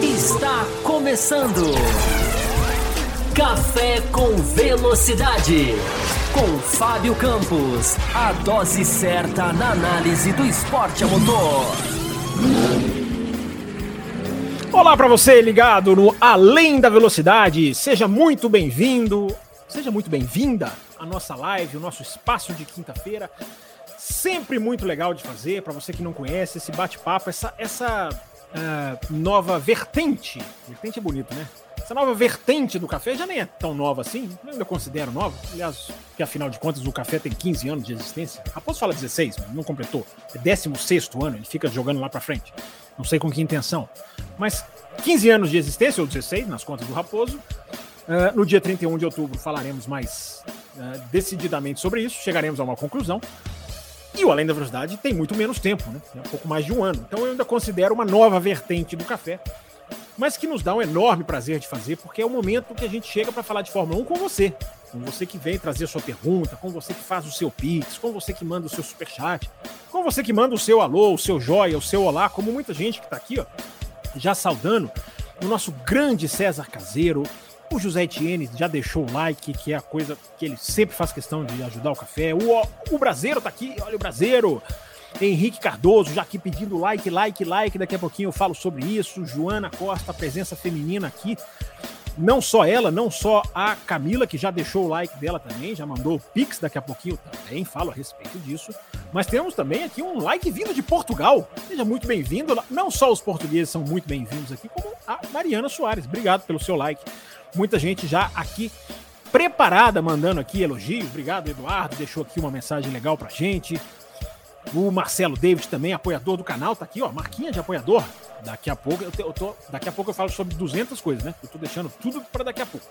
Está começando. Café com Velocidade. Com Fábio Campos. A dose certa na análise do esporte a motor. Olá para você ligado no Além da Velocidade. Seja muito bem-vindo, seja muito bem-vinda à nossa live, o nosso espaço de quinta-feira. Sempre muito legal de fazer, para você que não conhece, esse bate-papo, essa, essa uh, nova vertente. Vertente é bonito, né? Essa nova vertente do café já nem é tão nova assim, eu ainda considero nova. Aliás, que afinal de contas o café tem 15 anos de existência. Raposo fala 16, mas não completou. É 16 ano, ele fica jogando lá para frente. Não sei com que intenção. Mas 15 anos de existência, ou 16, nas contas do Raposo. Uh, no dia 31 de outubro falaremos mais uh, decididamente sobre isso, chegaremos a uma conclusão. E o Além da Velocidade tem muito menos tempo, né? Tem um pouco mais de um ano. Então eu ainda considero uma nova vertente do café, mas que nos dá um enorme prazer de fazer, porque é o momento que a gente chega para falar de Fórmula 1 com você. Com você que vem trazer sua pergunta, com você que faz o seu pix, com você que manda o seu superchat, com você que manda o seu alô, o seu joia, o seu olá, como muita gente que está aqui, ó, já saudando o nosso grande César Caseiro, o José Etienne já deixou o like, que é a coisa que ele sempre faz questão de ajudar o café. O, o Braseiro tá aqui, olha o Braseiro. Henrique Cardoso já aqui pedindo like, like, like. Daqui a pouquinho eu falo sobre isso. Joana Costa, presença feminina aqui. Não só ela, não só a Camila, que já deixou o like dela também, já mandou o Pix daqui a pouquinho também, falo a respeito disso. Mas temos também aqui um like vindo de Portugal. Seja muito bem-vindo. Não só os portugueses são muito bem-vindos aqui, como a Mariana Soares. Obrigado pelo seu like. Muita gente já aqui preparada, mandando aqui elogios. Obrigado, Eduardo. Deixou aqui uma mensagem legal pra gente. O Marcelo David também, apoiador do canal, tá aqui, ó, marquinha de apoiador. Daqui a pouco eu, te, eu tô, daqui a pouco eu falo sobre 200 coisas, né? Eu tô deixando tudo para daqui a pouco.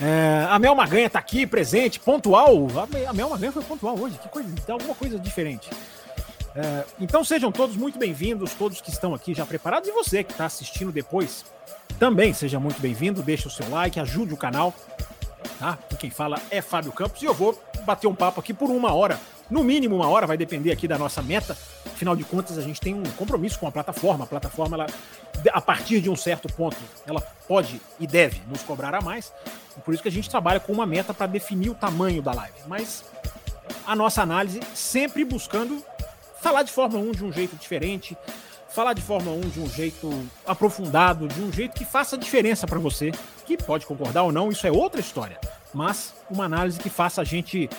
É, a Mel Maganha tá aqui, presente, pontual. A, Mel Maganha foi pontual hoje, que coisa, alguma coisa diferente. É, então sejam todos muito bem-vindos, todos que estão aqui já preparados, e você que está assistindo depois também seja muito bem-vindo, deixa o seu like, ajude o canal. Tá? Aqui quem fala é Fábio Campos e eu vou bater um papo aqui por uma hora, no mínimo uma hora, vai depender aqui da nossa meta. Afinal de contas, a gente tem um compromisso com a plataforma. A plataforma, ela, a partir de um certo ponto, ela pode e deve nos cobrar a mais. E por isso que a gente trabalha com uma meta para definir o tamanho da live. Mas a nossa análise sempre buscando falar de Fórmula 1 de um jeito diferente, falar de Fórmula 1 de um jeito aprofundado, de um jeito que faça diferença para você, que pode concordar ou não, isso é outra história, mas uma análise que faça a gente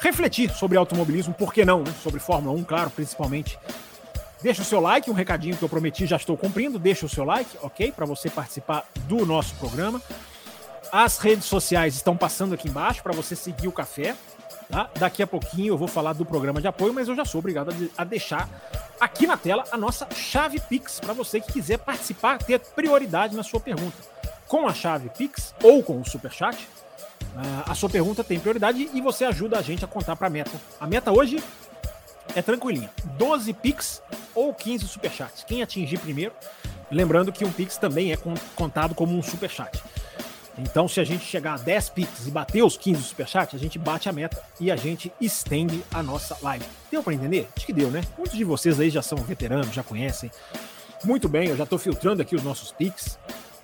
refletir sobre automobilismo, por que não, né? Sobre Fórmula 1, claro, principalmente. Deixa o seu like, um recadinho que eu prometi, já estou cumprindo. Deixa o seu like, ok? Para você participar do nosso programa. As redes sociais estão passando aqui embaixo para você seguir o café. Tá? Daqui a pouquinho eu vou falar do programa de apoio, mas eu já sou obrigado a deixar aqui na tela a nossa chave Pix para você que quiser participar, ter prioridade na sua pergunta. Com a chave Pix ou com o Super Chat, a sua pergunta tem prioridade e você ajuda a gente a contar para a meta. A meta hoje é tranquilinha: 12 Pix ou 15 Superchats. Quem atingir primeiro, lembrando que um Pix também é contado como um Superchat. Então, se a gente chegar a 10 Pix e bater os 15 Superchats, a gente bate a meta e a gente estende a nossa live. Deu para entender? Acho que deu, né? Muitos de vocês aí já são veteranos, já conhecem. Muito bem, eu já estou filtrando aqui os nossos Pix.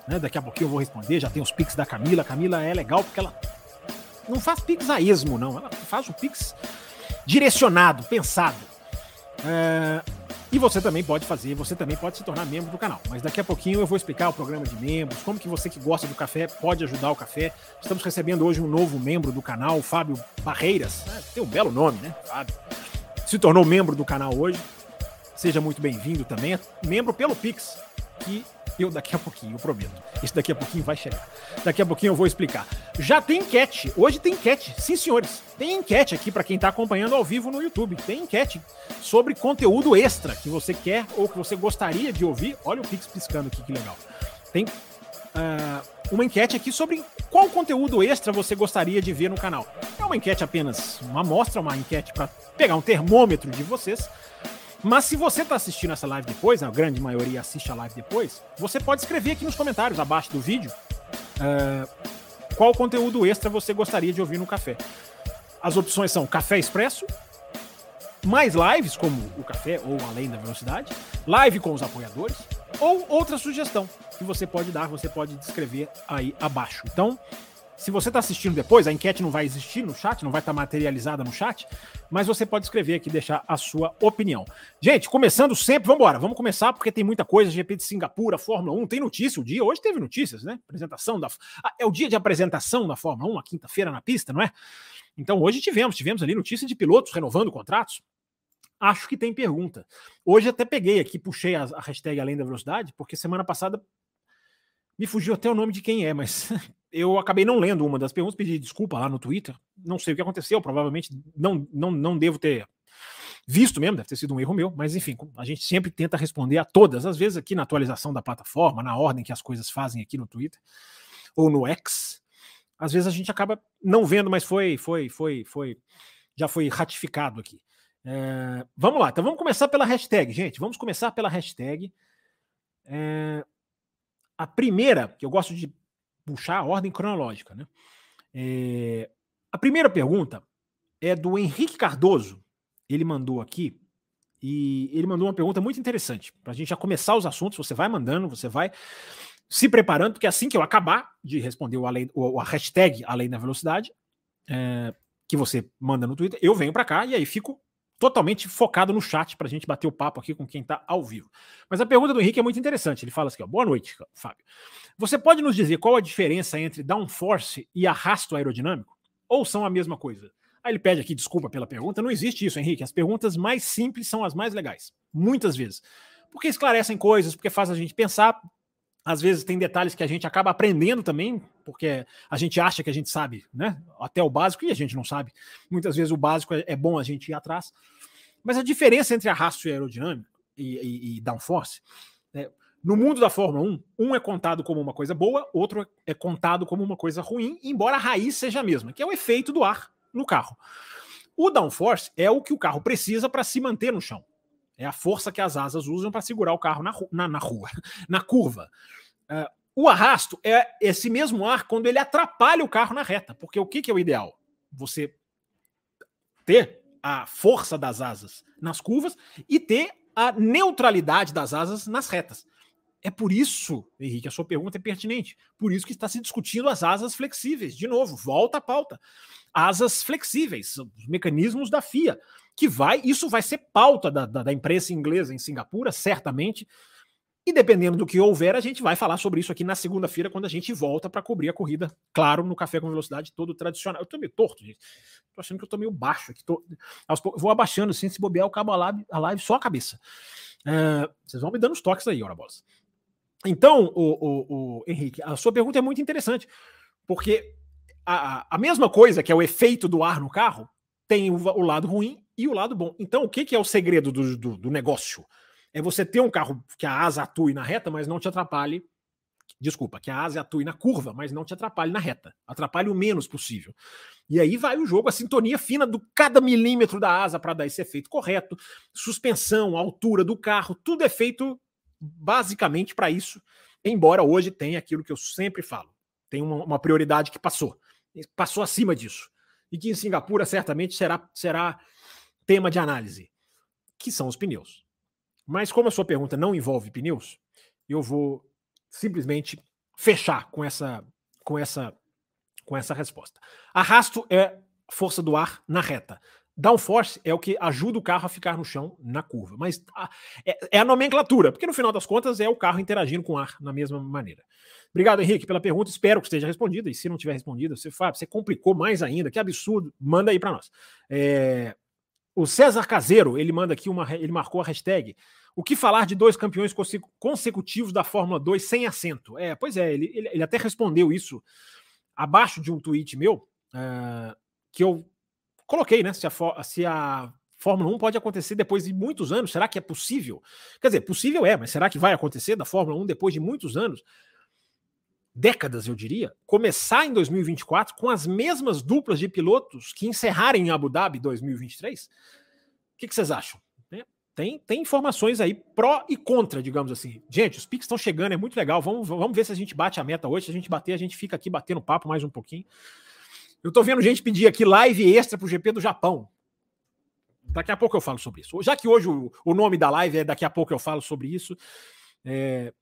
Né? Daqui a pouquinho eu vou responder. Já tem os Pix da Camila. A Camila é legal porque ela não faz Pix a esmo, não. Ela faz o Pix direcionado, pensado. É, e você também pode fazer, você também pode se tornar membro do canal. Mas daqui a pouquinho eu vou explicar o programa de membros, como que você que gosta do café pode ajudar o café. Estamos recebendo hoje um novo membro do canal, o Fábio Barreiras. É, tem um belo nome, né? Fábio. Se tornou membro do canal hoje. Seja muito bem-vindo também. É membro pelo Pix, que eu daqui a pouquinho, eu prometo. Isso daqui a pouquinho vai chegar. Daqui a pouquinho eu vou explicar. Já tem enquete. Hoje tem enquete. Sim, senhores. Tem enquete aqui para quem está acompanhando ao vivo no YouTube. Tem enquete sobre conteúdo extra que você quer ou que você gostaria de ouvir. Olha o Pix piscando aqui, que legal. Tem uh, uma enquete aqui sobre qual conteúdo extra você gostaria de ver no canal. É uma enquete apenas, uma amostra, uma enquete para pegar um termômetro de vocês mas se você está assistindo essa live depois, a grande maioria assiste a live depois, você pode escrever aqui nos comentários abaixo do vídeo uh, qual conteúdo extra você gostaria de ouvir no café. As opções são café expresso, mais lives, como o café ou além da velocidade, live com os apoiadores, ou outra sugestão que você pode dar, você pode descrever aí abaixo. Então, se você está assistindo depois, a enquete não vai existir no chat, não vai estar tá materializada no chat, mas você pode escrever aqui, deixar a sua opinião. Gente, começando sempre, vamos embora, vamos começar porque tem muita coisa, GP de Singapura, Fórmula 1, tem notícia o dia, hoje teve notícias, né? Apresentação da ah, é o dia de apresentação da Fórmula 1, a quinta-feira na pista, não é? Então hoje tivemos, tivemos ali notícia de pilotos renovando contratos. Acho que tem pergunta. Hoje até peguei aqui, puxei a, a hashtag Além da Velocidade, porque semana passada me fugiu até o nome de quem é, mas eu acabei não lendo uma das perguntas, pedi desculpa lá no Twitter. Não sei o que aconteceu, provavelmente não, não, não devo ter visto mesmo, deve ter sido um erro meu, mas enfim, a gente sempre tenta responder a todas, às vezes aqui na atualização da plataforma, na ordem que as coisas fazem aqui no Twitter ou no X. Às vezes a gente acaba não vendo, mas foi, foi, foi, foi, já foi ratificado aqui. É, vamos lá, então vamos começar pela hashtag, gente. Vamos começar pela hashtag. É, a primeira, que eu gosto de puxar a ordem cronológica, né? É, a primeira pergunta é do Henrique Cardoso. Ele mandou aqui e ele mandou uma pergunta muito interessante para a gente já começar os assuntos. Você vai mandando, você vai se preparando, porque assim que eu acabar de responder o, além, o a hashtag além da velocidade, é, que você manda no Twitter, eu venho para cá e aí fico totalmente focado no chat para a gente bater o papo aqui com quem está ao vivo. Mas a pergunta do Henrique é muito interessante. Ele fala assim: ó, boa noite, Fábio. Você pode nos dizer qual a diferença entre downforce e arrasto aerodinâmico? Ou são a mesma coisa? Aí ele pede aqui desculpa pela pergunta. Não existe isso, Henrique. As perguntas mais simples são as mais legais. Muitas vezes. Porque esclarecem coisas, porque faz a gente pensar. Às vezes tem detalhes que a gente acaba aprendendo também, porque a gente acha que a gente sabe, né? Até o básico e a gente não sabe. Muitas vezes o básico é, é bom a gente ir atrás. Mas a diferença entre arrasto e aerodinâmico e, e, e downforce, né? no mundo da Fórmula 1, um é contado como uma coisa boa, outro é contado como uma coisa ruim, embora a raiz seja a mesma, que é o efeito do ar no carro. O downforce é o que o carro precisa para se manter no chão. É a força que as asas usam para segurar o carro na, na, na rua, na curva. Uh, o arrasto é esse mesmo ar quando ele atrapalha o carro na reta. Porque o que, que é o ideal? Você ter a força das asas nas curvas e ter a neutralidade das asas nas retas. É por isso, Henrique, a sua pergunta é pertinente. Por isso que está se discutindo as asas flexíveis. De novo, volta à pauta. Asas flexíveis, os mecanismos da FIA que vai, isso vai ser pauta da, da, da imprensa inglesa em Singapura, certamente. E dependendo do que houver, a gente vai falar sobre isso aqui na segunda-feira, quando a gente volta para cobrir a corrida, claro, no Café com Velocidade todo tradicional. Eu tô meio torto, gente. Tô achando que eu tô meio baixo aqui. Tô... Vou abaixando assim, se bobear, eu cabo a live, a live só a cabeça. Uh, vocês vão me dando os toques aí, ora bolas. Então, o, o, o, Henrique, a sua pergunta é muito interessante, porque a, a mesma coisa que é o efeito do ar no carro tem o, o lado ruim e o lado bom. Então, o que, que é o segredo do, do, do, negócio? É você ter um carro que a asa atue na reta, mas não te atrapalhe. Desculpa, que a asa atue na curva, mas não te atrapalhe na reta. Atrapalhe o menos possível. E aí vai o jogo, a sintonia fina do cada milímetro da asa para dar esse efeito correto. Suspensão, altura do carro, tudo é feito basicamente para isso. Embora hoje tenha aquilo que eu sempre falo. Tem uma, uma prioridade que passou. Passou acima disso. E que em Singapura certamente será, será tema de análise, que são os pneus. Mas como a sua pergunta não envolve pneus, eu vou simplesmente fechar com essa com essa com essa resposta. Arrasto é força do ar na reta. Downforce é o que ajuda o carro a ficar no chão na curva. Mas a, é, é, a nomenclatura, porque no final das contas é o carro interagindo com o ar na mesma maneira. Obrigado, Henrique, pela pergunta. Espero que esteja respondida. E se não tiver respondida, você, Fábio, você complicou mais ainda. Que absurdo. Manda aí para nós. É, o César Caseiro, ele manda aqui uma, ele marcou a hashtag. O que falar de dois campeões consecutivos da Fórmula 2 sem assento? É, pois é, ele, ele, ele até respondeu isso abaixo de um tweet meu, uh, que eu coloquei, né? Se a, se a Fórmula 1 pode acontecer depois de muitos anos, será que é possível? Quer dizer, possível é, mas será que vai acontecer da Fórmula 1 depois de muitos anos? Décadas, eu diria, começar em 2024 com as mesmas duplas de pilotos que encerrarem em Abu Dhabi 2023? O que, que vocês acham? Né? Tem, tem informações aí pró e contra, digamos assim. Gente, os piques estão chegando, é muito legal. Vamos, vamos ver se a gente bate a meta hoje. Se a gente bater, a gente fica aqui batendo papo mais um pouquinho. Eu tô vendo gente pedir aqui live extra pro GP do Japão. Daqui a pouco eu falo sobre isso. Já que hoje o, o nome da live é Daqui a pouco eu falo sobre isso, é,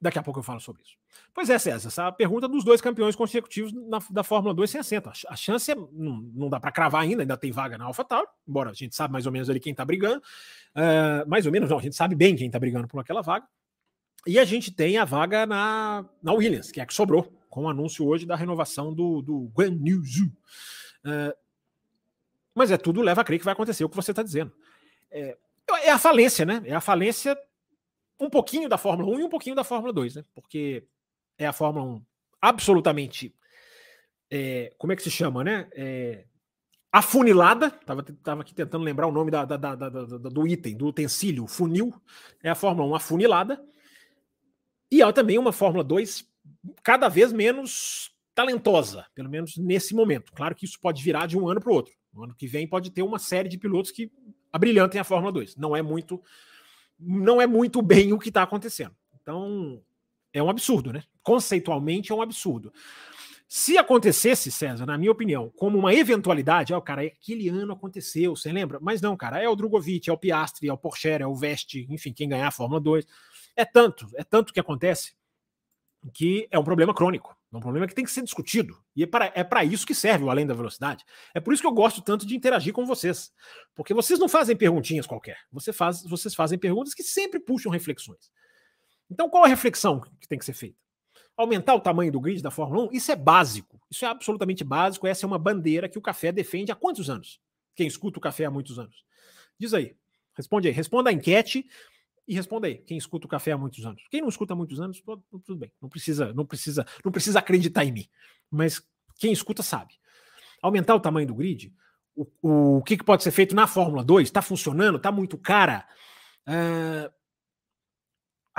daqui a pouco eu falo sobre isso. Pois é, César, essa pergunta dos dois campeões consecutivos na, da Fórmula 2 sem assento. A, a chance é, não, não dá para cravar ainda, ainda tem vaga na AlphaTauri, embora a gente sabe mais ou menos ali quem está brigando. Uh, mais ou menos, não, a gente sabe bem quem está brigando por aquela vaga. E a gente tem a vaga na, na Williams, que é a que sobrou, com o anúncio hoje da renovação do, do Guan Yu Zhu. Uh, mas é tudo leva a crer que vai acontecer o que você está dizendo. É, é, a falência, né? É a falência um pouquinho da Fórmula 1 e um pouquinho da Fórmula 2, né? Porque é a Fórmula 1 absolutamente. É, como é que se chama, né? É, afunilada. Tava, tava aqui tentando lembrar o nome da, da, da, do item, do utensílio, funil. É a Fórmula 1 afunilada. E é também uma Fórmula 2 cada vez menos talentosa, pelo menos nesse momento. Claro que isso pode virar de um ano para o outro. No ano que vem pode ter uma série de pilotos que abrilhantem a Fórmula 2. Não é muito, não é muito bem o que está acontecendo. Então é um absurdo, né? Conceitualmente é um absurdo. Se acontecesse, César, na minha opinião, como uma eventualidade, ó, cara, aquele ano aconteceu, você lembra? Mas não, cara, é o Drogovic, é o Piastri, é o Porsche, é o Veste, enfim, quem ganhar a Fórmula 2. É tanto, é tanto que acontece que é um problema crônico. É um problema que tem que ser discutido. E é para é isso que serve o Além da Velocidade. É por isso que eu gosto tanto de interagir com vocês. Porque vocês não fazem perguntinhas qualquer. Você faz, vocês fazem perguntas que sempre puxam reflexões. Então, qual a reflexão que tem que ser feita? Aumentar o tamanho do grid da Fórmula 1? Isso é básico. Isso é absolutamente básico. Essa é uma bandeira que o café defende há quantos anos? Quem escuta o café há muitos anos. Diz aí. Responde aí. Responda a enquete e responda aí, quem escuta o café há muitos anos. Quem não escuta há muitos anos, tudo bem, não precisa, não precisa, não precisa acreditar em mim. Mas quem escuta sabe. Aumentar o tamanho do grid, o, o, o que, que, pode ser feito na Fórmula 2? Está funcionando? Está muito cara? Uh,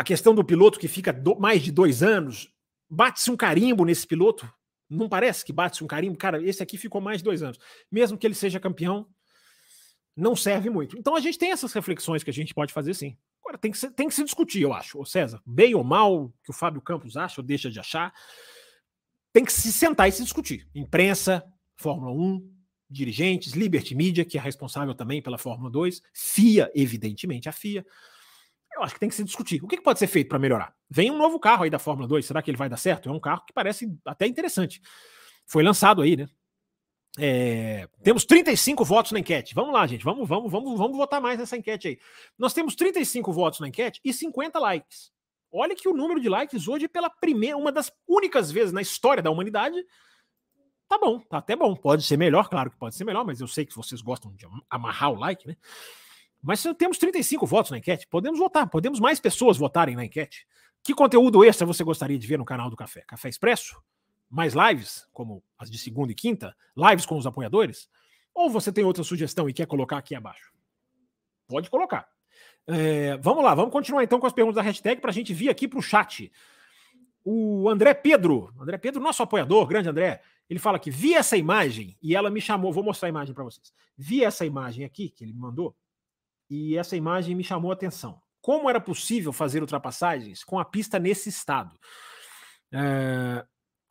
a questão do piloto que fica do, mais de dois anos, bate-se um carimbo nesse piloto? Não parece que bate-se um carimbo? Cara, esse aqui ficou mais de dois anos. Mesmo que ele seja campeão, não serve muito. Então a gente tem essas reflexões que a gente pode fazer sim. Agora, tem que, ser, tem que se discutir, eu acho. Ô César, bem ou mal, que o Fábio Campos acha ou deixa de achar, tem que se sentar e se discutir. Imprensa, Fórmula 1, dirigentes, Liberty Media, que é responsável também pela Fórmula 2, FIA, evidentemente, a FIA. Eu acho que tem que se discutir. O que pode ser feito para melhorar? Vem um novo carro aí da Fórmula 2, será que ele vai dar certo? É um carro que parece até interessante. Foi lançado aí, né? É, temos 35 votos na enquete. Vamos lá, gente. Vamos, vamos, vamos, vamos votar mais nessa enquete aí. Nós temos 35 votos na enquete e 50 likes. Olha que o número de likes hoje, pela primeira, uma das únicas vezes na história da humanidade, tá bom, tá até bom. Pode ser melhor, claro que pode ser melhor, mas eu sei que vocês gostam de amarrar o like, né? Mas temos 35 votos na enquete. Podemos votar, podemos mais pessoas votarem na enquete. Que conteúdo extra você gostaria de ver no canal do Café? Café Expresso? mais lives, como as de segunda e quinta, lives com os apoiadores? Ou você tem outra sugestão e quer colocar aqui abaixo? Pode colocar. É, vamos lá, vamos continuar então com as perguntas da hashtag para a gente vir aqui para o chat. O André Pedro, André Pedro, nosso apoiador, grande André, ele fala que vi essa imagem e ela me chamou. Vou mostrar a imagem para vocês. Vi essa imagem aqui que ele me mandou e essa imagem me chamou a atenção. Como era possível fazer ultrapassagens com a pista nesse estado? É,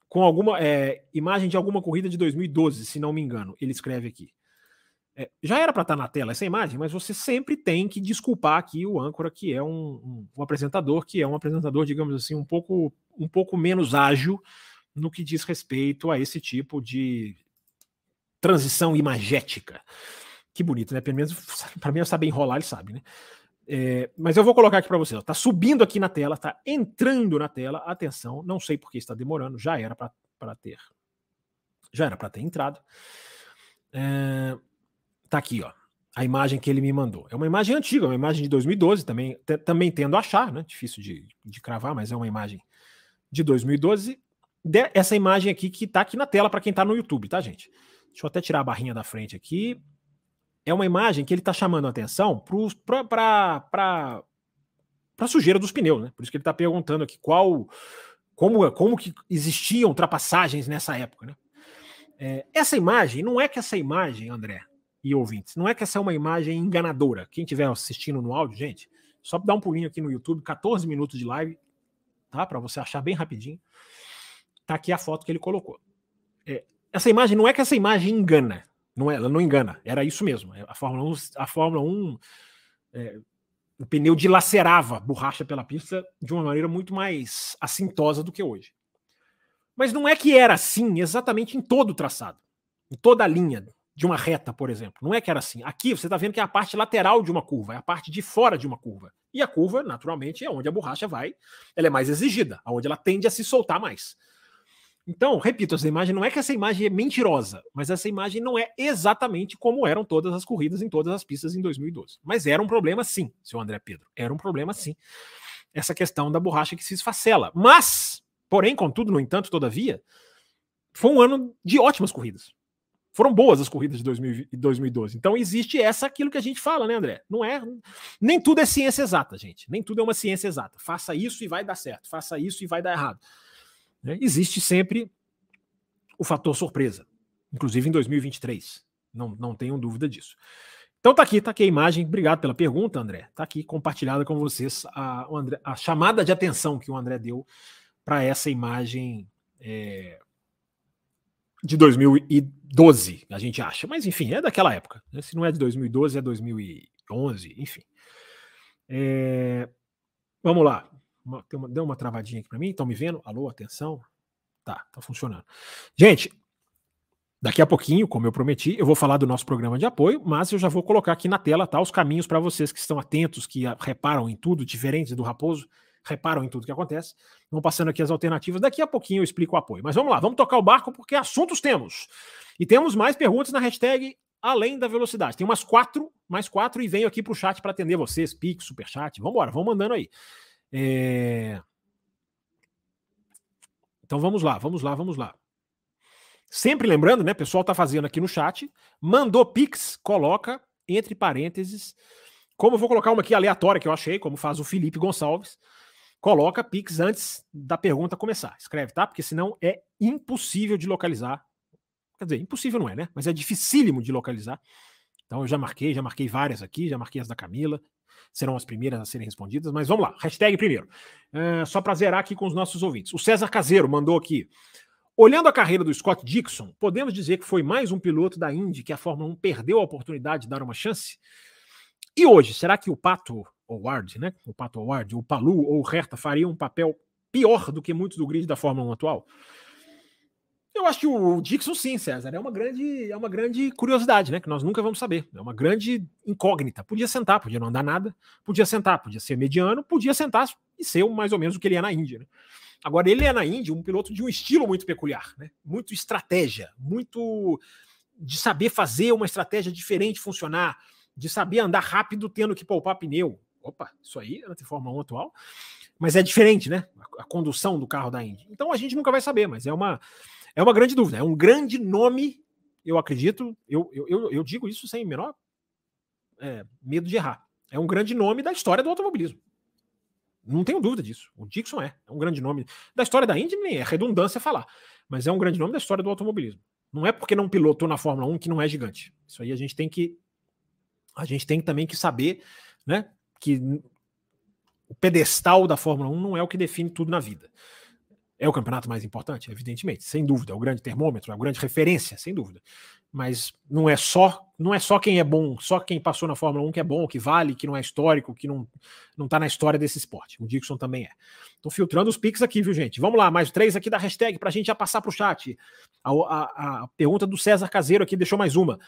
com alguma é, imagem de alguma corrida de 2012, se não me engano. Ele escreve aqui. É, já era para estar tá na tela essa imagem, mas você sempre tem que desculpar aqui o âncora, que é um, um, um, apresentador, que é um apresentador, digamos assim, um pouco, um pouco menos ágil no que diz respeito a esse tipo de transição imagética. Que bonito, né? Pelo menos para mim saber enrolar, ele sabe, né? É, mas eu vou colocar aqui para você. Está subindo aqui na tela, está entrando na tela. Atenção, não sei porque está demorando. Já era para ter, já era para ter entrado. É, tá aqui, ó. A imagem que ele me mandou. É uma imagem antiga, uma imagem de 2012, também, também tendo a achar, né? Difícil de, de cravar, mas é uma imagem de 2012. De, essa imagem aqui que está aqui na tela para quem está no YouTube, tá, gente? Deixa eu até tirar a barrinha da frente aqui é uma imagem que ele está chamando a atenção para a sujeira dos pneus, né? Por isso que ele está perguntando aqui qual, como, como que existiam ultrapassagens nessa época, né? É, essa imagem, não é que essa imagem, André e ouvintes, não é que essa é uma imagem enganadora. Quem estiver assistindo no áudio, gente, só dá um pulinho aqui no YouTube, 14 minutos de live, tá? Para você achar bem rapidinho. Tá aqui a foto que ele colocou. É, essa imagem não é que essa imagem engana, Não é, ela não engana. Era isso mesmo. A Fórmula 1, a Fórmula 1 é, o pneu dilacerava borracha pela pista de uma maneira muito mais assintosa do que hoje. Mas não é que era assim exatamente em todo o traçado, em toda a linha de uma reta, por exemplo. Não é que era assim. Aqui você está vendo que é a parte lateral de uma curva, é a parte de fora de uma curva. E a curva, naturalmente, é onde a borracha vai, ela é mais exigida, aonde ela tende a se soltar mais. Então, repito, essa imagem não é que essa imagem é mentirosa, mas essa imagem não é exatamente como eram todas as corridas em todas as pistas em 2012. Mas era um problema sim, seu André Pedro. Era um problema sim. Essa questão da borracha que se esfacela. Mas, porém, contudo, no entanto, todavia, foi um ano de ótimas corridas. Foram boas as corridas de 2012. Então existe essa aquilo que a gente fala, né, André? Não é, nem tudo é ciência exata, gente. Nem tudo é uma ciência exata. Faça isso e vai dar certo. Faça isso e vai dar errado. Né? Existe sempre o fator surpresa, inclusive em 2023. Não, não tenham dúvida disso. Então tá aqui, tá aqui a imagem. Obrigado pela pergunta, André. Tá aqui compartilhada com vocês a, André, a chamada de atenção que o André deu para essa imagem é, de 2012, a gente acha. Mas enfim, é daquela época. Né? Se não é de 2012, é 2011, enfim. É, vamos lá. Uma, uma, deu uma travadinha aqui para mim. Estão me vendo? Alô, atenção. Tá, tá funcionando. Gente, daqui a pouquinho, como eu prometi, eu vou falar do nosso programa de apoio, mas eu já vou colocar aqui na tela tá, os caminhos para vocês que estão atentos, que reparam em tudo, diferentes do Raposo, reparam em tudo que acontece. Vão passando aqui as alternativas. Daqui a pouquinho eu explico o apoio. Mas vamos lá, vamos tocar o barco porque assuntos temos. E temos mais perguntas na hashtag além da velocidade. Tem umas quatro, mais quatro, e venho aqui para o chat para atender vocês, Pix, Superchat. Vamos embora, vamos mandando aí. É... Então vamos lá, vamos lá, vamos lá. Sempre lembrando, né? O pessoal tá fazendo aqui no chat. Mandou Pix, coloca entre parênteses. Como eu vou colocar uma aqui aleatória que eu achei, como faz o Felipe Gonçalves, coloca Pix antes da pergunta começar. Escreve, tá? Porque senão é impossível de localizar. Quer dizer, impossível não é, né? Mas é dificílimo de localizar. Então eu já marquei, já marquei várias aqui, já marquei as da Camila, serão as primeiras a serem respondidas, mas vamos lá, hashtag primeiro. Uh, só para zerar aqui com os nossos ouvintes. O César Caseiro mandou aqui. Olhando a carreira do Scott Dixon, podemos dizer que foi mais um piloto da Indy que a Fórmula 1 perdeu a oportunidade de dar uma chance? E hoje, será que o Pato Howard, né? O Pato Howard, o Palu ou o Herta fariam um papel pior do que muitos do grid da Fórmula 1 atual? Eu acho que o Dixon, sim, César, é uma grande, é uma grande curiosidade, né? Que nós nunca vamos saber. É uma grande incógnita. Podia sentar, podia não andar nada, podia sentar, podia ser mediano, podia sentar e ser mais ou menos o que ele é na Índia. Né? Agora, ele é na Índia um piloto de um estilo muito peculiar, né? Muito estratégia, muito de saber fazer uma estratégia diferente funcionar, de saber andar rápido tendo que poupar pneu. Opa, isso aí é na Fórmula 1 atual. Mas é diferente, né? A, a condução do carro da Indy. Então a gente nunca vai saber, mas é uma é uma grande dúvida, é um grande nome, eu acredito, eu, eu, eu, digo isso sem menor é, medo de errar. É um grande nome da história do automobilismo. Não tenho dúvida disso. O Dixon é. É um grande nome da história da Indy, nem é redundância falar. Mas é um grande nome da história do automobilismo. Não é porque não pilotou na Fórmula 1 que não é gigante. Isso aí a gente tem que. A gente tem também que saber né, que o pedestal da Fórmula 1 não é o que define tudo na vida. É o campeonato mais importante, evidentemente, sem dúvida, é o grande termômetro, é a grande referência, sem dúvida. Mas não é só, não é só quem é bom, só quem passou na Fórmula 1 que é bom, que vale, que não é histórico, que não não tá na história desse esporte. O Dixon também é. Tô filtrando os pics aqui, viu, gente? Vamos lá, mais três aqui da hashtag para a gente já passar para o chat. A, a, a pergunta do César Caseiro aqui deixou mais uma.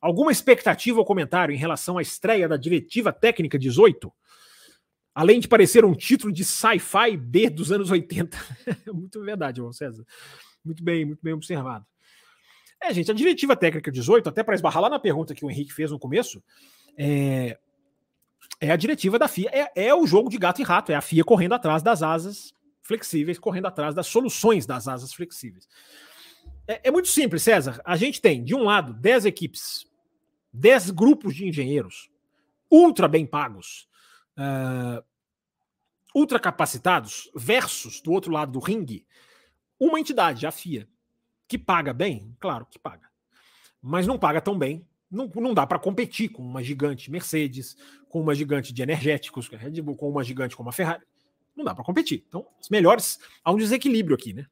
Alguma expectativa ou comentário em relação à estreia da diretiva técnica 18? Além de parecer um título de sci-fi B dos anos 80. muito verdade, João César. Muito bem, muito bem observado. É, gente, a diretiva técnica 18, até para esbarrar lá na pergunta que o Henrique fez no começo, é, é a diretiva da FIA. É, é, o jogo de gato e rato, é a FIA correndo atrás das asas flexíveis, correndo atrás das soluções das asas flexíveis. É, é muito simples, César. A gente tem, de um lado, 10 equipes, 10 grupos de engenheiros ultra bem pagos, uh, ultracapacitados versus, do outro lado do ringue, uma entidade, a FIA, que paga bem, claro que paga, mas não paga tão bem. Não, não dá para competir com uma gigante Mercedes, com uma gigante de energéticos, com uma gigante como a Ferrari. Não dá para competir. Então, os melhores. Há um desequilíbrio aqui, né?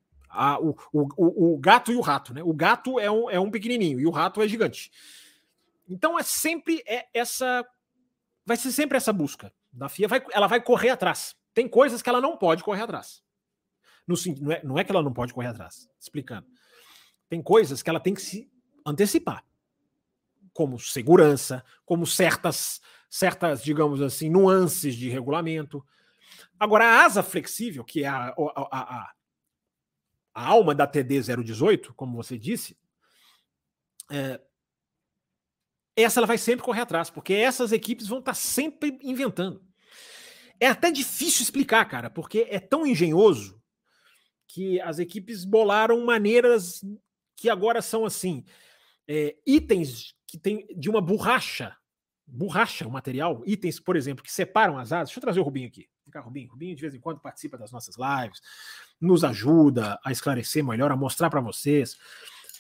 O, o, o, gato e o rato, né? O gato é um, é um pequenininho e o rato é gigante. Então é sempre é essa. Vai ser sempre essa busca. Da FIA vai, ela vai correr atrás. Tem coisas que ela não pode correr atrás. No, não, é, não é que ela não pode correr atrás. Explicando. Tem coisas que ela tem que se antecipar. Como segurança, como certas, certas, digamos assim, nuances de regulamento. Agora, a asa flexível, que é a, a, a, a alma da TD 018, como você disse, é, essa ela vai sempre correr atrás, porque essas equipes vão estar sempre inventando. É até difícil explicar, cara, porque é tão engenhoso que as equipes bolaram maneiras que agora são assim, é, itens que tem de uma borracha, borracha, o material, itens, por exemplo, que separam as asas. Deixa eu trazer o Rubinho aqui. Vem Rubinho. Rubinho de vez em quando participa das nossas lives, nos ajuda a esclarecer melhor, a mostrar para vocês.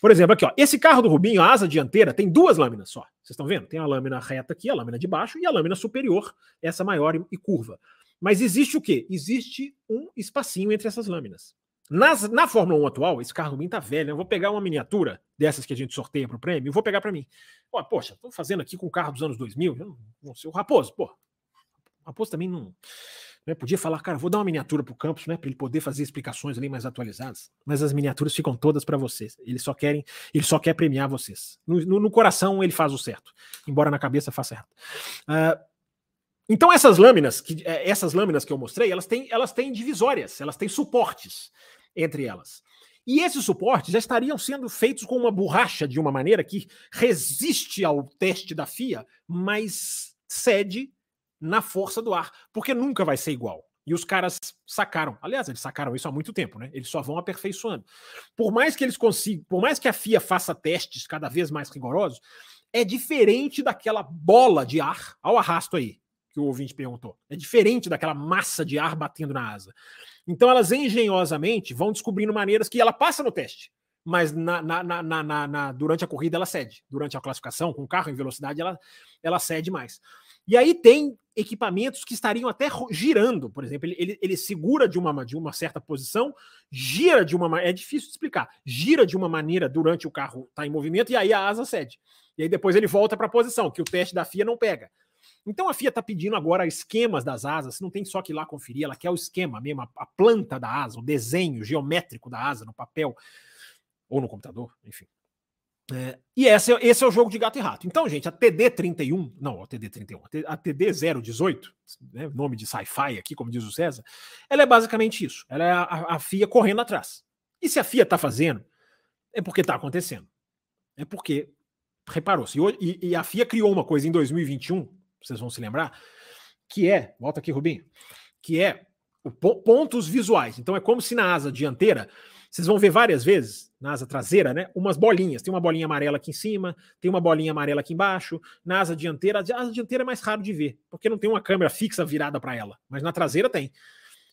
Por exemplo, aqui, ó, esse carro do Rubinho, a asa dianteira, tem duas lâminas só. Vocês estão vendo? Tem a lâmina reta aqui, a lâmina de baixo, e a lâmina superior, essa maior e curva. Mas existe o quê? Existe um espacinho entre essas lâminas. Nas, na Fórmula 1 atual, esse carro Rubinho tá velho, né? eu vou pegar uma miniatura dessas que a gente sorteia para o prêmio e vou pegar para mim. Poxa, estou fazendo aqui com o carro dos anos 2000, eu não sei, o Raposo, pô. O Raposo também não né? Podia falar, cara, vou dar uma miniatura para o campus, né, para ele poder fazer explicações ali mais atualizadas. Mas as miniaturas ficam todas para vocês. Eles só querem, ele só quer premiar vocês. No, no, no, coração ele faz o certo, embora na cabeça faça errado. Uh, então essas lâminas, que, eh, essas lâminas que eu mostrei, elas têm, elas têm divisórias, elas têm suportes entre elas. E esses suportes já estariam sendo feitos com uma borracha de uma maneira que resiste ao teste da FIA, mas cede na força do ar, porque nunca vai ser igual. E os caras sacaram. Aliás, eles sacaram isso há muito tempo, né? Eles só vão aperfeiçoando. Por mais que eles consigam, por mais que a FIA faça testes cada vez mais rigorosos, é diferente daquela bola de ar ao arrasto aí, que o ouvinte perguntou. É diferente daquela massa de ar batendo na asa. Então elas engenhosamente vão descobrindo maneiras que ela passa no teste, mas na, na, na, na durante a corrida ela cede. Durante a classificação, com o carro em velocidade, ela, ela cede mais. E aí tem equipamentos que estariam até girando, por exemplo, ele, ele, ele, segura de uma, de uma certa posição, gira de uma é difícil de explicar, gira de uma maneira durante o carro estar tá em movimento e aí a asa cede. E aí depois ele volta para a posição, que o teste da FIA não pega. Então a FIA está pedindo agora esquemas das asas, não tem só que ir lá conferir, ela quer o esquema mesmo, a, a planta da asa, o desenho geométrico da asa no papel ou no computador, enfim. É, e esse, é, esse é o jogo de gato e rato. Então, gente, a TD31, não, a TD31, a TD018, né, nome de sci-fi aqui, como diz o César, ela é basicamente isso. Ela é a, a FIA correndo atrás. E se a FIA está fazendo, é porque está acontecendo. É porque reparou-se. E, e, a FIA criou uma coisa em 2021, vocês vão se lembrar, que é, volta aqui, Rubinho, que é o, pontos visuais. Então é como se na asa dianteira vocês vão ver várias vezes na asa traseira, né? Umas bolinhas. Tem uma bolinha amarela aqui em cima, tem uma bolinha amarela aqui embaixo. Na asa dianteira, a asa dianteira é mais raro de ver, porque não tem uma câmera fixa virada para ela, mas na traseira tem.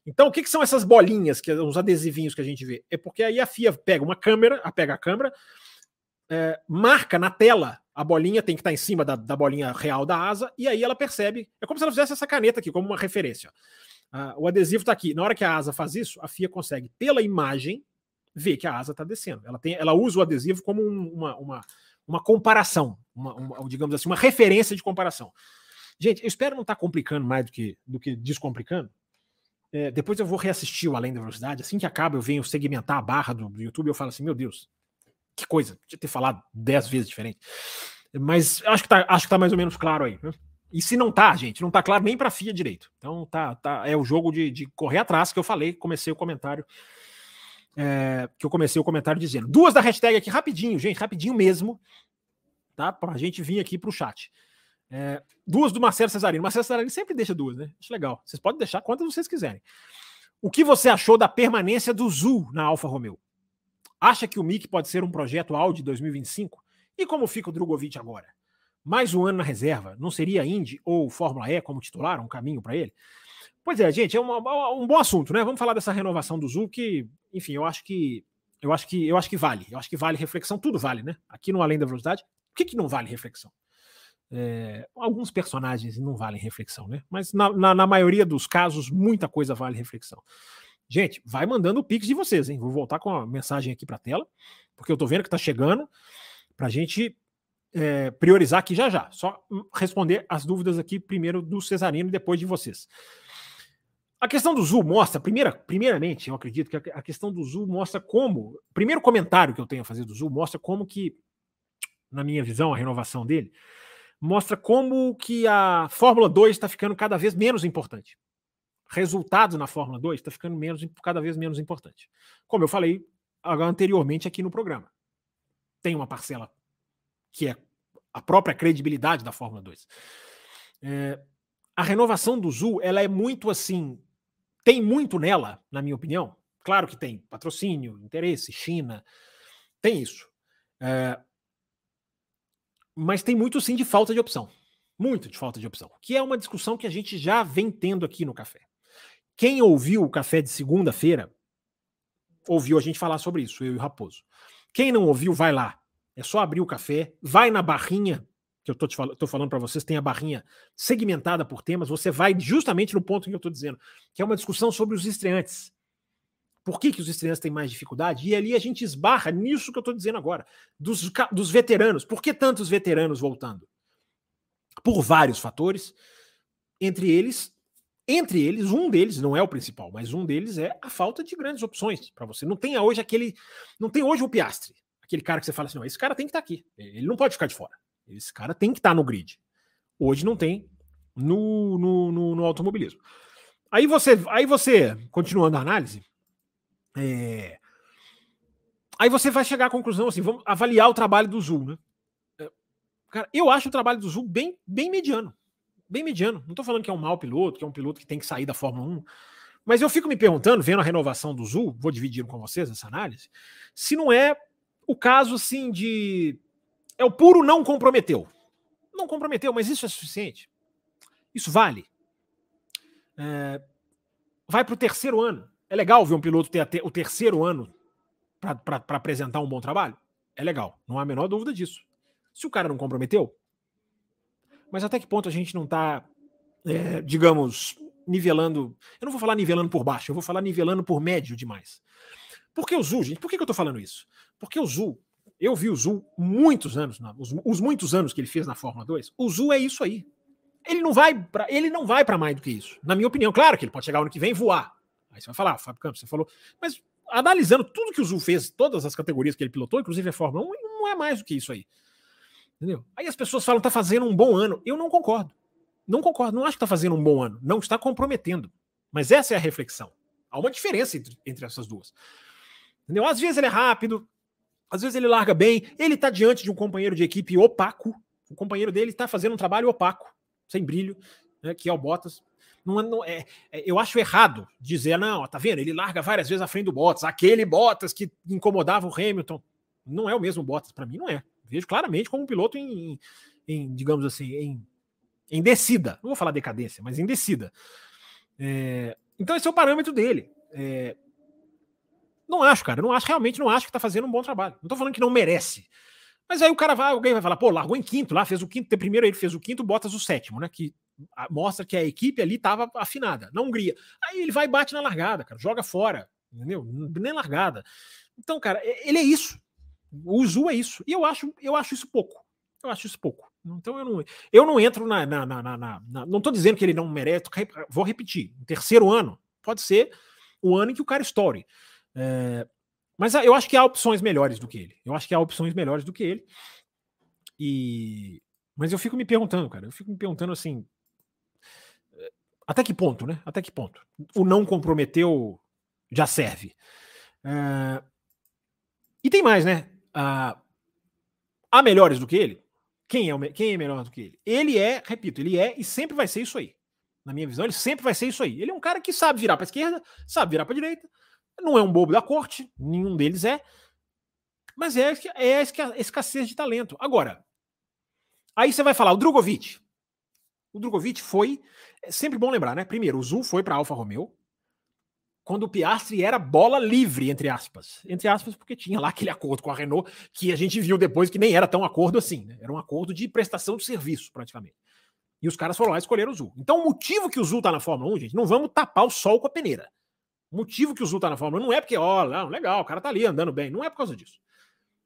Então, o que, que, são essas bolinhas, que os adesivinhos que a gente vê? É porque aí a FIA pega uma câmera, pega a câmera, é, marca na tela a bolinha, tem que estar tá em cima da, da, bolinha real da asa, e aí ela percebe. É como se ela fizesse essa caneta aqui, como uma referência. Ah, o adesivo está aqui. Na hora que a asa faz isso, a FIA consegue, pela imagem, vê que a asa está descendo. Ela, tem, ela usa o adesivo como uma, uma, uma comparação, uma, uma, digamos assim, uma referência de comparação. Gente, eu espero não estar tá complicando mais do que, do que descomplicando. É, depois eu vou reassistir o Além da Velocidade. Assim que acaba, eu venho segmentar a barra do, do YouTube e eu falo assim: meu Deus, que coisa, podia ter falado dez vezes diferente. Mas acho que tá, acho que tá mais ou menos claro aí. Né? E se não tá, gente, não tá claro nem para FIA direito. Então tá, tá, é o jogo de, de correr atrás que eu falei, comecei o comentário é, que eu comecei o comentário dizendo. Duas da hashtag aqui, rapidinho, gente, rapidinho mesmo, tá? Pra gente vir aqui pro chat. É, duas do Marcelo Cesarino. Marcelo Cesarino sempre deixa duas, né? Acho legal. Vocês podem deixar quantas vocês quiserem. O que você achou da permanência do Zul na Alfa Romeo? Acha que o MIC pode ser um projeto Audi 2025? E como fica o Drogovic agora? Mais um ano na reserva, não seria Indy ou Fórmula E como titular, um caminho para ele? Pois é, gente, é um bom assunto, né? Vamos falar dessa renovação do Zul, que, enfim, eu acho que eu acho que eu acho que vale. Eu acho que vale reflexão, tudo vale, né? Aqui no Além da Velocidade, o que, que não vale reflexão? É, alguns personagens não valem reflexão, né? Mas na, na, na, maioria dos casos, muita coisa vale reflexão. Gente, vai mandando o pix de vocês, hein? Vou voltar com a mensagem aqui para a tela, porque eu tô vendo que tá chegando para a gente é, priorizar aqui já já. Só responder as dúvidas aqui primeiro do Cesarino e depois de vocês. A questão do Zul mostra, primeira, primeiramente, eu acredito que a questão do Zul mostra como. O primeiro comentário que eu tenho a fazer do Zul mostra como que, na minha visão, a renovação dele mostra como que a Fórmula 2 está ficando cada vez menos importante. Resultados na Fórmula 2 está ficando menos, cada vez menos importante. Como eu falei anteriormente aqui no programa. Tem uma parcela que é a própria credibilidade da Fórmula 2. É, a renovação do Zul, ela é muito assim tem muito nela, na minha opinião. Claro que tem patrocínio, interesse, China, tem isso. É, mas tem muito sim de falta de opção. Muito de falta de opção. Que é uma discussão que a gente já vem tendo aqui no café. Quem ouviu o café de segunda-feira, ouviu a gente falar sobre isso, eu e o Raposo. Quem não ouviu, vai lá. É só abrir o café, vai na barrinha que eu te fal falando para vocês, tem a barrinha segmentada por temas, você vai justamente no ponto que eu estou dizendo, que é uma discussão sobre os estreantes. Por que, que os estreantes têm mais dificuldade? E ali a gente esbarra nisso que eu estou dizendo agora, dos, dos veteranos. Por que tantos veteranos voltando? Por vários fatores, entre eles, entre eles, um deles não é o principal, mas um deles é a falta de grandes opções para você. Não tem hoje aquele, não tem hoje o Piastre, aquele cara que você fala assim, não, esse cara tem que estar tá aqui, ele não pode ficar de fora. Esse cara tem que estar tá no grid. Hoje não tem no, no, no, no, automobilismo. Aí você, aí você, continuando a análise, é... aí você vai chegar à conclusão assim, vamos avaliar o trabalho do Zul, né? É, cara, eu acho o trabalho do Zul bem, bem mediano. Bem mediano. Não estou falando que é um mau piloto, que é um piloto que tem que sair da Fórmula 1. Mas eu fico me perguntando, vendo a renovação do Zul, vou dividir com vocês essa análise, se não é o caso assim de é o puro não comprometeu. Não comprometeu, mas isso é suficiente. Isso vale. É, vai para o terceiro ano. É legal ver um piloto ter o terceiro ano para apresentar um bom trabalho? É legal, não há a menor dúvida disso. Se o cara não comprometeu, mas até que ponto a gente não está, é, digamos, nivelando. Eu não vou falar nivelando por baixo, eu vou falar nivelando por médio demais. Por que o Zul, gente? Por que, que eu estou falando isso? Porque o Zul eu vi o Zul muitos anos, os, os, muitos anos que ele fez na Fórmula 2. O Zul é isso aí. Ele não vai para ele não vai para mais do que isso. Na minha opinião, claro que ele pode chegar ano que vem e voar. Aí você vai falar, ah, Fábio Campos, você falou, mas analisando tudo que o Zul fez, todas as categorias que ele pilotou, inclusive a Fórmula 1, não é mais do que isso aí. Entendeu? Aí as pessoas falam, tá fazendo um bom ano. Eu não concordo. Não concordo, não acho que tá fazendo um bom ano. Não está comprometendo. Mas essa é a reflexão. Há uma diferença entre, entre essas duas. Entendeu? Às vezes ele é rápido, às vezes ele larga bem, ele está diante de um companheiro de equipe opaco. O companheiro dele está fazendo um trabalho opaco, sem brilho, né, que é o Bottas. Não, é, não é, é, eu acho errado dizer, não, tá vendo? Ele larga várias vezes à frente do Bottas, aquele Bottas que incomodava o Hamilton. Não é o mesmo Bottas, para mim não é. Vejo claramente como um piloto em, em digamos assim, em, em descida. Não vou falar decadência, mas em descida. É, então esse é o parâmetro dele. É, não acho, cara. Não acho, realmente não acho que tá fazendo um bom trabalho. Não tô falando que não merece. Mas aí o cara vai, alguém vai falar, pô, largou em quinto lá, fez o quinto, primeiro ele fez o quinto, Bottas o sétimo, né? Que mostra que a equipe ali tava afinada, na Hungria. Aí ele vai e bate na largada, cara, joga fora, entendeu? Nem largada. Então, cara, ele é isso. O Zu é isso. E eu acho, eu acho isso pouco. Eu acho isso pouco. Então eu não, eu não entro na, na, na, na, Não tô dizendo que ele não merece. Vou repetir. Terceiro ano, pode ser o ano em que o cara estoure. É, mas eu acho que há opções melhores do que ele. Eu acho que há opções melhores do que ele. E mas eu fico me perguntando, cara, eu fico me perguntando assim, até que ponto, né? Até que ponto? O não comprometeu já serve. É, e tem mais, né? Ah, há melhores do que ele? Quem é, quem é melhor do que ele? Ele é, repito, ele é e sempre vai ser isso aí. Na minha visão, ele sempre vai ser isso aí. Ele é um cara que sabe virar para esquerda, sabe virar para direita, não é um bobo da corte, nenhum deles é. Mas é, é a escassez de talento. Agora, aí você vai falar, o Drogovic. O Drogovic foi. É sempre bom lembrar, né? Primeiro, o Zul foi para Alfa Romeo quando o Piastri era bola livre, entre aspas. Entre aspas, porque tinha lá aquele acordo com a Renault que a gente viu depois que nem era tão acordo assim, né? Era um acordo de prestação de serviço, praticamente. E os caras foram lá e escolheram o Zul. Então, o motivo que o Zul tá na Fórmula 1, gente, não vamos tapar o sol com a peneira. O motivo que o Zul tá na Fórmula 1 não é porque, ó, não, legal, o cara tá ali andando bem. Não é por causa disso.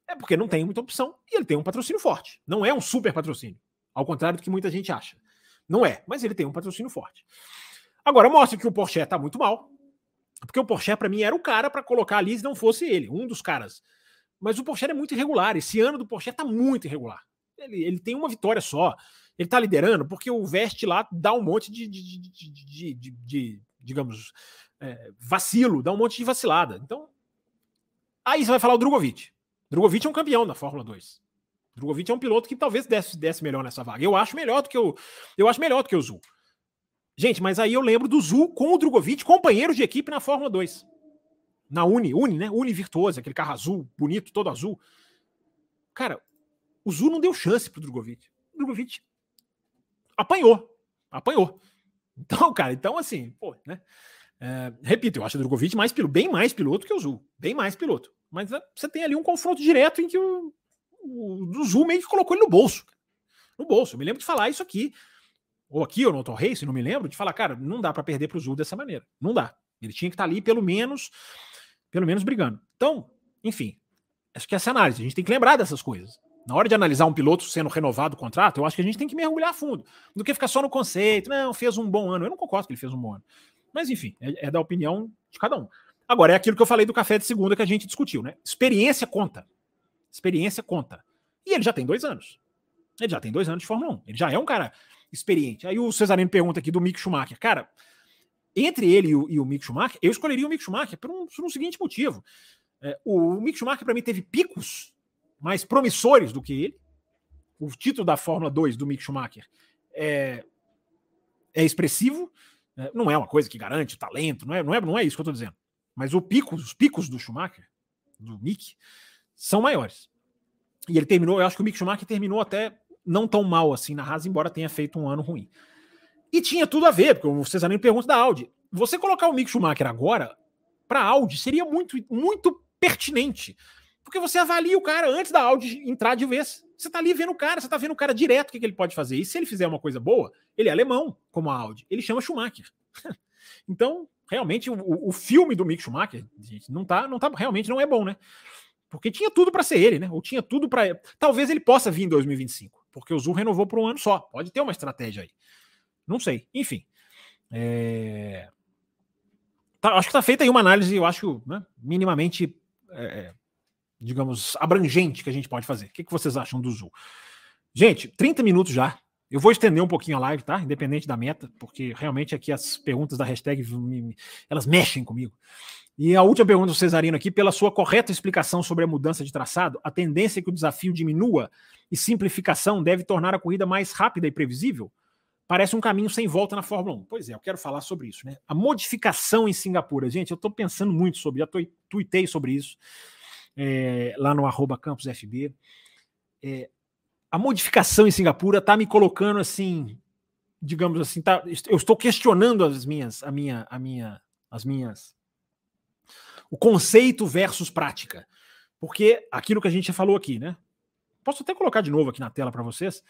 É porque não tem muita opção e ele tem um patrocínio forte. Não é um super patrocínio. Ao contrário do que muita gente acha. Não é, mas ele tem um patrocínio forte. Agora, mostra que o Porsche tá muito mal. Porque o Porsche, para mim, era o cara para colocar ali se não fosse ele, um dos caras. Mas o Porsche é muito irregular. Esse ano do Porsche tá muito irregular. Ele, ele tem uma vitória só. Ele tá liderando porque o Veste lá dá um monte de, de, de, de digamos, é, vacilo, dá um monte de vacilada. Então, aí você vai falar o Drogovic. Drogovic é um campeão da Fórmula 2. Drogovic é um piloto que talvez desse, desse melhor nessa vaga. Eu acho melhor do que o eu acho melhor do que o Zul. Gente, mas aí eu lembro do Zul com o Drogovic, companheiro de equipe na Fórmula 2. Na Uni, Uni, né? Uni Virtuosa, aquele carro azul, bonito, todo azul. Cara, o Zul não deu chance pro Drogovic. O Drogovic apanhou. Apanhou. Então, cara, então assim, pô, né? É, repito, eu acho o Drogovic mais piloto, bem mais piloto que o Zul. Bem mais piloto. Mas é, você tem ali um confronto direto em que o, o, o Zul meio que colocou ele no bolso. No bolso. Eu me lembro de falar isso aqui ou aqui ou no Auto Race, não me lembro, de falar, cara, não dá para perder para o Zul dessa maneira. Não dá. Ele tinha que estar tá ali pelo menos, pelo menos brigando. Então, enfim, acho que essa análise, a gente tem que lembrar dessas coisas. Na hora de analisar um piloto sendo renovado o contrato, eu acho que a gente tem que mergulhar a fundo, do que ficar só no conceito, não, fez um bom ano. Eu não concordo que ele fez um bom ano. Mas enfim, é, é da opinião de cada um. Agora, é aquilo que eu falei do café de segunda que a gente discutiu, né? Experiência conta. Experiência conta. E ele já tem dois anos. Ele já tem dois anos de Fórmula 1. Ele já é um cara experiente. Aí o Cesarino pergunta aqui do Mick Schumacher. Cara, entre ele e o, e o Mick Schumacher, eu escolheria o Mick Schumacher por um, por um seguinte motivo. É, o, o Mick Schumacher, para mim, teve picos mais promissores do que ele. O título da Fórmula 2 do Mick Schumacher é, é expressivo. É, não é uma coisa que garante talento, não é, não é, não é isso que eu estou dizendo. Mas o pico, os picos do Schumacher, do Mick, são maiores. E ele terminou, eu acho que o Mick Schumacher terminou até não tão mal assim na Haas, embora tenha feito um ano ruim. E tinha tudo a ver, porque o Cesarino pergunta da Audi. Você colocar o Mick Schumacher agora para a Audi seria muito, muito pertinente. Porque você avalia o cara antes da Audi entrar de vez. Você tá ali vendo o cara, você tá vendo o cara direto o que, que ele pode fazer. E se ele fizer uma coisa boa, ele é alemão, como a Audi. Ele chama Schumacher. então, realmente, o, o filme do Mick Schumacher, gente, não tá, não tá, realmente não é bom, né? Porque tinha tudo para ser ele, né? Ou tinha tudo para. Talvez ele possa vir em 2025 porque o Zul renovou por um ano só. Pode ter uma estratégia aí. Não sei. Enfim. É... Tá, acho que está feita aí uma análise, eu acho, né, minimamente, é, é, digamos, abrangente que a gente pode fazer. O que, que vocês acham do Zul? Gente, 30 minutos já. Eu vou estender um pouquinho a live, tá? Independente da meta, porque realmente aqui as perguntas da hashtag elas mexem comigo. E a última pergunta do Cesarino aqui, pela sua correta explicação sobre a mudança de traçado, a tendência é que o desafio diminua e simplificação deve tornar a corrida mais rápida e previsível? Parece um caminho sem volta na Fórmula 1. Pois é, eu quero falar sobre isso, né? A modificação em Singapura, gente, eu estou pensando muito sobre, já tuitei sobre isso é, lá no arroba campusfb. É, a modificação em Singapura está me colocando assim, digamos assim, tá, eu estou questionando as minhas, a minha, a minha, as minhas o conceito versus prática. Porque aquilo que a gente já falou aqui, né? Posso até colocar de novo aqui na tela para vocês,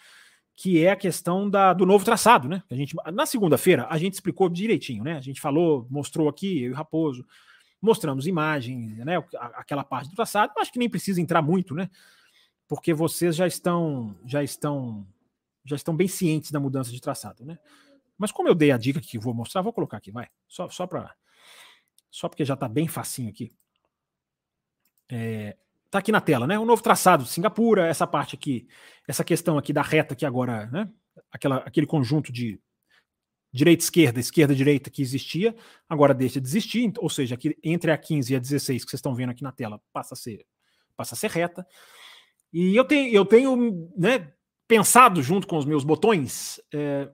que é a questão da, do novo traçado, né? A gente, na segunda-feira a gente explicou direitinho, né? A gente falou, mostrou aqui, eu e o Raposo, mostramos imagens, né? Aquela parte do traçado. Acho que nem precisa entrar muito, né? Porque vocês já estão, já estão, já estão bem cientes da mudança de traçado, né? Mas como eu dei a dica que vou mostrar, vou colocar aqui, vai. Só, só para só porque já está bem facinho aqui. É, tá aqui na tela, né? O novo traçado de Singapura, essa parte aqui, essa questão aqui da reta que agora, né? Aquela, aquele conjunto de direita, esquerda, esquerda, direita que existia, agora deixa de existir, ou seja, aqui, entre a 15 e a 16 que vocês estão vendo aqui na tela passa a ser, passa a ser reta. E eu tenho, eu tenho né, pensado junto com os meus botões é,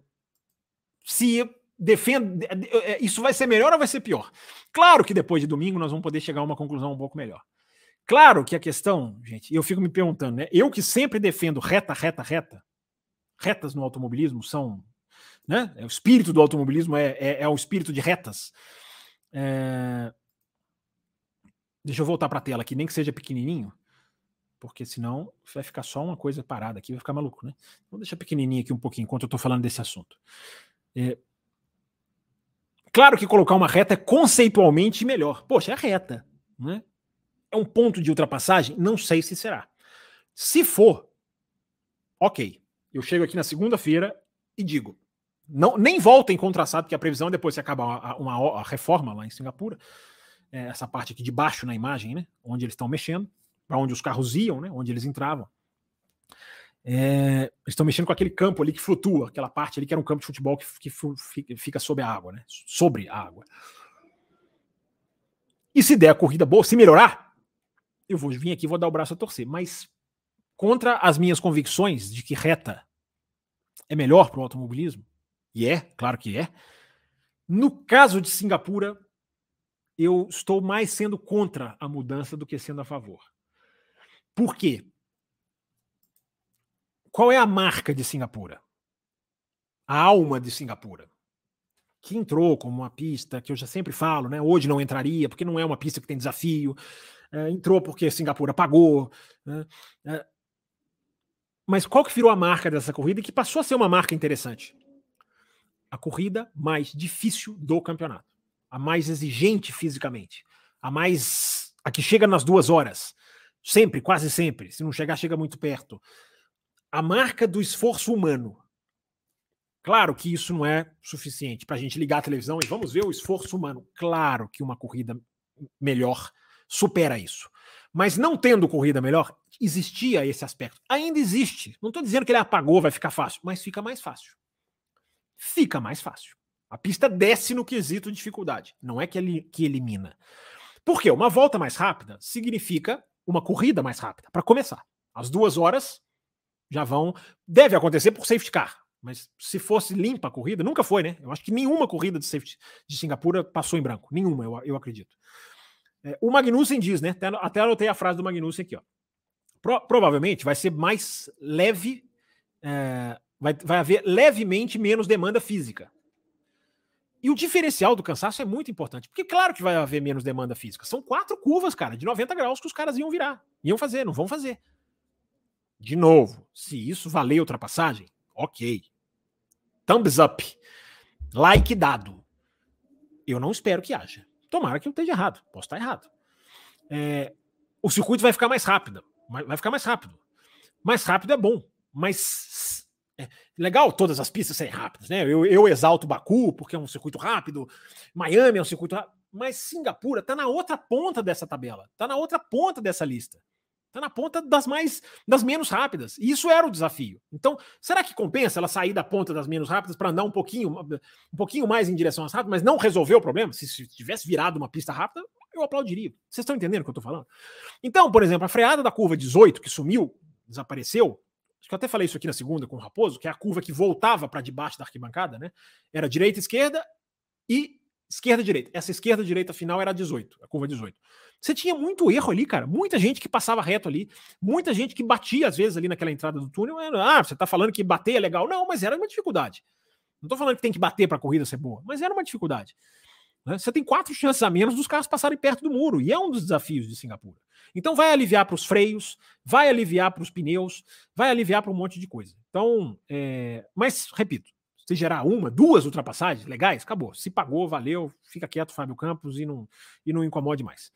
se defende. É, é, isso vai ser melhor ou vai ser pior? Claro que depois de domingo nós vamos poder chegar a uma conclusão um pouco melhor. Claro que a questão, gente, eu fico me perguntando, né? Eu que sempre defendo reta, reta, reta, retas no automobilismo são. Né? O espírito do automobilismo é, é, é o espírito de retas. É... Deixa eu voltar para a tela aqui, nem que seja pequenininho, porque senão vai ficar só uma coisa parada aqui, vai ficar maluco, né? Vou deixar pequenininho aqui um pouquinho enquanto eu estou falando desse assunto. É, claro que colocar uma reta é conceitualmente melhor. Poxa, é reta, né? É um ponto de ultrapassagem? Não sei se será. Se for, ok. Eu chego aqui na segunda-feira e digo: não, nem voltem com traçado, porque a previsão é depois que acabar uma, uma, reforma lá em Singapura, é essa parte aqui de baixo na imagem, né? Onde eles estão mexendo, para onde os carros iam, né? Onde eles entravam. É, eles estão mexendo com aquele campo ali que flutua, aquela parte ali que era um campo de futebol que, que fica sob a água, né? Sobre a água. E se der a corrida boa, se melhorar, eu vou vir aqui e vou dar o braço a torcer. Mas contra as minhas convicções de que reta é melhor para o automobilismo, e é, claro que é, no caso de Singapura, eu estou mais sendo contra a mudança do que sendo a favor. Por quê? Qual é a marca de Singapura? A alma de Singapura. Que entrou como uma pista que eu já sempre falo, né? Hoje não entraria, porque não é uma pista que tem desafio. É, entrou porque Singapura pagou. Né? É, mas qual que virou a marca dessa corrida e que passou a ser uma marca interessante? A corrida mais difícil do campeonato. A mais exigente fisicamente. A mais. A que chega nas duas horas. Sempre, quase sempre. Se não chegar, chega muito perto a marca do esforço humano. Claro que isso não é suficiente para a gente ligar a televisão e vamos ver o esforço humano. Claro que uma corrida melhor supera isso. Mas não tendo corrida melhor, existia esse aspecto. Ainda existe. Não estou dizendo que ele apagou, vai ficar fácil, mas fica mais fácil. Fica mais fácil. A pista desce no quesito de dificuldade. Não é que, ele, que elimina. Por quê? Uma volta mais rápida significa uma corrida mais rápida, para começar. As duas horas já vão. Deve acontecer por safety car, mas se fosse limpa a corrida, nunca foi, né? Eu acho que nenhuma corrida de safety de Singapura passou em branco. Nenhuma, eu, eu acredito. É, o Magnussen diz, né? Até, até anotei a frase do Magnussen aqui, ó. Pro, provavelmente vai ser mais leve, é, vai, vai haver levemente menos demanda física. E o diferencial do cansaço é muito importante, porque claro que vai haver menos demanda física. São quatro curvas, cara, de 90 graus que os caras iam virar. Iam fazer, não vão fazer. De novo, se isso valer ultrapassagem, ok. Thumbs up. Like dado. Eu não espero que haja. Tomara que eu esteja errado. Posso estar errado. É, o circuito vai ficar mais rápido. Vai ficar mais rápido. Mais rápido é bom. Mas é legal todas as pistas serem rápidas, né? Eu, eu exalto Baku porque é um circuito rápido. Miami é um circuito rápido. Mas Singapura está na outra ponta dessa tabela. Está na outra ponta dessa lista. Está na ponta das mais das menos rápidas. E isso era o desafio. Então, será que compensa ela sair da ponta das menos rápidas para andar um pouquinho, um pouquinho mais em direção às rápidas, mas não resolver o problema? Se, se tivesse virado uma pista rápida, eu aplaudiria. Vocês estão entendendo o que eu estou falando? Então, por exemplo, a freada da curva 18, que sumiu, desapareceu, que eu até falei isso aqui na segunda com o Raposo, que é a curva que voltava para debaixo da arquibancada, né? Era direita, esquerda e esquerda, direita. Essa esquerda, direita final era a 18, a curva 18. Você tinha muito erro ali, cara. Muita gente que passava reto ali, muita gente que batia às vezes ali naquela entrada do túnel. ah, você tá falando que bater é legal. Não, mas era uma dificuldade. Não tô falando que tem que bater para a corrida ser boa, mas era uma dificuldade. Né? Você tem quatro chances a menos dos carros passarem perto do muro, e é um dos desafios de Singapura. Então vai aliviar para os freios, vai aliviar para os pneus, vai aliviar para um monte de coisa. Então, é... mas repito, se gerar uma, duas ultrapassagens legais, acabou. Se pagou, valeu, fica quieto, Fábio Campos, e não, e não incomode mais.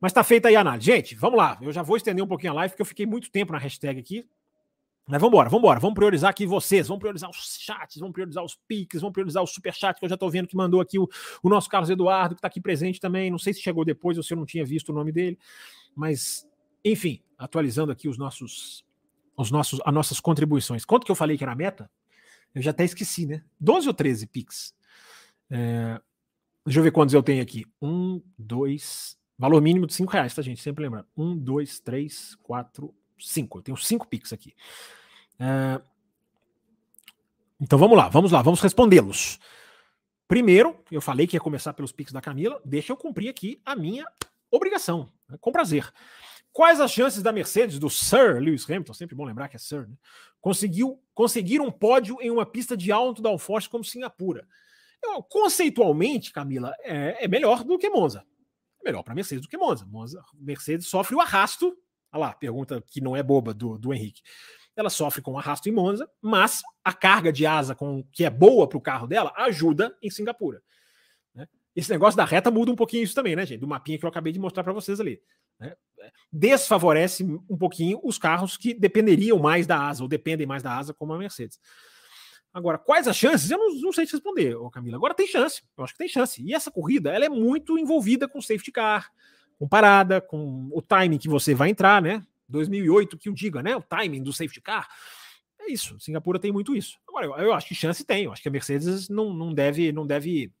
Mas tá feita aí a análise. Gente, vamos lá. Eu já vou estender um pouquinho a live, porque eu fiquei muito tempo na hashtag aqui. Mas vamos embora, vamos embora. Vamos priorizar aqui vocês, vamos priorizar os chats, vamos priorizar os piques, vamos priorizar o superchat, que eu já estou vendo que mandou aqui o, o nosso Carlos Eduardo, que está aqui presente também. Não sei se chegou depois ou se eu não tinha visto o nome dele. Mas, enfim, atualizando aqui os nossos, os nossos, as nossas contribuições. Quanto que eu falei que era a meta? Eu já até esqueci, né? 12 ou 13 piques. É, deixa eu ver quantos eu tenho aqui. Um, dois, Valor mínimo de 5 reais, tá, gente? Sempre lembrando. 1, 2, 3, 4, 5. Eu tenho 5 Pix aqui. É... Então vamos lá, vamos lá, vamos respondê-los. Primeiro, eu falei que ia começar pelos Pix da Camila. Deixa eu cumprir aqui a minha obrigação, né? com prazer. Quais as chances da Mercedes, do Sir Lewis Hamilton, sempre bom lembrar que é Sir, né? Conseguiu, conseguir um pódio em uma pista de alto downforce como Singapura? Eu, conceitualmente, Camila, é, é melhor do que Monza melhor para Mercedes do que Monza. Monza. Mercedes sofre o arrasto. Olha lá, pergunta que não é boba do, do Henrique. Ela sofre com arrasto em Monza, mas a carga de asa com que é boa para o carro dela ajuda em Singapura. Né? esse negócio da reta muda um pouquinho isso também, né, gente? Do mapinha que eu acabei de mostrar para vocês ali. Né? Desfavorece um pouquinho os carros que dependeriam mais da asa, ou dependem mais da asa, como a Mercedes. Agora, quais as chances? Eu não, não sei te responder, Camila. Agora tem chance, eu acho que tem chance. E essa corrida, ela é muito envolvida com safety car, com parada, com o timing que você vai entrar, né? 2008, que eu diga, né? O timing do safety car. É isso. Singapura tem muito isso. Agora, eu, eu acho que chance tem. Eu acho que a Mercedes não, não deve, não deve,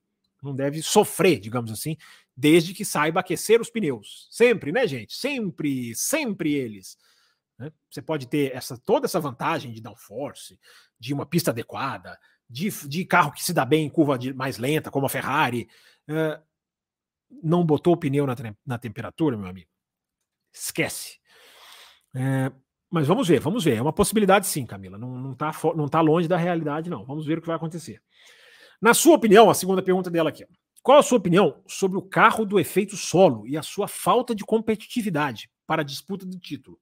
não deve sofrer, digamos assim, desde que saiba aquecer os pneus. Sempre, né, gente? Sempre, sempre eles. Né? Você pode ter essa toda essa vantagem de downforce, de uma pista adequada, de, de carro que se dá bem em curva de, mais lenta, como a Ferrari. Uh, não botou o pneu na, na temperatura, meu amigo? Esquece. É, mas vamos ver, vamos ver. É uma possibilidade sim, Camila. Não, não, tá, não tá longe da realidade, não. Vamos ver o que vai acontecer. Na sua opinião, a segunda pergunta dela aqui. Qual a sua opinião sobre o carro do efeito solo e a sua falta de competitividade para a disputa do título?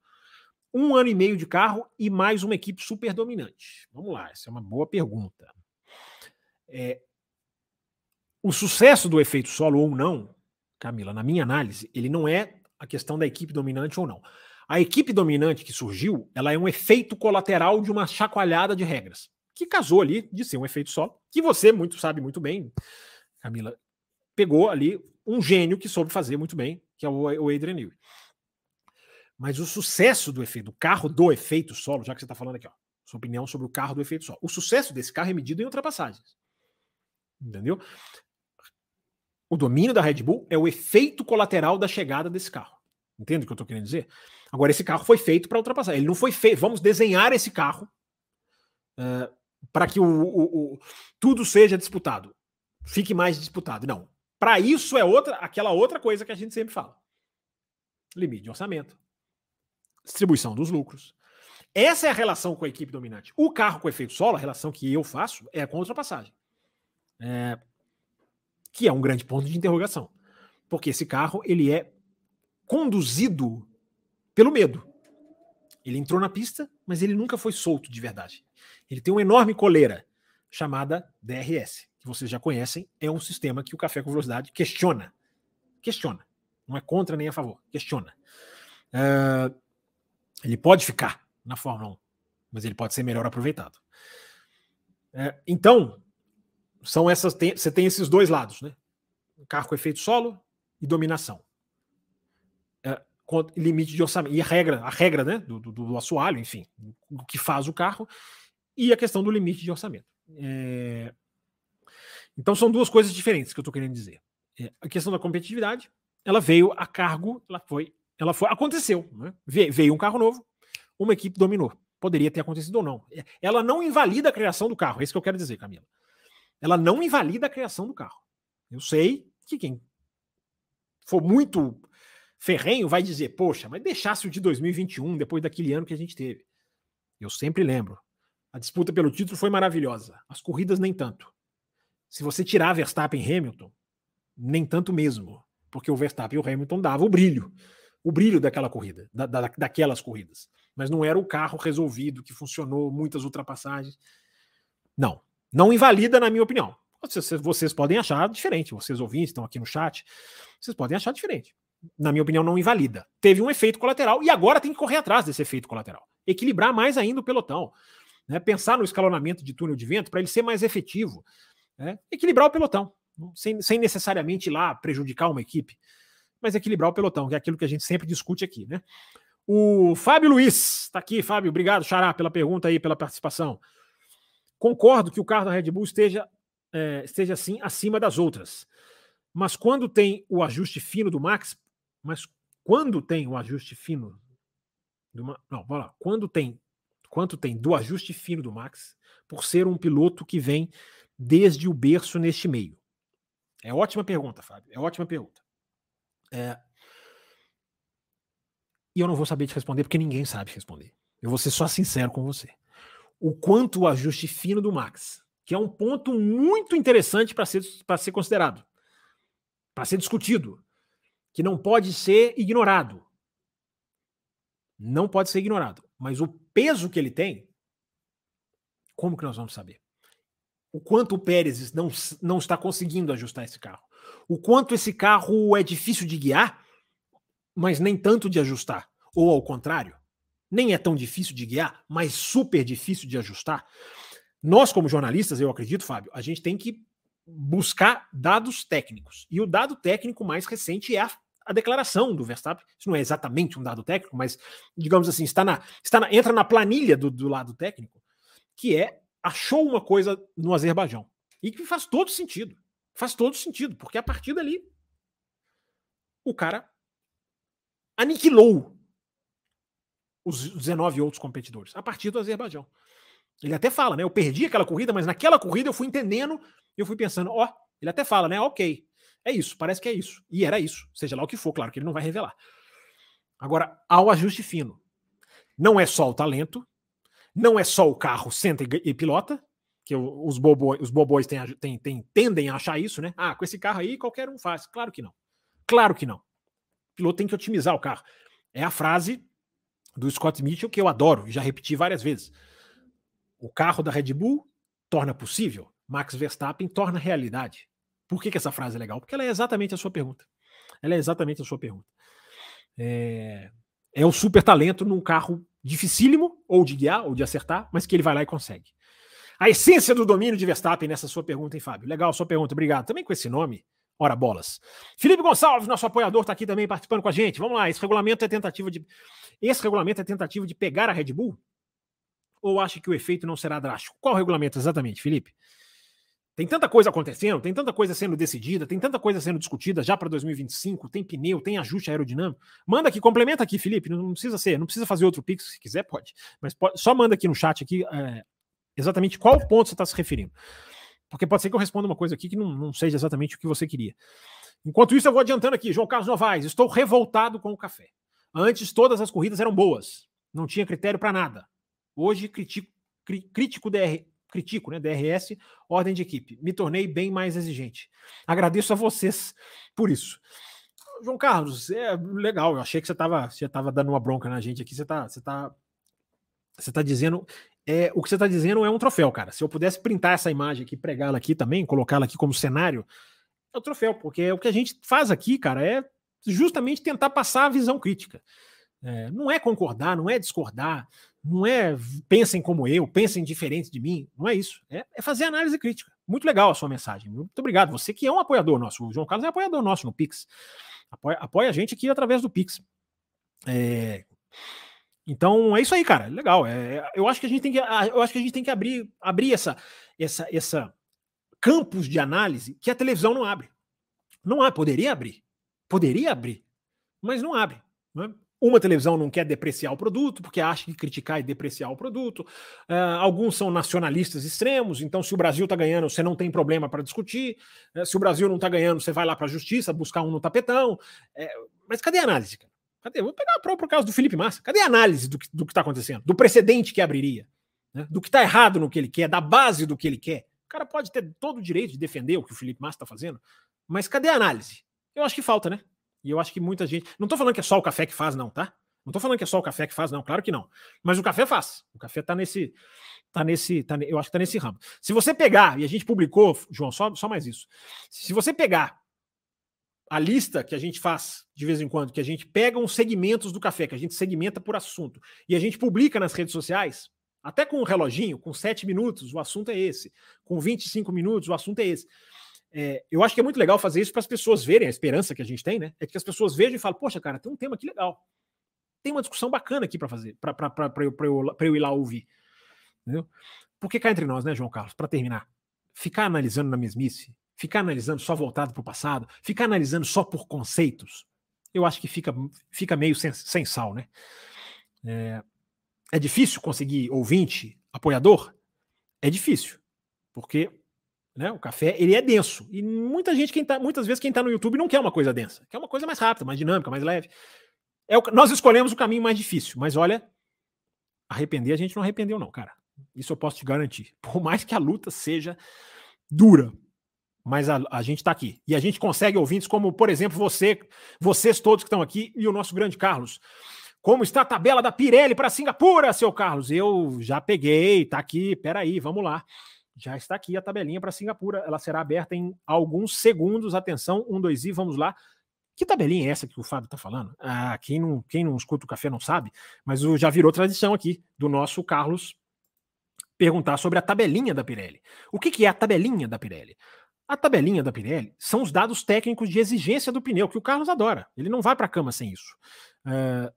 Um ano e meio de carro e mais uma equipe super dominante. Vamos lá, essa é uma boa pergunta. É, o sucesso do efeito solo ou não, Camila, na minha análise, ele não é a questão da equipe dominante ou não. A equipe dominante que surgiu, ela é um efeito colateral de uma chacoalhada de regras, que casou ali de ser um efeito solo, que você muito sabe muito bem, Camila, pegou ali um gênio que soube fazer muito bem, que é o Adrian Newey. Mas o sucesso do efeito, do carro do efeito solo, já que você está falando aqui, ó, sua opinião sobre o carro do efeito solo. O sucesso desse carro é medido em ultrapassagens. Entendeu? O domínio da Red Bull é o efeito colateral da chegada desse carro. Entende o que eu estou querendo dizer? Agora, esse carro foi feito para ultrapassar. Ele não foi feito. Vamos desenhar esse carro uh, para que o, o, o, tudo seja disputado. Fique mais disputado. Não. Para isso é outra, aquela outra coisa que a gente sempre fala: limite de orçamento, distribuição dos lucros. Essa é a relação com a equipe dominante. O carro com efeito solo, a relação que eu faço é com a ultrapassagem. É, que é um grande ponto de interrogação. Porque esse carro ele é conduzido pelo medo. Ele entrou na pista, mas ele nunca foi solto de verdade. Ele tem uma enorme coleira chamada DRS, que vocês já conhecem, é um sistema que o Café com Velocidade questiona. Questiona. Não é contra nem a favor, questiona. Uh, ele pode ficar na Fórmula 1, mas ele pode ser melhor aproveitado. Uh, então, são essas. Tem, você tem esses dois lados, né? Carro com efeito solo e dominação. É, limite de orçamento. E a regra, a regra né, do, do, do assoalho, enfim, o que faz o carro, e a questão do limite de orçamento. É... Então são duas coisas diferentes que eu estou querendo dizer. É, a questão da competitividade, ela veio a cargo, ela foi, ela foi, aconteceu. Né? Veio um carro novo, uma equipe dominou. Poderia ter acontecido ou não. É, ela não invalida a criação do carro, é isso que eu quero dizer, Camila ela não invalida a criação do carro. Eu sei que quem for muito ferrenho vai dizer, poxa, mas deixasse o de 2021 depois daquele ano que a gente teve. Eu sempre lembro. A disputa pelo título foi maravilhosa. As corridas nem tanto. Se você tirar Verstappen e Hamilton, nem tanto mesmo. Porque o Verstappen e o Hamilton davam o brilho. O brilho daquela corrida, da, da, daquelas corridas. Mas não era o carro resolvido, que funcionou, muitas ultrapassagens. Não. Não invalida, na minha opinião. Vocês, vocês podem achar diferente, vocês ouvintes estão aqui no chat, vocês podem achar diferente. Na minha opinião, não invalida. Teve um efeito colateral e agora tem que correr atrás desse efeito colateral. Equilibrar mais ainda o pelotão. Né? Pensar no escalonamento de túnel de vento para ele ser mais efetivo. Né? Equilibrar o pelotão, sem, sem necessariamente ir lá prejudicar uma equipe, mas equilibrar o pelotão, que é aquilo que a gente sempre discute aqui. Né? O Fábio Luiz está aqui, Fábio. Obrigado, Xará, pela pergunta aí, pela participação. Concordo que o carro da Red Bull esteja, é, esteja assim acima das outras. Mas quando tem o ajuste fino do Max, mas quando tem o ajuste fino do não, lá, quando tem quanto tem do ajuste fino do Max, por ser um piloto que vem desde o berço neste meio? É ótima pergunta, Fábio. É ótima pergunta. É... E eu não vou saber te responder porque ninguém sabe responder. Eu vou ser só sincero com você o quanto o ajuste fino do Max, que é um ponto muito interessante para ser, ser considerado, para ser discutido, que não pode ser ignorado. Não pode ser ignorado. Mas o peso que ele tem, como que nós vamos saber? o quanto o Pérez não, não está conseguindo ajustar esse carro. O quanto esse carro é difícil de guiar, mas nem tanto de ajustar. Ou ao contrário, nem é tão difícil de guiar, mas super difícil de ajustar. Nós, como jornalistas, eu acredito, Fábio, a gente tem que buscar dados técnicos. E o dado técnico mais recente é a, a declaração do Verstappen. Isso não é exatamente um dado técnico, mas, digamos assim, está na, está na, entra na planilha do, do lado técnico, que é achou uma coisa no Azerbaijão. E que faz todo sentido. Faz todo sentido, porque a partir dali o cara aniquilou os 19 outros competidores a partir do Azerbaijão. Ele até fala, né? Eu perdi aquela corrida, mas naquela corrida eu fui entendendo, eu fui pensando, ó, ele até fala, né? Ok, é isso, parece que é isso. E era isso, seja lá o que for, claro que ele não vai revelar. Agora, ao ajuste fino. Não é só o talento, não é só o carro senta e pilota, que os, bobo, os bobões têm, têm, têm, tendem a achar isso, né? Ah, com esse carro aí qualquer um faz. Claro que não. Claro que não. O piloto tem que otimizar o carro. É a frase do Scott Mitchell que eu adoro já repeti várias vezes. O carro da Red Bull torna possível, Max Verstappen torna realidade. Por que, que essa frase é legal? Porque ela é exatamente a sua pergunta. Ela é exatamente a sua pergunta. É, é super talento num carro dificílimo, ou de guiar, ou de acertar, mas que ele vai lá e consegue. A essência do domínio de Verstappen nessa sua pergunta, hein, Fábio? Legal, sua pergunta, obrigado. Também com esse nome, ora bolas. Felipe Gonçalves, nosso apoiador, está aqui também participando com a gente. Vamos lá, esse regulamento é tentativa de. Esse regulamento é tentativa de pegar a Red Bull? Ou acha que o efeito não será drástico? Qual regulamento exatamente, Felipe? Tem tanta coisa acontecendo, tem tanta coisa sendo decidida, tem tanta coisa sendo discutida já para 2025, tem pneu, tem ajuste aerodinâmico. Manda aqui, complementa aqui, Felipe. Não precisa ser, não precisa fazer outro pix, se quiser, pode. Mas pode, só manda aqui no chat aqui é, exatamente qual ponto você está se referindo. Porque pode ser que eu responda uma coisa aqui que não, não seja exatamente o que você queria. Enquanto isso, eu vou adiantando aqui. João Carlos Novaes, estou revoltado com o café. Antes, todas as corridas eram boas. Não tinha critério para nada. Hoje, critico, cri, crítico DR, critico, né? DRS, ordem de equipe. Me tornei bem mais exigente. Agradeço a vocês por isso. João Carlos, é legal. Eu achei que você estava você tava dando uma bronca na gente aqui. Você está você tá, você tá dizendo. É, o que você está dizendo é um troféu, cara. Se eu pudesse printar essa imagem aqui, pregá-la aqui também, colocá-la aqui como cenário, é o troféu, porque o que a gente faz aqui, cara, é justamente tentar passar a visão crítica. É, não é concordar, não é discordar, não é pensem como eu, pensem diferente de mim, não é isso. É, é, fazer análise crítica. Muito legal a sua mensagem. Muito obrigado. Você que é um apoiador nosso. O João Carlos é apoiador nosso no Pix. Apoia, apoia a gente aqui através do Pix. É, então é isso aí, cara. Legal. É, eu acho que a gente tem que, eu acho que a gente tem que abrir, abrir essa, essa, essa campos de análise que a televisão não abre. Não há, poderia abrir. Poderia abrir, mas não abre. Não é? Uma televisão não quer depreciar o produto, porque acha que criticar e depreciar o produto. Uh, alguns são nacionalistas extremos, então se o Brasil está ganhando, você não tem problema para discutir. Uh, se o Brasil não está ganhando, você vai lá para a justiça buscar um no tapetão. Uh, mas cadê a análise? Cara? Cadê? Vou pegar o próprio caso do Felipe Massa. Cadê a análise do que está acontecendo? Do precedente que abriria? Né? Do que está errado no que ele quer, da base do que ele quer. O cara pode ter todo o direito de defender o que o Felipe Massa está fazendo, mas cadê a análise? Eu acho que falta, né? E eu acho que muita gente. Não estou falando que é só o café que faz, não, tá? Não estou falando que é só o café que faz, não. Claro que não. Mas o café faz. O café está nesse. Tá nesse tá, eu acho que está nesse ramo. Se você pegar, e a gente publicou, João, só, só mais isso. Se você pegar a lista que a gente faz de vez em quando, que a gente pega uns segmentos do café, que a gente segmenta por assunto, e a gente publica nas redes sociais, até com um reloginho, com 7 minutos, o assunto é esse. Com 25 minutos, o assunto é esse. É, eu acho que é muito legal fazer isso para as pessoas verem a esperança que a gente tem, né? É que as pessoas vejam e falam, poxa, cara, tem um tema aqui legal. Tem uma discussão bacana aqui para fazer, para eu, eu, eu ir lá ouvir. Entendeu? Porque cá entre nós, né, João Carlos, para terminar, ficar analisando na mesmice, ficar analisando só voltado para o passado, ficar analisando só por conceitos, eu acho que fica, fica meio sem, sem sal, né? É, é difícil conseguir ouvinte, apoiador? É difícil, porque né? O café ele é denso. E muita gente, quem tá, muitas vezes, quem está no YouTube não quer uma coisa densa, quer uma coisa mais rápida, mais dinâmica, mais leve. É o, nós escolhemos o caminho mais difícil, mas olha, arrepender a gente não arrependeu, não, cara. Isso eu posso te garantir. Por mais que a luta seja dura, mas a, a gente está aqui. E a gente consegue ouvintes como, por exemplo, você, vocês todos que estão aqui e o nosso grande Carlos. Como está a tabela da Pirelli para Singapura, seu Carlos? Eu já peguei, tá aqui, peraí, vamos lá. Já está aqui a tabelinha para Singapura. Ela será aberta em alguns segundos. Atenção, um, dois e vamos lá. Que tabelinha é essa que o Fábio está falando? Ah, quem não, quem não escuta o café não sabe, mas já virou tradição aqui do nosso Carlos perguntar sobre a tabelinha da Pirelli. O que, que é a tabelinha da Pirelli? A tabelinha da Pirelli são os dados técnicos de exigência do pneu, que o Carlos adora. Ele não vai para a cama sem isso. Uh,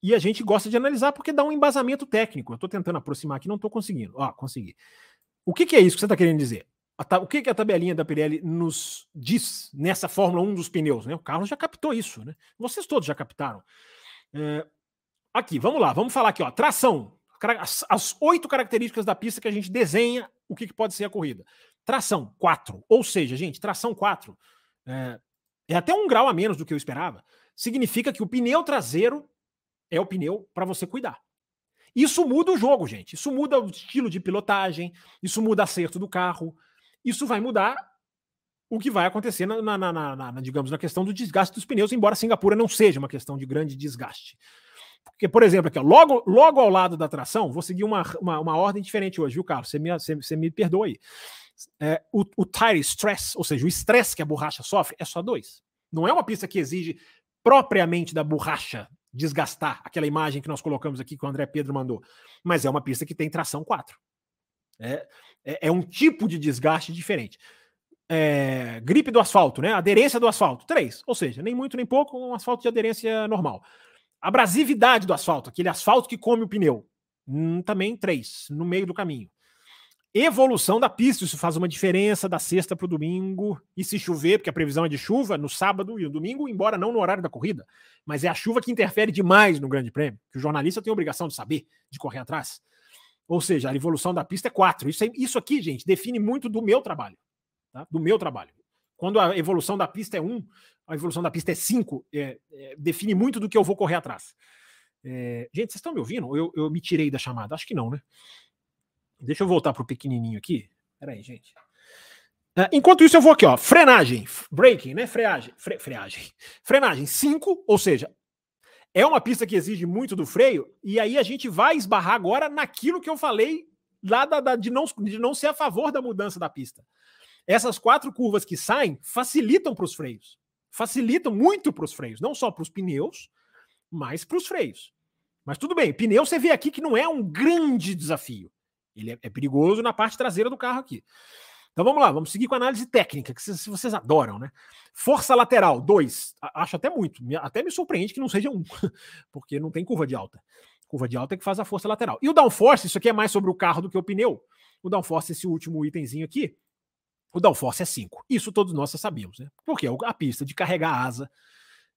e a gente gosta de analisar porque dá um embasamento técnico. Eu estou tentando aproximar aqui, não estou conseguindo. Ó, consegui. O que, que, é isso que você está querendo dizer? o que, que a tabelinha da Pirelli nos diz nessa Fórmula 1 dos pneus? Né? O Carlos já captou isso, né? Vocês todos já captaram. É, aqui, vamos lá, vamos falar aqui, ó. Tração. As, oito características da pista que a gente desenha o que, que pode ser a corrida. Tração 4. Ou seja, gente, tração 4 é, é até um grau a menos do que eu esperava. Significa que o pneu traseiro é o pneu para você cuidar. Isso muda o jogo, gente. Isso muda o estilo de pilotagem, isso muda acerto do carro, isso vai mudar o que vai acontecer na, na, na, na, digamos, na questão do desgaste dos pneus, embora Singapura não seja uma questão de grande desgaste. Porque, por exemplo, aqui, ó, logo, logo ao lado da tração, vou seguir uma, uma, uma ordem diferente hoje, viu, Carlos? Você me, você, você me perdoa aí. É, o, o tire stress, ou seja, o estresse que a borracha sofre, é só dois. Não é uma pista que exige propriamente da borracha desgastar aquela imagem que nós colocamos aqui que o André Pedro mandou, mas é uma pista que tem tração 4. É, é, é um tipo de desgaste diferente. É, gripe do asfalto, né? Aderência do asfalto, 3. Ou seja, nem muito nem pouco, um asfalto de aderência normal. Abrasividade do asfalto, aquele asfalto que come o pneu, hum, também 3, no meio do caminho. Evolução da pista, isso faz uma diferença da sexta para o domingo. E se chover, porque a previsão é de chuva no sábado e no domingo, embora não no horário da corrida, mas é a chuva que interfere demais no Grande Prêmio, que o jornalista tem a obrigação de saber, de correr atrás. Ou seja, a evolução da pista é 4. Isso, isso aqui, gente, define muito do meu trabalho. Tá? Do meu trabalho. Quando a evolução da pista é 1, um, a evolução da pista é 5, é, é, define muito do que eu vou correr atrás. É, gente, vocês estão me ouvindo? Eu, eu me tirei da chamada? Acho que não, né? Deixa eu voltar para o pequenininho aqui. Peraí, gente. Uh, enquanto isso, eu vou aqui, ó. Frenagem, braking, né? Freagem, fre, freagem. Frenagem 5, ou seja, é uma pista que exige muito do freio, e aí a gente vai esbarrar agora naquilo que eu falei lá da, da, de, não, de não ser a favor da mudança da pista. Essas quatro curvas que saem facilitam para os freios. Facilitam muito para os freios, não só para os pneus, mas para os freios. Mas tudo bem, pneu você vê aqui que não é um grande desafio. Ele é, é, perigoso na parte traseira do carro aqui. Então vamos lá, vamos seguir com a análise técnica, que vocês, vocês adoram, né? Força lateral, 2. Acho até muito. Até me surpreende que não seja um, porque não tem curva de alta. Curva de alta é que faz a força lateral. E o downforce, isso aqui é mais sobre o carro do que o pneu. O downforce, esse último itemzinho aqui, o downforce é 5. Isso todos nós sabemos, né? Porque é a pista de carregar a asa,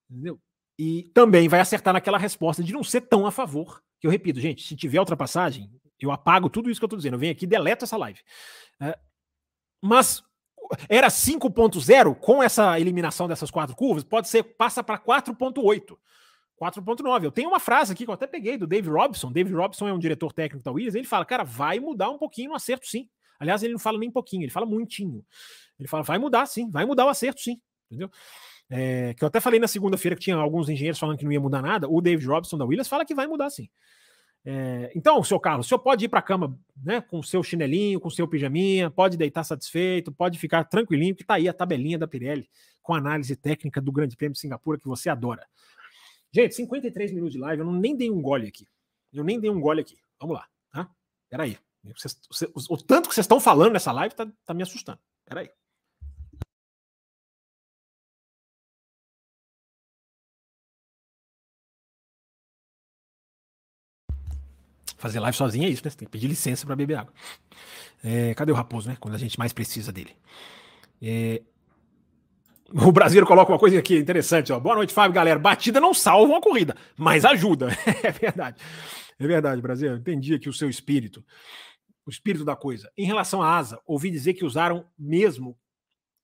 entendeu? E também vai acertar naquela resposta de não ser tão a favor. Que eu repito, gente, se tiver ultrapassagem, eu apago tudo isso que eu estou dizendo. Eu venho aqui e deleto essa live. É, mas era 5.0 com essa eliminação dessas quatro curvas, pode ser, passa para 4.8. 4.9. Eu tenho uma frase aqui que eu até peguei do Dave Robson. David Robson é um diretor técnico da Williams. Ele fala, cara, vai mudar um pouquinho o acerto, sim. Aliás, ele não fala nem pouquinho, ele fala muitinho. Ele fala, vai mudar, sim, vai mudar o acerto, sim. Entendeu? É, que eu até falei na segunda-feira que tinha alguns engenheiros falando que não ia mudar nada. O David Robson da Williams fala que vai mudar, sim. É, então, seu Carlos, o senhor pode ir para a cama né, com o seu chinelinho, com o seu pijaminha, pode deitar satisfeito, pode ficar tranquilinho, que está aí a tabelinha da Pirelli com análise técnica do Grande Prêmio de Singapura que você adora. Gente, 53 minutos de live, eu não, nem dei um gole aqui. Eu nem dei um gole aqui. Vamos lá, tá? Peraí. Vocês, o, o, tanto que vocês estão falando nessa live tá, tá me assustando. Peraí. Fazer live sozinho é isso, né? Você tem que pedir licença para beber água. É, cadê o Raposo, né? Quando a gente mais precisa dele. É, o brasileiro coloca uma coisa aqui interessante, ó. Boa noite, Fábio, galera. Batida não salva uma corrida, mas ajuda. é verdade. É verdade, brasileiro. Entendi aqui o seu espírito. O espírito da coisa. Em relação à asa, ouvi dizer que usaram mesmo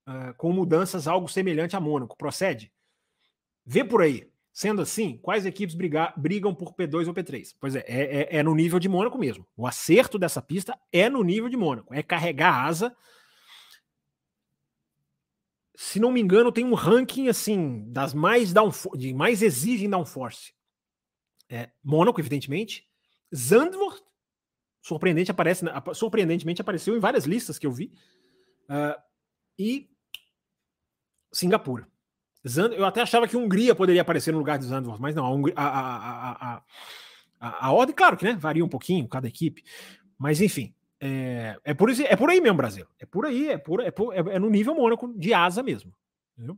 uh, com mudanças algo semelhante a Mônaco. Procede? Vê por aí. Sendo assim, quais equipes brigar, brigam por P2 ou P3? Pois é, é, é, é, no nível de Mônaco mesmo. O acerto dessa pista é no nível de Mônaco. É carregar a asa. Se não me engano, tem um ranking assim das mais de mais exigem downforce. É, Mônaco, evidentemente. Zandvoort, Surpreendente aparece, surpreendentemente apareceu em várias listas que eu vi. Uh, e Singapura. Eu até achava que Hungria poderia aparecer no lugar de Zandvoort, mas não. A, a, a, a, a, ordem, claro que né, varia um pouquinho cada equipe. Mas enfim, é, é, por, é por aí mesmo, Brasil. É por aí, é, por, é, por, é, é no nível Mônaco de asa mesmo. Entendeu?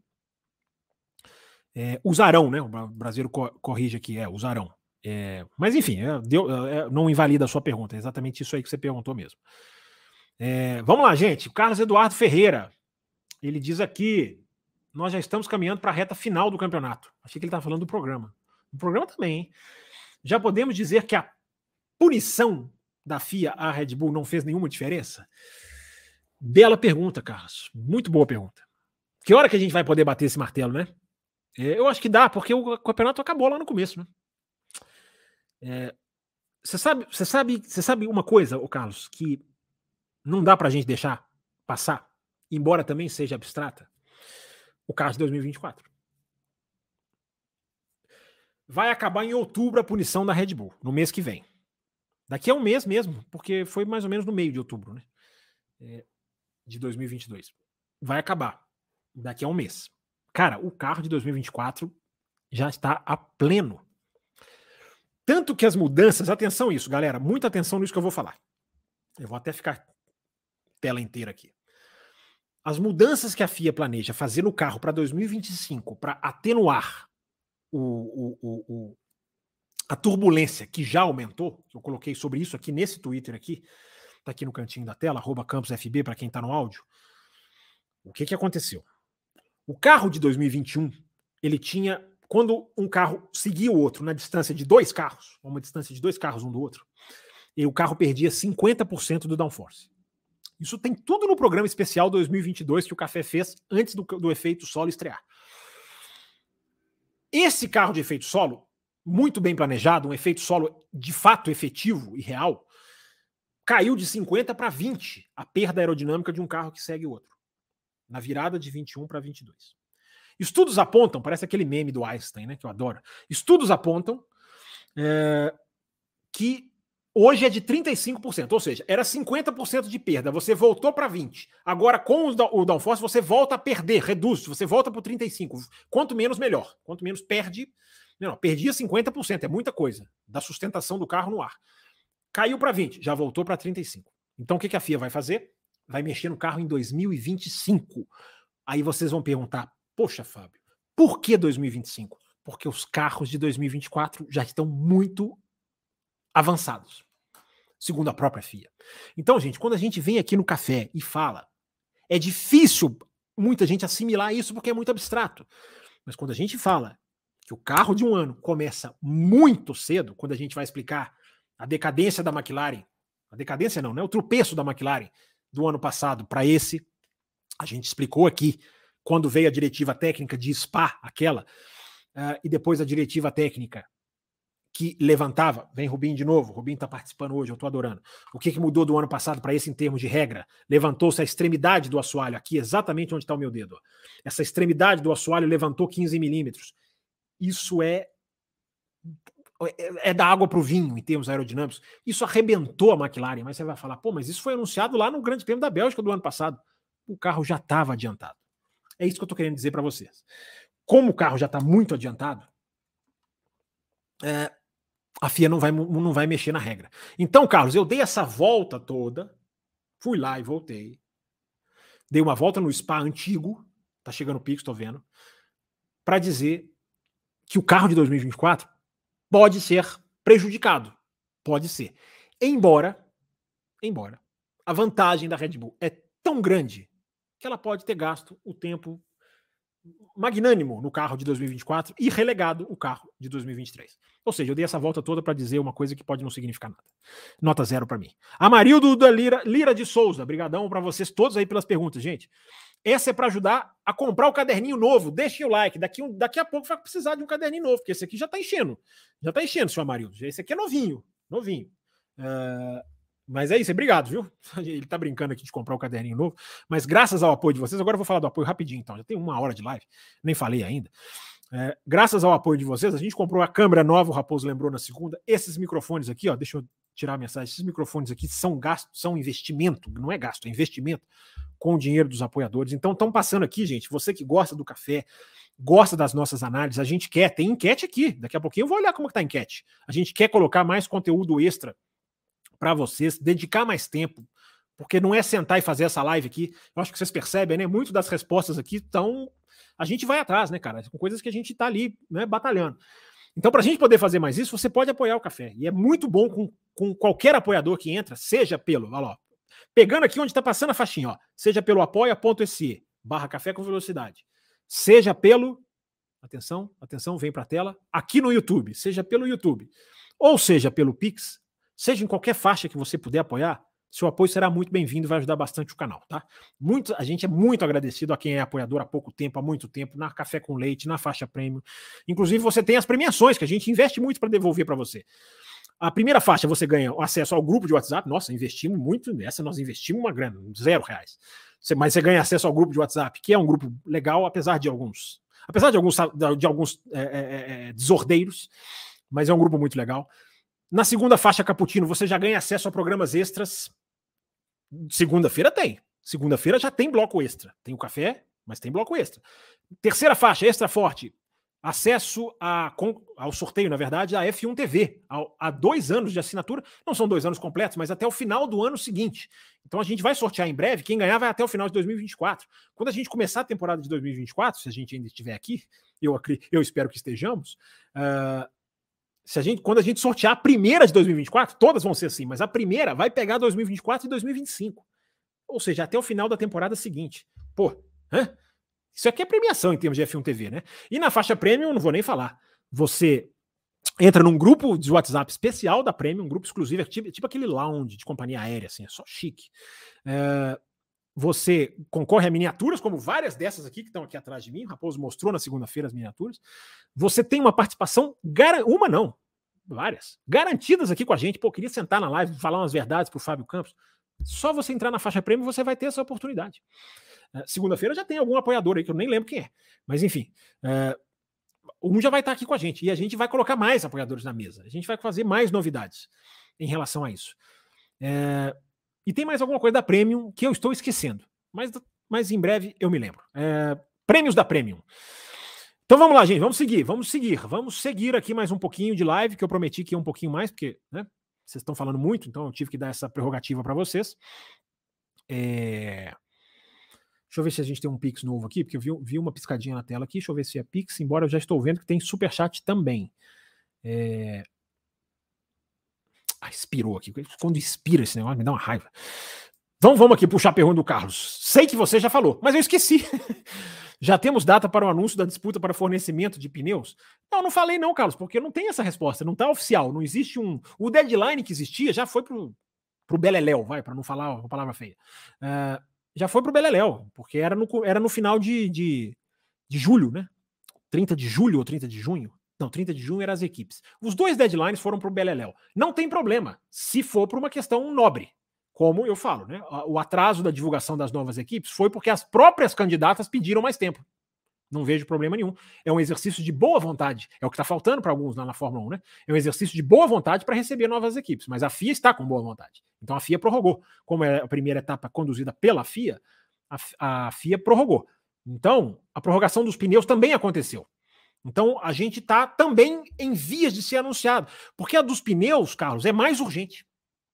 É, usarão, né? O brasileiro corrige aqui, é, usarão. É, mas enfim, é, deu, é, não invalida a sua pergunta, é exatamente isso aí que você perguntou mesmo. É, vamos lá, gente. Carlos Eduardo Ferreira, ele diz aqui: nós já estamos caminhando para a reta final do campeonato. Achei que ele estava falando do programa. O programa também, hein? Já podemos dizer que a punição da FIA à Red Bull não fez nenhuma diferença? Bela pergunta, Carlos. Muito boa pergunta. Que hora que a gente vai poder bater esse martelo, né? É, eu acho que dá, porque o campeonato acabou lá no começo, né? É, você sabe, você sabe, você sabe uma coisa, o Carlos, que não dá para a gente deixar passar, embora também seja abstrata. O caso de 2024. Vai acabar em outubro a punição da Red Bull, no mês que vem. Daqui a um mês mesmo, porque foi mais ou menos no meio de outubro, né? É, de 2022. Vai acabar daqui a um mês. Cara, o carro de 2024 já está a pleno. Tanto que as mudanças, atenção isso, galera, muita atenção nisso que eu vou falar. Eu vou até ficar tela inteira aqui. As mudanças que a FIA planeja fazer no carro para 2025 para atenuar o, o, o, a turbulência que já aumentou, eu coloquei sobre isso aqui nesse Twitter aqui, tá aqui no cantinho da tela, arroba campusfb para quem está no áudio. O que, que aconteceu? O carro de 2021, ele tinha, quando um carro seguia o outro na distância de dois carros, uma distância de dois carros um do outro, e o carro perdia 50% do downforce. Isso tem tudo no programa especial 2022 que o Café fez antes do, do efeito solo estrear. Esse carro de efeito solo, muito bem planejado, um efeito solo de fato efetivo e real, caiu de 50 para 20 a perda aerodinâmica de um carro que segue o outro, na virada de 21 para 22. Estudos apontam, parece aquele meme do Einstein, né, que eu adoro. Estudos apontam é, que Hoje é de 35%, ou seja, era 50% de perda. Você voltou para 20. Agora, com o downforce, você volta a perder, reduz, você volta para 35. Quanto menos, melhor. Quanto menos perde. Não, perdia 50%, é muita coisa da sustentação do carro no ar. Caiu para 20, já voltou para 35. Então, o que a FIA vai fazer? Vai mexer no carro em 2025. Aí vocês vão perguntar: Poxa, Fábio, por que 2025? Porque os carros de 2024 já estão muito avançados segundo a própria FIA. Então, gente, quando a gente vem aqui no café e fala, é difícil muita gente assimilar isso porque é muito abstrato. Mas quando a gente fala que o carro de um ano começa muito cedo, quando a gente vai explicar a decadência da McLaren, a decadência não, né? O tropeço da McLaren do ano passado para esse, a gente explicou aqui quando veio a diretiva técnica de Spa, aquela, uh, e depois a diretiva técnica que levantava, vem Rubinho de novo, Rubinho está participando hoje, eu estou adorando. O que, que mudou do ano passado para esse em termos de regra? Levantou-se a extremidade do assoalho, aqui exatamente onde está o meu dedo. Essa extremidade do assoalho levantou 15 milímetros. Isso é, é, é da água para o vinho em termos aerodinâmicos. Isso arrebentou a McLaren, mas você vai falar, pô, mas isso foi anunciado lá no Grande Prêmio da Bélgica do ano passado. O carro já estava adiantado. É isso que eu estou querendo dizer para vocês. Como o carro já está muito adiantado, é, a FIA não vai, não vai mexer na regra. Então, Carlos, eu dei essa volta toda, fui lá e voltei. Dei uma volta no spa antigo, tá chegando o pico, estou vendo, para dizer que o carro de 2024 pode ser prejudicado. Pode ser. Embora, embora, a vantagem da Red Bull é tão grande que ela pode ter gasto o tempo magnânimo no carro de 2024 e relegado o carro de 2023. Ou seja, eu dei essa volta toda para dizer uma coisa que pode não significar nada. Nota zero para mim. Amarildo da Lira, Lira de Souza, brigadão para vocês todos aí pelas perguntas, gente. Essa é para ajudar a comprar o caderninho novo. Deixe o like. Daqui, daqui a pouco vai precisar de um caderninho novo, porque esse aqui já está enchendo. Já está enchendo, seu Amarildo. Esse aqui é novinho. Novinho. Uh, mas é isso, obrigado, viu? Ele tá brincando aqui de comprar o caderninho novo, mas graças ao apoio de vocês, agora eu vou falar do apoio rapidinho, então. Já tem uma hora de live, nem falei ainda. É, graças ao apoio de vocês, a gente comprou a câmera nova, o Raposo lembrou na segunda. Esses microfones aqui, ó, deixa eu tirar a mensagem. Esses microfones aqui são gasto, são investimento, não é gasto, é investimento com o dinheiro dos apoiadores. Então estão passando aqui, gente. Você que gosta do café, gosta das nossas análises, a gente quer, tem enquete aqui. Daqui a pouquinho eu vou olhar como está a enquete. A gente quer colocar mais conteúdo extra para vocês, dedicar mais tempo, porque não é sentar e fazer essa live aqui. Eu acho que vocês percebem, né? Muito das respostas aqui estão. A gente vai atrás, né, cara? Com coisas que a gente está ali, né, batalhando. Então, para a gente poder fazer mais isso, você pode apoiar o café. E é muito bom com, com qualquer apoiador que entra, seja pelo. Olha lá, pegando aqui onde está passando a faixinha, ó, seja pelo apoia.se barra café com velocidade, seja pelo. Atenção, atenção, vem para a tela. Aqui no YouTube, seja pelo YouTube, ou seja pelo Pix, seja em qualquer faixa que você puder apoiar, seu apoio será muito bem-vindo e vai ajudar bastante o canal, tá? Muito, a gente é muito agradecido a quem é apoiador há pouco tempo, há muito tempo, na Café com Leite, na faixa prêmio. Inclusive, você tem as premiações que a gente investe muito para devolver para você. A primeira faixa você ganha acesso ao grupo de WhatsApp. Nossa, investimos muito nessa, nós investimos uma grana, zero reais. Você, mas você ganha acesso ao grupo de WhatsApp, que é um grupo legal, apesar de alguns, apesar de alguns, de alguns é, é, é, desordeiros, mas é um grupo muito legal. Na segunda faixa Caputino, você já ganha acesso a programas extras Segunda-feira tem. Segunda-feira já tem bloco extra. Tem o café, mas tem bloco extra. Terceira faixa, extra forte. Acesso a, ao sorteio, na verdade, a F1 TV. Há dois anos de assinatura. Não são dois anos completos, mas até o final do ano seguinte. Então a gente vai sortear em breve. Quem ganhar vai até o final de 2024. Quando a gente começar a temporada de 2024, se a gente ainda estiver aqui, eu, eu espero que estejamos. Uh, se a gente, quando a gente sortear a primeira de 2024, todas vão ser assim, mas a primeira vai pegar 2024 e 2025. Ou seja, até o final da temporada seguinte. Pô, hã? Isso aqui é premiação em termos de F1 TV, né? E na faixa Premium, não vou nem falar. Você entra num grupo de WhatsApp especial da Premium, um grupo exclusivo, é tipo, tipo aquele lounge de companhia aérea, assim, é só chique. É, você concorre a miniaturas, como várias dessas aqui que estão aqui atrás de mim. O Raposo mostrou na segunda-feira as miniaturas. Você tem uma participação, uma não, várias, garantidas aqui com a gente. Pô, queria sentar na live, falar umas verdades para o Fábio Campos. Só você entrar na faixa prêmio, você vai ter essa oportunidade. Uh, Segunda-feira já tem algum apoiador aí, que eu nem lembro quem é. Mas enfim, uh, um já vai estar aqui com a gente. E a gente vai colocar mais apoiadores na mesa. A gente vai fazer mais novidades em relação a isso. Uh, e tem mais alguma coisa da Premium que eu estou esquecendo. Mas, mas em breve eu me lembro. É, prêmios da Premium. Então vamos lá, gente. Vamos seguir. Vamos seguir. Vamos seguir aqui mais um pouquinho de live, que eu prometi que ia um pouquinho mais, porque né, vocês estão falando muito, então eu tive que dar essa prerrogativa para vocês. É... Deixa eu ver se a gente tem um Pix novo aqui, porque eu vi, vi, uma piscadinha na tela aqui. Deixa eu ver se é Pix, embora eu já estou vendo que tem Superchat também. É... Ah, expirou aqui. Quando expira esse negócio, me dá uma raiva. Vamos, vamos aqui puxar a pergunta do Carlos. Sei que você já falou, mas eu esqueci. já temos data para o anúncio da disputa para fornecimento de pneus? Não, não falei não, Carlos, porque não tem essa resposta, não está oficial, não existe um... O deadline que existia já foi pro, pro Beleléu, vai, para não falar uma palavra feia. Uh, já foi pro Beleléu, porque era no, era no final de, de, de julho, né? 30 de julho ou 30 de junho. Não, 30 de junho eram as equipes. Os dois deadlines foram para o Beleléu. Não tem problema, se for por uma questão nobre. Como eu falo, né? O atraso da divulgação das novas equipes foi porque as próprias candidatas pediram mais tempo. Não vejo problema nenhum. É um exercício de boa vontade. É o que está faltando para alguns lá na Fórmula 1, né? É um exercício de boa vontade para receber novas equipes. Mas a FIA está com boa vontade. Então a FIA prorrogou. Como é a primeira etapa conduzida pela FIA, a, a FIA prorrogou. Então, a prorrogação dos pneus também aconteceu. Então, a gente está também em vias de ser anunciado. Porque a dos pneus, Carlos, é mais urgente.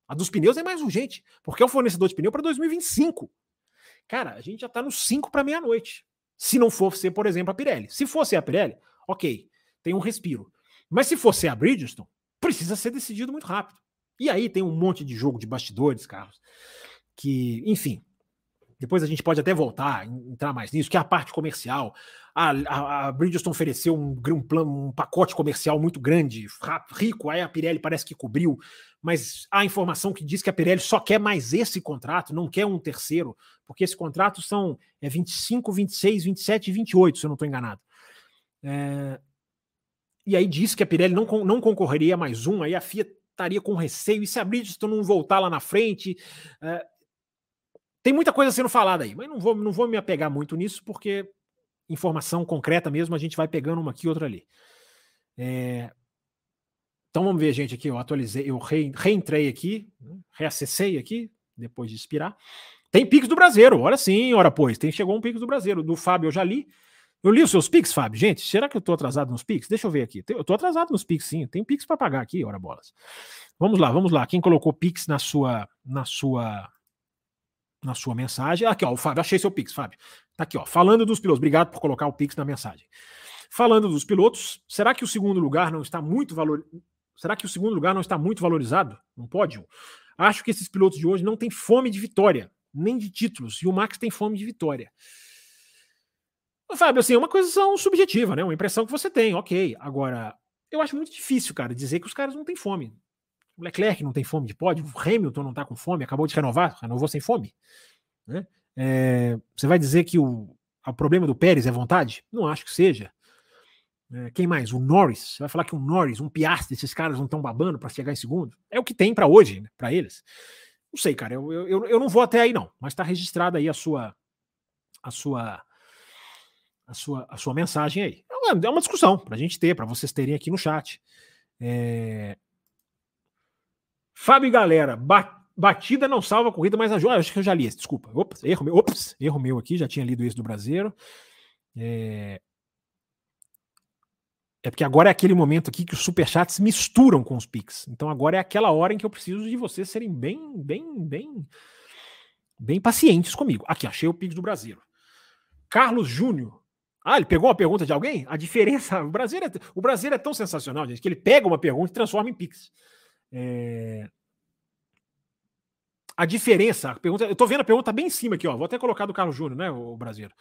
A dos pneus é mais urgente, porque é o fornecedor de pneu para 2025. Cara, a gente já está no 5 para meia-noite. Se não for ser, por exemplo, a Pirelli. Se fosse a Pirelli, ok, tem um respiro. Mas se fosse a Bridgestone, precisa ser decidido muito rápido. E aí tem um monte de jogo de bastidores, Carlos, que, enfim, depois a gente pode até voltar, entrar mais nisso, que é a parte comercial. A, a, a Bridgestone ofereceu um, um, plano, um pacote comercial muito grande, rico, aí a Pirelli parece que cobriu, mas há informação que diz que a Pirelli só quer mais esse contrato, não quer um terceiro, porque esse contrato são é 25, 26, 27 e 28, se eu não estou enganado. É, e aí diz que a Pirelli não, não concorreria a mais um, aí a FIA estaria com receio, e se a Bridgestone não voltar lá na frente... É, tem muita coisa sendo falada aí, mas não vou, não vou me apegar muito nisso, porque informação concreta mesmo a gente vai pegando uma aqui outra ali. É... Então vamos ver, gente, aqui. Eu atualizei, eu re, reentrei aqui, né, reacessei aqui, depois de expirar. Tem Pix do Brasileiro, ora sim, ora pois. Tem, chegou um Pix do Brasileiro. Do Fábio eu já li. Eu li os seus Pix, Fábio. Gente, será que eu estou atrasado nos Pix? Deixa eu ver aqui. Eu estou atrasado nos Pix, sim. Tem Pix para pagar aqui, ora bolas. Vamos lá, vamos lá. Quem colocou Pix na sua na sua na sua mensagem? Aqui, ó, o Fábio. Achei seu Pix, Fábio. Tá aqui, ó. Falando dos pilotos. Obrigado por colocar o Pix na mensagem. Falando dos pilotos, será que o segundo lugar não está muito valor... Será que o segundo lugar não está muito valorizado no pódio? Acho que esses pilotos de hoje não têm fome de vitória, nem de títulos, e o Max tem fome de vitória. Fábio, assim, é uma coisa subjetiva, né? Uma impressão que você tem, ok. Agora, eu acho muito difícil, cara, dizer que os caras não têm fome. O Leclerc não tem fome de pódio, o Hamilton não está com fome, acabou de renovar, renovou sem fome. Né? É, você vai dizer que o, o problema do Pérez é vontade? Não acho que seja. É, quem mais? O Norris. Você vai falar que o Norris, um Piastri, esses caras não estão babando para chegar em segundo? É o que tem para hoje, né, para eles. Não sei, cara. Eu, eu, eu não vou até aí, não. Mas está registrada aí a sua, a sua, a sua, a sua mensagem aí. É uma, é uma discussão para a gente ter, para vocês terem aqui no chat. É... Fábio galera, batida não salva a corrida, mas ajuda. Acho que eu já li esse, desculpa. Ops, erro meu, ops, erro meu aqui, já tinha lido isso do Brasileiro. É... É porque agora é aquele momento aqui que os superchats misturam com os Pix. Então agora é aquela hora em que eu preciso de vocês serem bem, bem, bem, bem pacientes comigo. Aqui, achei o Pix do Brasil. Carlos Júnior. Ah, ele pegou uma pergunta de alguém? A diferença. O Brasil é, o Brasil é tão sensacional, gente, que ele pega uma pergunta e transforma em Pix. É... A diferença, a pergunta, eu tô vendo a pergunta bem em cima aqui, ó. Vou até colocar do Carlos Júnior, né, o brasileiro.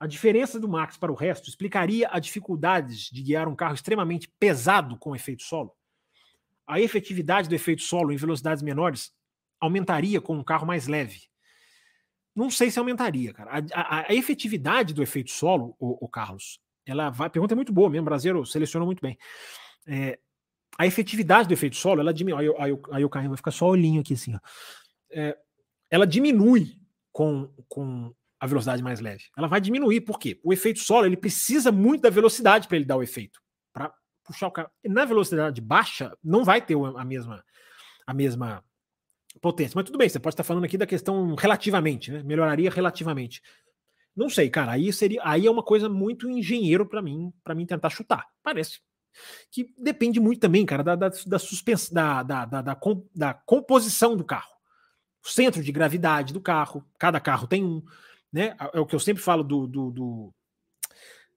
A diferença do Max para o resto explicaria a dificuldades de guiar um carro extremamente pesado com efeito solo? A efetividade do efeito solo em velocidades menores aumentaria com um carro mais leve? Não sei se aumentaria, cara. A, a, a efetividade do efeito solo, o, o, Carlos, ela vai. A pergunta é muito boa mesmo, o brasileiro selecionou muito bem. É, a efetividade do efeito solo, ela diminui. Aí, o carro vai ficar só olhinho aqui assim. É, ela diminui com, com a velocidade mais leve. Ela vai diminuir, por quê? O efeito solo ele precisa muito da velocidade para ele dar o efeito. Para puxar o carro. Na velocidade baixa, não vai ter a mesma, a mesma potência. Mas tudo bem, você pode estar falando aqui da questão relativamente, né? Melhoraria relativamente. Não sei, cara. Aí seria, aí é uma coisa muito engenheiro para mim, para mim tentar chutar. Parece que depende muito também, cara, da, da, da suspensão, da, da, da, da, da composição do carro. O centro de gravidade do carro, cada carro tem um né? É o que eu sempre falo do, do, do,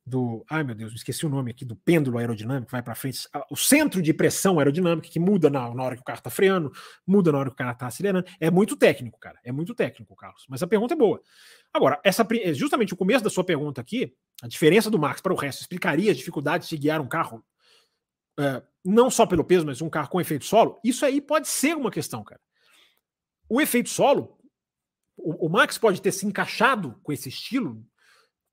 do ai meu Deus, me esqueci o nome aqui, do pêndulo aerodinâmico, vai para frente, o centro de pressão aerodinâmica que muda na, na hora que o carro está freando, muda na hora que o cara está acelerando, é muito técnico, cara, é muito técnico, Carlos, mas a pergunta é boa. Agora, essa é justamente o começo da sua pergunta aqui, a diferença do Max para o resto explicaria as dificuldades de guiar um carro é, não só pelo peso, mas um carro com efeito solo, isso aí pode ser uma questão, cara. O efeito solo o, o, Max pode ter se encaixado com esse estilo,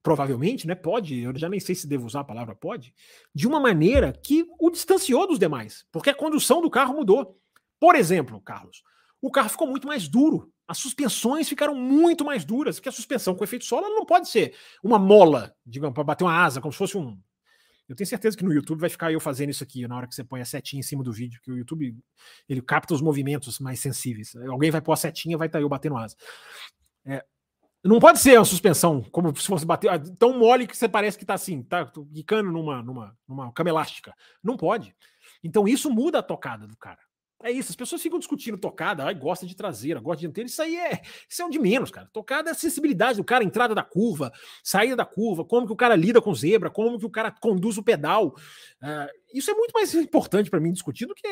provavelmente, né? Pode, eu já nem sei se devo usar a palavra pode, de uma maneira que o distanciou dos demais, porque a condução do carro mudou. Por exemplo, Carlos, o carro ficou muito mais duro. As suspensões ficaram muito mais duras, que a suspensão com efeito solo não pode ser uma mola, digamos, para bater uma asa, como se fosse um, eu tenho certeza que no YouTube vai ficar eu fazendo isso aqui na hora que você põe a setinha em cima do vídeo, que o YouTube ele capta os movimentos mais sensíveis. Alguém vai pôr a setinha, vai estar tá eu batendo asa. É, não pode ser uma suspensão como se fosse bater ah, tão mole que você parece que está assim, tá quicando numa, numa, numa cama elástica. Não pode. Então isso muda a tocada do cara. É isso, as pessoas ficam discutindo tocada, ai, gosta de traseira, gosta de dianteira, isso aí é, isso é um de menos, cara. Tocada é sensibilidade do cara, entrada da curva, saída da curva, como que o cara lida com zebra, como que o cara conduz o pedal. Uh, isso é muito mais importante para mim discutir do que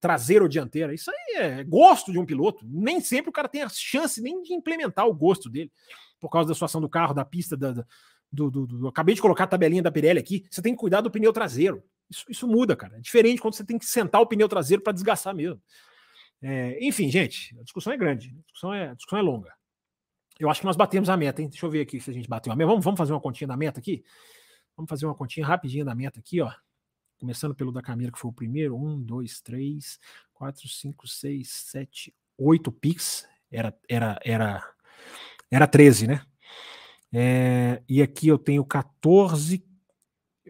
traseira ou dianteira. Isso aí é gosto de um piloto. Nem sempre o cara tem a chance nem de implementar o gosto dele, por causa da situação do carro, da pista, da, da do, do, do, acabei de colocar a tabelinha da Pirelli aqui. Você tem que cuidar do pneu traseiro. Isso, isso muda, cara. É diferente quando você tem que sentar o pneu traseiro para desgastar mesmo. É, enfim, gente, a discussão é grande, a discussão é, a discussão é longa. Eu acho que nós batemos a meta, hein? Deixa eu ver aqui se a gente bateu a meta. Vamos, vamos fazer uma continha da meta aqui? Vamos fazer uma continha rapidinha da meta aqui, ó. Começando pelo da Camila, que foi o primeiro. Um, dois, três, quatro, cinco, seis, sete, oito Pix. Era, era, era, era 13, né? É, e aqui eu tenho 14.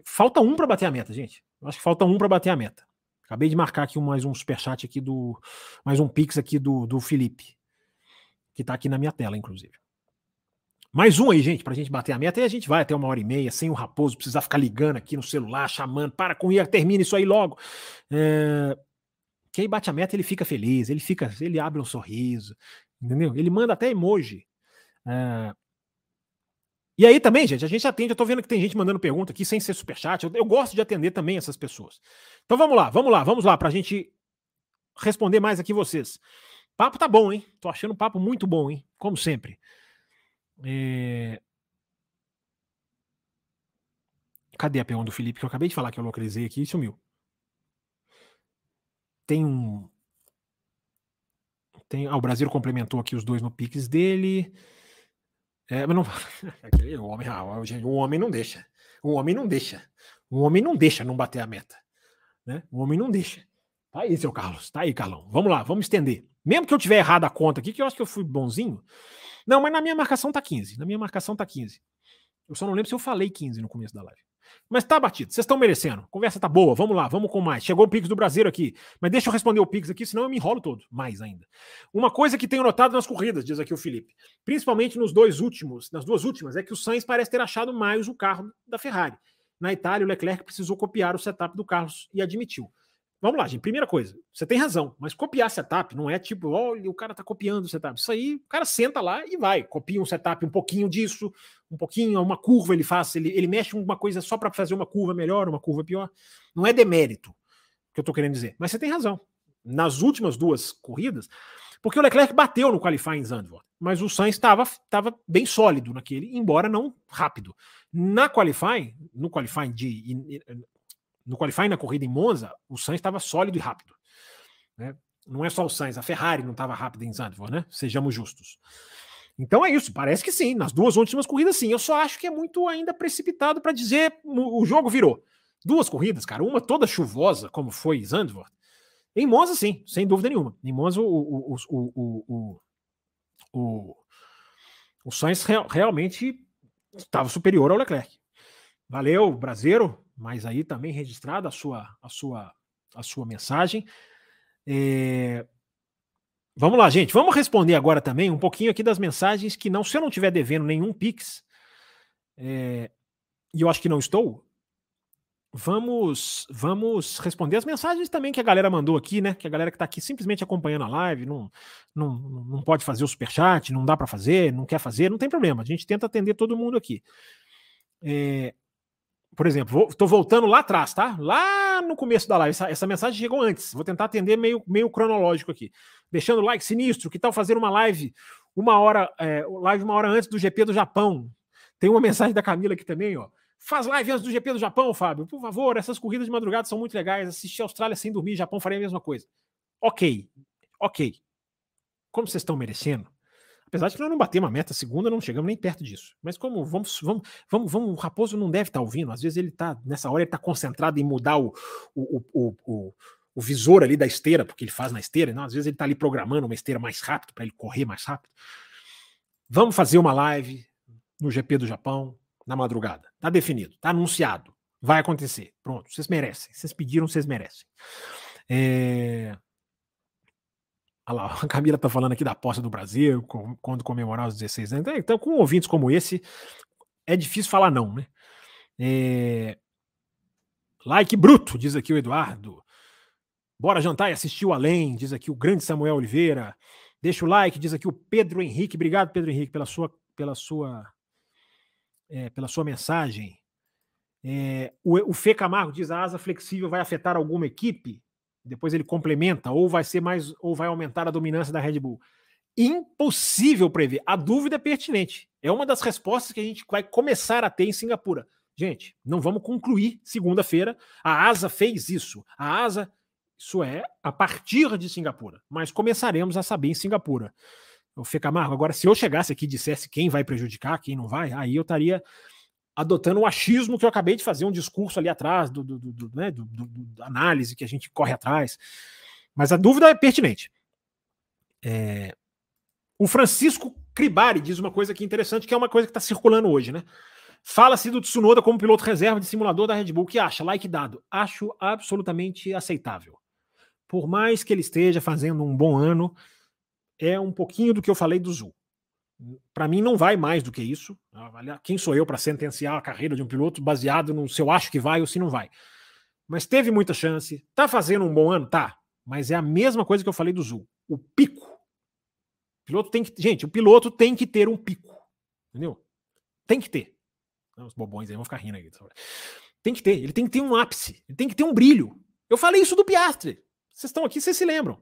Falta um para bater a meta, gente. Acho que falta um para bater a meta. Acabei de marcar aqui mais um superchat aqui do. Mais um Pix aqui do, do Felipe. Que tá aqui na minha tela, inclusive. Mais um aí, gente, pra gente bater a meta. E a gente vai até uma hora e meia, sem o Raposo precisar ficar ligando aqui no celular, chamando. Para com isso, termina isso aí logo. É... Que aí bate a meta, ele fica feliz, ele fica, ele abre um sorriso, entendeu? Ele manda até emoji. É... E aí também, gente, a gente atende. Eu tô vendo que tem gente mandando pergunta aqui sem ser superchat. Eu, eu gosto de atender também essas pessoas. Então vamos lá, vamos lá, vamos lá, pra gente responder mais aqui vocês. Papo tá bom, hein? Tô achando o papo muito bom, hein? Como sempre. É... Cadê a pergunta do Felipe? Que eu acabei de falar que eu localizei aqui e sumiu. Tem um. Tem... Ah, o Brasil complementou aqui os dois no Pix dele. É, mas não. o, homem, ah, o homem não deixa. O homem não deixa. O homem não deixa não bater a meta. Né? O homem não deixa. Tá aí, seu Carlos. Tá aí, Carlão. Vamos lá, vamos estender. Mesmo que eu tiver errado a conta aqui, que eu acho que eu fui bonzinho. Não, mas na minha marcação tá 15. Na minha marcação tá 15. Eu só não lembro se eu falei 15 no começo da live. Mas tá batido, vocês estão merecendo. Conversa tá boa, vamos lá, vamos com mais. Chegou o Pix do Brasileiro aqui. Mas deixa eu responder o Pix aqui, senão eu me enrolo todo. Mais ainda. Uma coisa que tenho notado nas corridas, diz aqui o Felipe, principalmente nos dois últimos, nas duas últimas, é que o Sainz parece ter achado mais o carro da Ferrari. Na Itália, o Leclerc precisou copiar o setup do Carlos e admitiu. Vamos lá, gente. Primeira coisa, você tem razão, mas copiar setup não é tipo, olha, o cara tá copiando o setup. Isso aí, o cara senta lá e vai, copia um setup, um pouquinho disso, um pouquinho, uma curva ele faz, ele, ele mexe uma coisa só para fazer uma curva melhor, uma curva pior. Não é demérito que eu tô querendo dizer, mas você tem razão. Nas últimas duas corridas, porque o Leclerc bateu no qualifying em Zandvoort, mas o Sainz estava bem sólido naquele, embora não rápido. Na qualifying, no qualifying de no qualifying na corrida em Monza, o Sainz estava sólido e rápido. Né? Não é só o Sainz, a Ferrari não estava rápida em Zandvoort, né? Sejamos justos. Então é isso, parece que sim, nas duas últimas corridas sim. Eu só acho que é muito ainda precipitado para dizer o jogo virou. Duas corridas, cara, uma toda chuvosa, como foi Zandvoort. Em Monza, sim, sem dúvida nenhuma. Em Monza, o, o, o, o, o, o Sainz real, realmente estava superior ao Leclerc. Valeu, brasileiro mas aí também registrada a sua, a sua, a sua mensagem. É... Vamos lá, gente. Vamos responder agora também um pouquinho aqui das mensagens que não, se eu não estiver devendo nenhum Pix, é... e eu acho que não estou, vamos vamos responder as mensagens também que a galera mandou aqui, né? Que a galera que está aqui simplesmente acompanhando a live, não, não, não pode fazer o superchat, não dá para fazer, não quer fazer, não tem problema. A gente tenta atender todo mundo aqui. É, por exemplo, estou voltando lá atrás, tá? Lá no começo da live. Essa, essa, mensagem chegou antes. Vou tentar atender meio, meio cronológico aqui. Deixando o like sinistro. Que tal fazer uma live uma hora, é, live uma hora antes do GP do Japão? Tem uma mensagem da Camila aqui também, ó. Faz live antes do GP do Japão, Fábio. Por favor, essas corridas de madrugada são muito legais. Assistir a Austrália sem dormir, Japão faria a mesma coisa. Ok, ok. Como vocês estão merecendo, Apesar de que nós não batemos a meta segunda, não chegamos nem perto disso. Mas como vamos, vamos, vamos, vamos o Raposo não deve estar tá ouvindo. Às vezes ele está, nessa hora, ele está concentrado em mudar o, o, o, o, o visor ali da esteira, porque ele faz na esteira. Não? Às vezes ele está ali programando uma esteira mais rápido para ele correr mais rápido. Vamos fazer uma live no GP do Japão na madrugada. Está definido, está anunciado. Vai acontecer. Pronto, vocês merecem. Vocês pediram, vocês merecem. É... Olha lá, a Camila está falando aqui da posse do Brasil, com, quando comemorar os 16 anos. Então, com ouvintes como esse, é difícil falar não, né? É... Like bruto, diz aqui o Eduardo. Bora jantar e assistir o Além, diz aqui o grande Samuel Oliveira. Deixa o like, diz aqui o Pedro Henrique. Obrigado, Pedro Henrique, pela sua, pela sua, é, pela sua mensagem. É, o, o Fê Camargo diz: a asa flexível vai afetar alguma equipe? Depois ele complementa, ou vai ser mais, ou vai aumentar a dominância da Red Bull. Impossível prever. A dúvida é pertinente. É uma das respostas que a gente vai começar a ter em Singapura. Gente, não vamos concluir segunda-feira. A ASA fez isso. A ASA, isso é a partir de Singapura. Mas começaremos a saber em Singapura. O Fê Camargo, agora, se eu chegasse aqui e dissesse quem vai prejudicar, quem não vai, aí eu estaria adotando o achismo que eu acabei de fazer um discurso ali atrás, do, do, do, né, do, análise que a gente corre atrás. Mas a dúvida é pertinente. É... O Francisco Cribari diz uma coisa aqui interessante, que é uma coisa que está circulando hoje, né? Fala-se do Tsunoda como piloto reserva de simulador da Red Bull. Que acha? Like dado. Acho absolutamente aceitável. por mais que ele esteja fazendo um bom ano, é um pouquinho do que eu falei do Zul. Para mim, não vai mais do que isso. Quem sou eu para sentenciar a carreira de um piloto baseado no se eu acho que vai ou se não vai? Mas teve muita chance. Tá fazendo um bom ano? Tá. Mas é a mesma coisa que eu falei do Zul. O pico. O piloto tem que. Gente, o piloto tem que ter um pico. Entendeu? Tem que ter. Os bobões aí vão ficar rindo aí. Tem que ter. Ele tem que ter um ápice. Ele tem que ter um brilho. Eu falei isso do Piastre. Vocês estão aqui, vocês se lembram.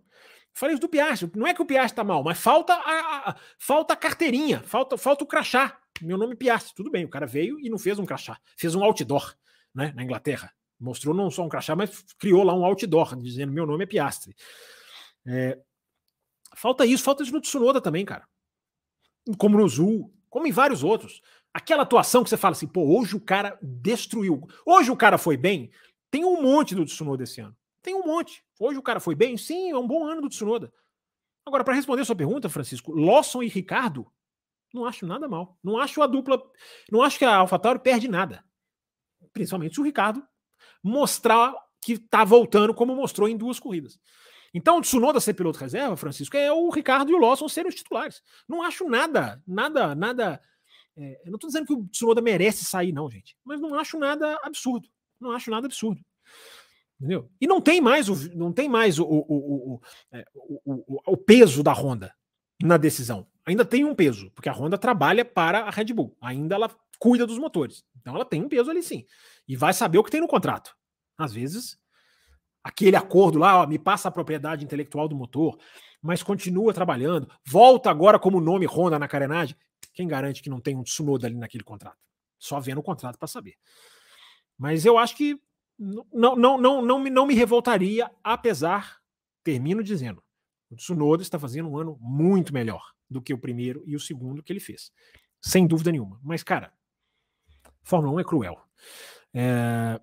Falei isso do Piastri. Não é que o Piastri tá mal, mas falta a, a, falta a carteirinha, falta, falta o crachá. Meu nome é Piastri. Tudo bem, o cara veio e não fez um crachá, fez um outdoor né, na Inglaterra. Mostrou não só um crachá, mas criou lá um outdoor dizendo meu nome é Piastri. É, falta isso, falta isso no Tsunoda também, cara. Como no Zul, como em vários outros. Aquela atuação que você fala assim, pô, hoje o cara destruiu. Hoje o cara foi bem. Tem um monte do Tsunoda esse ano. Tem um monte. Hoje o cara foi bem? Sim, é um bom ano do Tsunoda. Agora, para responder a sua pergunta, Francisco, Lawson e Ricardo, não acho nada mal. Não acho a dupla. Não acho que a AlphaTauri perde nada. Principalmente se o Ricardo mostrar que está voltando, como mostrou em duas corridas. Então, o Tsunoda ser piloto reserva, Francisco, é o Ricardo e o Lawson serem os titulares. Não acho nada, nada, nada. É, não estou dizendo que o Tsunoda merece sair, não, gente. Mas não acho nada absurdo. Não acho nada absurdo. Entendeu? E não tem mais o, não tem mais o, o, o, é, o, o peso da Honda na decisão. Ainda tem um peso, porque a Honda trabalha para a Red Bull. Ainda ela cuida dos motores. Então ela tem um peso ali sim. E vai saber o que tem no contrato. Às vezes, aquele acordo lá, ó, me passa a propriedade intelectual do motor, mas continua trabalhando, volta agora como nome Honda na carenagem. Quem garante que não tem um Tsunoda ali naquele contrato? Só vendo o contrato para saber. Mas eu acho que não, não, não, não, me, não me revoltaria, apesar, termino dizendo, o Tsunoda está fazendo um ano muito melhor do que o primeiro e o segundo que ele fez. Sem dúvida nenhuma. Mas, cara, Fórmula 1 é cruel. É...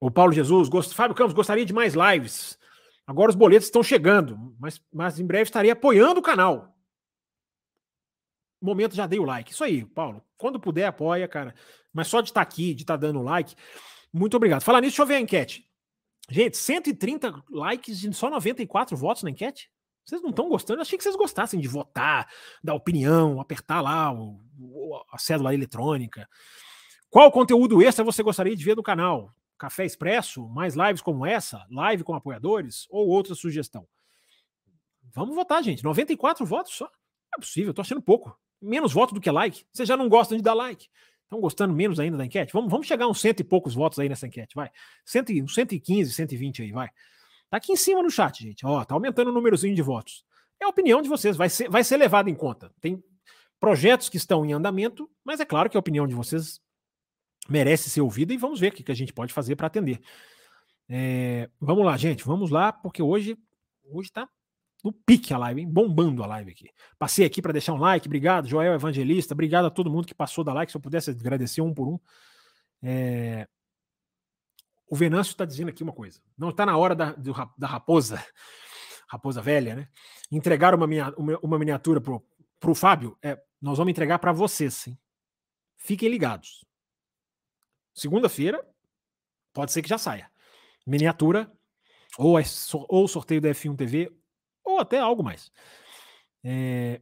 O Paulo Jesus, gost... Fábio Campos, gostaria de mais lives. Agora os boletos estão chegando, mas, mas em breve estarei apoiando o canal. Momento já dei o like. Isso aí, Paulo. Quando puder, apoia, cara. Mas só de estar aqui, de estar dando like. Muito obrigado. Falar nisso, deixa eu ver a enquete. Gente, 130 likes e só 94 votos na enquete? Vocês não estão gostando? Eu achei que vocês gostassem de votar, dar opinião, apertar lá o, a cédula eletrônica. Qual conteúdo extra você gostaria de ver no canal? Café Expresso? Mais lives como essa? Live com apoiadores? Ou outra sugestão? Vamos votar, gente. 94 votos só? Não é possível, eu tô achando pouco. Menos voto do que like. Vocês já não gostam de dar like. Estão gostando menos ainda da enquete? Vamos, vamos chegar a uns cento e poucos votos aí nessa enquete, vai. Cento, uns 115, 120 aí, vai. Tá aqui em cima no chat, gente. Ó, tá aumentando o númerozinho de votos. É a opinião de vocês, vai ser, vai ser levado em conta. Tem projetos que estão em andamento, mas é claro que a opinião de vocês merece ser ouvida e vamos ver o que, que a gente pode fazer para atender. É, vamos lá, gente, vamos lá, porque hoje hoje tá no pique a live, hein? Bombando a live aqui. Passei aqui para deixar um like, obrigado, Joel Evangelista, obrigado a todo mundo que passou da like. Se eu pudesse agradecer um por um. É... O Venâncio está dizendo aqui uma coisa. Não está na hora da, do, da raposa, raposa velha, né? Entregar uma, minha, uma, uma miniatura pro, pro Fábio. É, nós vamos entregar para vocês, sim. Fiquem ligados. Segunda-feira, pode ser que já saia. Miniatura, ou, é, ou sorteio da F1 TV, até algo mais. É,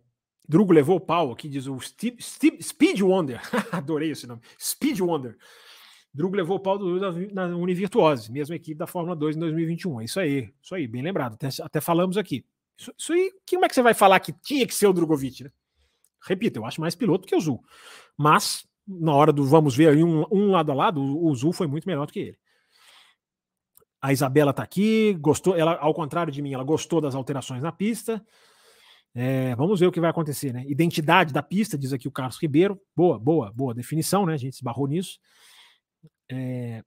Drugo levou o pau aqui, diz o Steve, Steve, Speed Wonder. Adorei esse nome. Speed Wonder. Drugo levou o pau do, da, na Univirtuose, mesma equipe da Fórmula 2 em 2021. É isso aí, isso aí, bem lembrado. Até, até falamos aqui. Isso, isso aí, como é que você vai falar que tinha que ser o Drogovic, né? Repito, eu acho mais piloto que o Zul. Mas, na hora do vamos ver aí um, um lado a lado, o, o Zul foi muito melhor do que ele. A Isabela está aqui, gostou, ela, ao contrário de mim, ela gostou das alterações na pista. É, vamos ver o que vai acontecer, né? Identidade da pista, diz aqui o Carlos Ribeiro. Boa, boa, boa definição, né? A gente esbarrou nisso. É,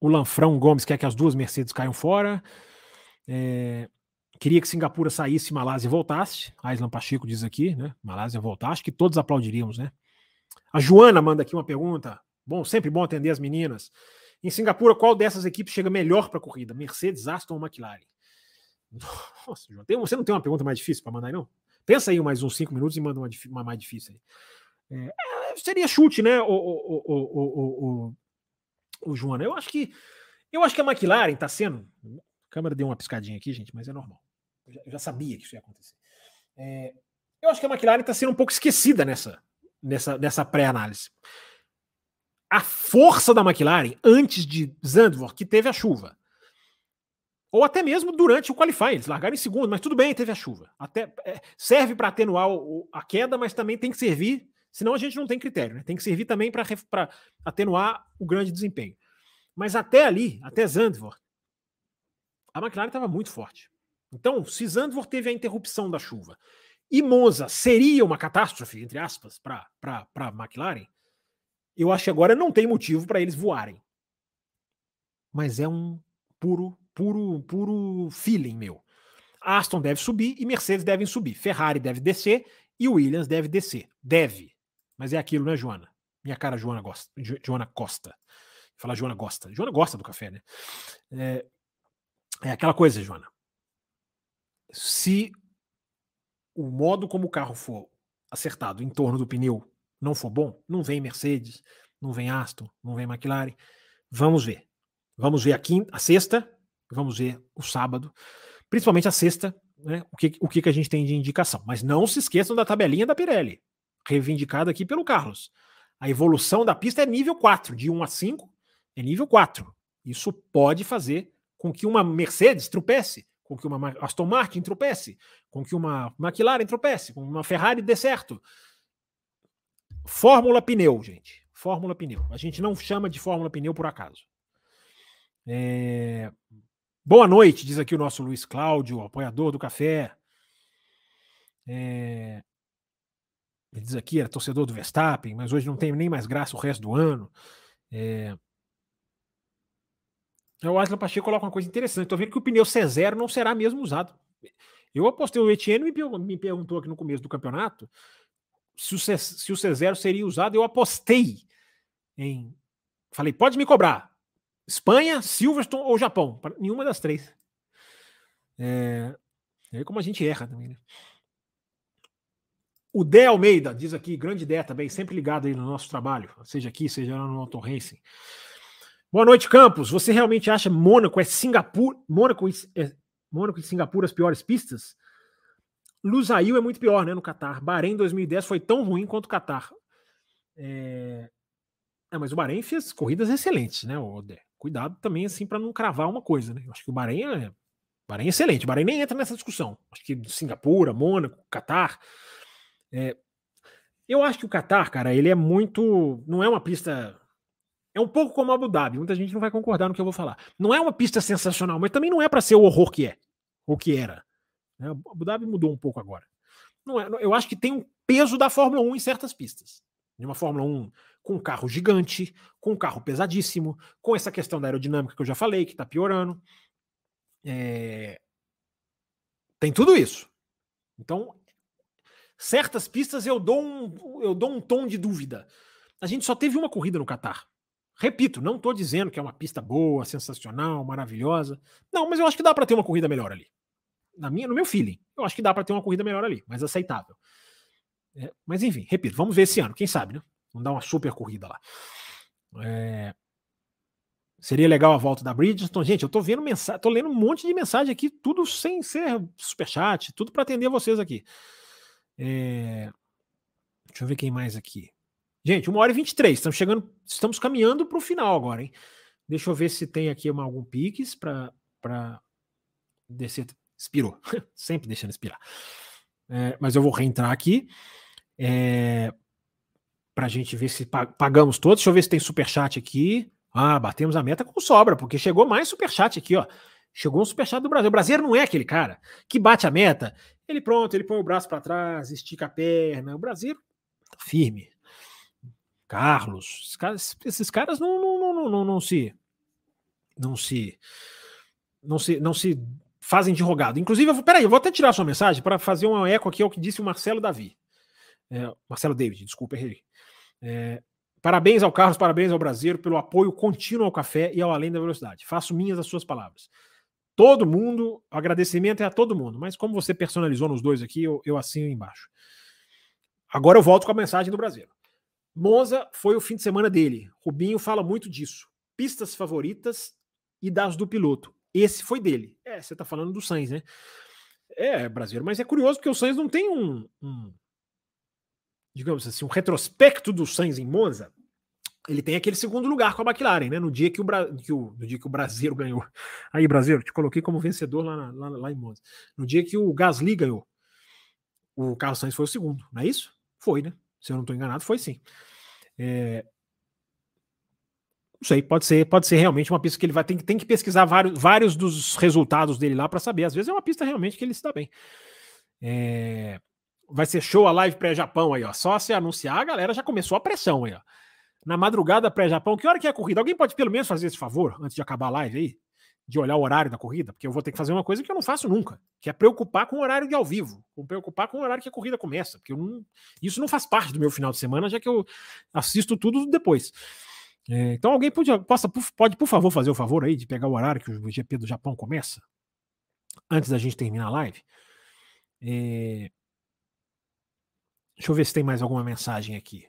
o Lanfrão Gomes quer que as duas Mercedes caiam fora. É, queria que Singapura saísse, Malásia voltasse. A Islam Pacheco diz aqui, né? Malásia voltar. Acho que todos aplaudiríamos, né? A Joana manda aqui uma pergunta. Bom, sempre bom atender as meninas. Em Singapura, qual dessas equipes chega melhor para a corrida? Mercedes, Aston ou McLaren? Nossa, João, tem, você não tem uma pergunta mais difícil para mandar aí, não? Pensa aí mais uns cinco minutos e manda uma, uma mais difícil aí. É, é, seria chute, né, o, o, o, o, o, Joana? Eu acho que eu acho que a McLaren está sendo. câmera deu uma piscadinha aqui, gente, mas é normal. Eu já, eu já sabia que isso ia acontecer. É, eu acho que a McLaren está sendo um pouco esquecida nessa, nessa, nessa pré-análise. A força da McLaren antes de Zandvoort, que teve a chuva, ou até mesmo durante o qualifying, eles largaram em segundo, mas tudo bem, teve a chuva. Até é, serve para atenuar o, a queda, mas também tem que servir, senão a gente não tem critério, né? Tem que servir também para atenuar o grande desempenho. Mas até ali, até Zandvoort, a McLaren estava muito forte. Então, se Zandvoort teve a interrupção da chuva e Monza seria uma catástrofe, entre aspas, para a McLaren, eu acho que agora não tem motivo para eles voarem. Mas é um puro, puro, puro feeling meu. Aston deve subir e Mercedes devem subir. Ferrari deve descer e Williams deve descer. Deve. Mas é aquilo, né, Joana? Minha cara, Joana, gosta, Joana Costa. Falar Joana gosta. Joana gosta do café, né? É, é aquela coisa, Joana. Se o modo como o carro for acertado em torno do pneu não for bom, não vem Mercedes, não vem Aston, não vem McLaren. Vamos ver. Vamos ver a, quinta, a sexta, vamos ver o sábado, principalmente a sexta, né, o, que, o que, que a gente tem de indicação. Mas não se esqueçam da tabelinha da Pirelli, reivindicada aqui pelo Carlos. A evolução da pista é nível 4, de 1 a 5 é nível 4. Isso pode fazer com que uma Mercedes tropece, com que uma Aston Martin tropece, com que uma McLaren tropece, com uma Ferrari dê certo. Fórmula pneu, gente. Fórmula pneu. A gente não chama de Fórmula pneu por acaso. É... Boa noite, diz aqui o nosso Luiz Cláudio, apoiador do café. É... Ele diz aqui, era torcedor do Verstappen, mas hoje não tem nem mais graça o resto do ano. É... O Aslan Pacheco coloca uma coisa interessante. Estou vendo que o pneu C0 não será mesmo usado. Eu apostei, o Etienne me perguntou aqui no começo do campeonato se o, C, se o C0 seria usado. Eu apostei em. Falei, pode me cobrar. Espanha, Silverstone ou Japão? Nenhuma das três. É, é como a gente erra também, né? O Dé Almeida diz aqui, grande ideia também, sempre ligado aí no nosso trabalho, seja aqui, seja lá no Auto Racing. Boa noite, Campos. Você realmente acha Mônaco é Singapura, Mônaco é, Mônaco e Singapura as piores pistas? Lusail é muito pior, né, no Catar. Bahrein 2010 foi tão ruim quanto o Catar. É... é... mas o Bahrein fez corridas excelentes, né, Odé? Cuidado também, assim, para não cravar uma coisa, né? Eu acho que o Bahrein é... Bahrein é excelente. O Bahrein nem entra nessa discussão. Acho que Singapura, Mônaco, Catar. É... Eu acho que o Catar, cara, ele é muito. Não é uma pista é um pouco como Abu Dhabi, muita gente não vai concordar no que eu vou falar. Não é uma pista sensacional, mas também não é para ser o horror que é, ou que era. Né? Abu Dhabi mudou um pouco agora. Não é, eu acho que tem um peso da Fórmula 1 em certas pistas. De uma Fórmula 1 com um carro gigante, com um carro pesadíssimo, com essa questão da aerodinâmica que eu já falei, que está piorando. É... Tem tudo isso. Então, certas pistas eu dou um, eu dou um tom de dúvida. A gente só teve uma corrida no Catar. Repito, não estou dizendo que é uma pista boa, sensacional, maravilhosa. Não, mas eu acho que dá para ter uma corrida melhor ali. Na minha, no meu feeling, eu acho que dá para ter uma corrida melhor ali, mais aceitável. É, mas enfim, repito, vamos ver esse ano, quem sabe, né? Vamos dar uma super corrida lá. É, seria legal a volta da Bridgestone. Gente, eu tô vendo mensagem, tô lendo um monte de mensagem aqui, tudo sem ser superchat, tudo para atender vocês aqui. É, deixa eu ver quem mais aqui. Gente, uma hora e 23. Estamos chegando, estamos caminhando para o final agora, hein? Deixa eu ver se tem aqui uma, algum piques para descer. Expirou. Sempre deixando expirar. É, mas eu vou reentrar aqui. É, para a gente ver se pagamos todos. Deixa eu ver se tem superchat aqui. Ah, batemos a meta com sobra, porque chegou mais superchat aqui, ó. Chegou um superchat do Brasil. O brasileiro não é aquele cara que bate a meta. Ele pronto, ele põe o braço para trás, estica a perna. O brasileiro tá firme. Carlos, esses caras, esses caras não, não, não, não, não, se não se não se não se fazem de rogado. Inclusive, eu peraí, eu vou até tirar sua mensagem para fazer um eco aqui ao que disse o Marcelo Davi. É, Marcelo David, desculpa, errei. É, parabéns ao Carlos, parabéns ao Brasileiro pelo apoio contínuo ao café e ao Além da Velocidade. Faço minhas as suas palavras. Todo mundo, agradecimento é a todo mundo, mas como você personalizou nos dois aqui, eu, eu assino embaixo. Agora eu volto com a mensagem do Brasileiro. Monza foi o fim de semana dele. Rubinho fala muito disso. Pistas favoritas e das do piloto. Esse foi dele. É, você tá falando do Sainz, né? É, brasileiro, mas é curioso porque o Sainz não tem um, um digamos assim, um retrospecto do Sainz em Monza. Ele tem aquele segundo lugar com a McLaren, né? No dia que o, Bra... que o... no dia que o Brasileiro ganhou. Aí, Brasileiro, te coloquei como vencedor lá, lá, lá em Monza. No dia que o Gasly ganhou, o Carlos Sainz foi o segundo, não é isso? Foi, né? Se eu não estou enganado, foi sim. É... Não sei, pode ser, pode ser realmente uma pista que ele vai tem, tem que pesquisar vários, vários dos resultados dele lá para saber. Às vezes é uma pista realmente que ele está bem. É... Vai ser show a live pré-Japão aí, ó. Só se anunciar, a galera já começou a pressão aí, ó. Na madrugada pré-Japão, que hora que é a corrida? Alguém pode pelo menos fazer esse favor antes de acabar a live aí? De olhar o horário da corrida? Porque eu vou ter que fazer uma coisa que eu não faço nunca, que é preocupar com o horário de ao vivo, ou preocupar com o horário que a corrida começa, porque não... isso não faz parte do meu final de semana, já que eu assisto tudo depois. É, então alguém pode, possa, pode, por favor, fazer o favor aí de pegar o horário que o GP do Japão começa, antes da gente terminar a live. É... Deixa eu ver se tem mais alguma mensagem aqui.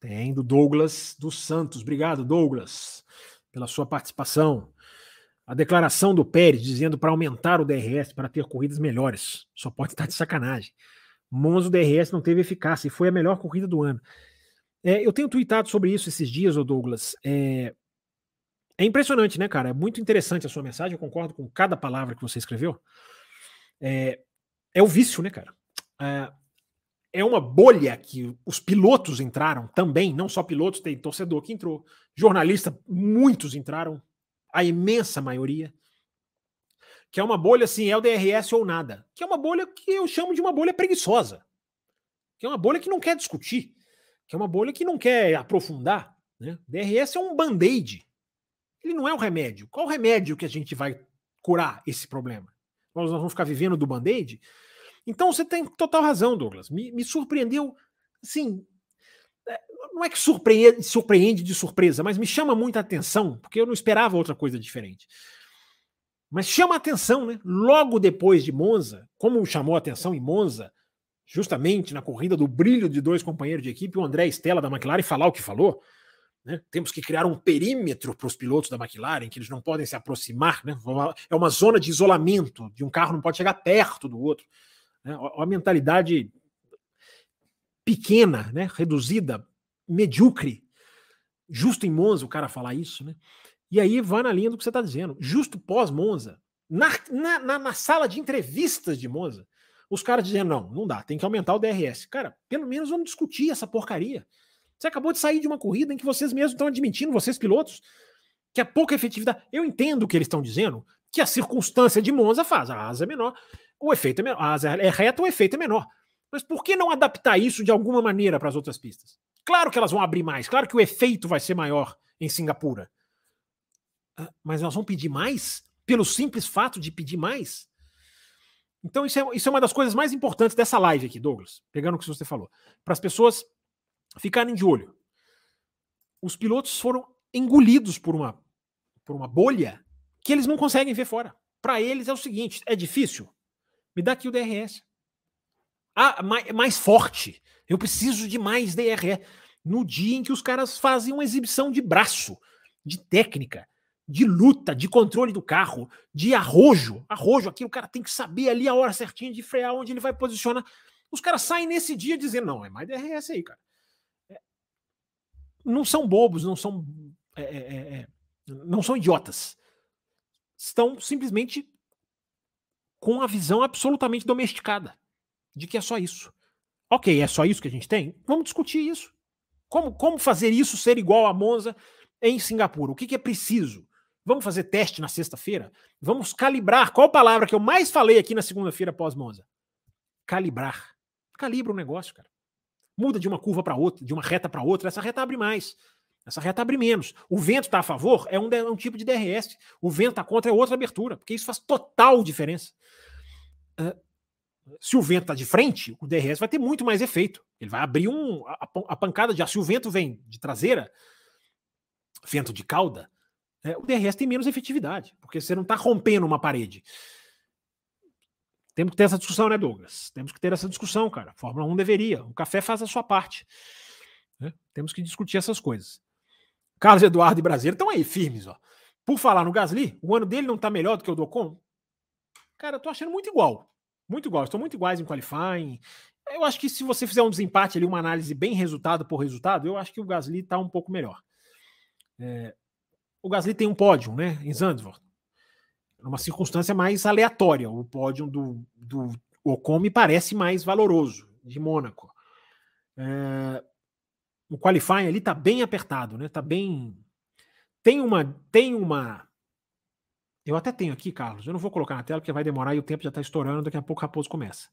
Tem do Douglas dos Santos. Obrigado, Douglas, pela sua participação. A declaração do Pérez dizendo para aumentar o DRS para ter corridas melhores. Só pode estar de sacanagem. Monza o DRS não teve eficácia e foi a melhor corrida do ano. É, eu tenho tweetado sobre isso esses dias, ô Douglas. É, é impressionante, né, cara? É muito interessante a sua mensagem. Eu concordo com cada palavra que você escreveu. É, é o vício, né, cara? É, é uma bolha que os pilotos entraram também, não só pilotos, tem torcedor que entrou, jornalista, muitos entraram, a imensa maioria. Que é uma bolha assim, é o DRS ou nada. Que é uma bolha que eu chamo de uma bolha preguiçosa. Que é uma bolha que não quer discutir. Que é uma bolha que não quer aprofundar. Né? DRS é um band-aid. Ele não é um remédio. Qual remédio que a gente vai curar esse problema? Nós vamos ficar vivendo do band-aid? Então você tem total razão, Douglas. Me, me surpreendeu, assim, é, não é que surpreende, surpreende de surpresa, mas me chama muita atenção, porque eu não esperava outra coisa diferente. Mas chama atenção, né? Logo depois de Monza, como chamou atenção em Monza, justamente na corrida do brilho de dois companheiros de equipe, o André Stella da McLaren falar o que falou. Né? Temos que criar um perímetro para os pilotos da McLaren, que eles não podem se aproximar. Né? É uma zona de isolamento, de um carro não pode chegar perto do outro. Né? Uma mentalidade pequena, né? reduzida, medíocre. Justo em Monza o cara falar isso, né? E aí vai na linha do que você está dizendo. Justo pós-Monza, na, na, na, sala de entrevistas de Monza, os caras dizendo: não, não dá, tem que aumentar o DRS. Cara, pelo menos vamos discutir essa porcaria. Você acabou de sair de uma corrida em que vocês mesmos estão admitindo, vocês pilotos, que a pouca efetividade. Eu entendo o que eles estão dizendo, que a circunstância de Monza faz, a asa é menor, o efeito é menor. A asa é reta, o efeito é menor. Mas por que não adaptar isso de alguma maneira para as outras pistas? Claro que elas vão abrir mais, claro que o efeito vai ser maior em Singapura. Ah, mas nós vamos pedir mais? Pelo simples fato de pedir mais? Então, isso é, isso é uma das coisas mais importantes dessa live aqui, Douglas, pegando o que você falou. Para as pessoas ficarem de olho. Os pilotos foram engolidos por uma, por uma bolha que eles não conseguem ver fora. Para eles é o seguinte: é difícil? Me dá aqui o DRS. Ah, mais, mais forte. Eu preciso de mais DRS. No dia em que os caras fazem uma exibição de braço, de técnica, de luta, de controle do carro, de arrojo. Arrojo, aqui o cara tem que saber ali a hora certinha de frear, onde ele vai posicionar. Os caras saem nesse dia dizendo: não, é mais DRS aí, cara. É, não são bobos, não são. É, é, é, é não são idiotas. Estão simplesmente com a visão absolutamente domesticada de que é só isso. Ok, é só isso que a gente tem? Vamos discutir isso. Como, como fazer isso ser igual a Monza em Singapura? O que, que é preciso? Vamos fazer teste na sexta-feira? Vamos calibrar. Qual palavra que eu mais falei aqui na segunda-feira pós-Monza? Calibrar. Calibra o negócio, cara. Muda de uma curva para outra, de uma reta para outra. Essa reta abre mais. Essa reta abre menos. O vento está a favor, é um, é um tipo de DRS. O vento está contra, é outra abertura, porque isso faz total diferença. Uh, se o vento está de frente, o DRS vai ter muito mais efeito. Ele vai abrir um, a, a pancada de ar. Se o vento vem de traseira, vento de cauda, é, o DRS tem menos efetividade, porque você não está rompendo uma parede. Temos que ter essa discussão, né, Douglas? Temos que ter essa discussão, cara. Fórmula 1 deveria. O café faz a sua parte. Né? Temos que discutir essas coisas. Carlos Eduardo e Brasileiro estão aí, firmes, ó. por falar no Gasly, o ano dele não tá melhor do que o do Ocon? Cara, eu tô achando muito igual. Muito igual. Estão muito iguais em qualifying. Eu acho que se você fizer um desempate ali, uma análise bem resultado por resultado, eu acho que o Gasly tá um pouco melhor. É, o Gasly tem um pódio, né, em Zandvoort. Uma circunstância mais aleatória. O pódio do, do Ocon me parece mais valoroso, de Mônaco. É, o qualifying ali tá bem apertado, né? Tá bem. Tem uma. Tem uma. Eu até tenho aqui, Carlos. Eu não vou colocar na tela porque vai demorar e o tempo já está estourando. Daqui a pouco o Raposo começa.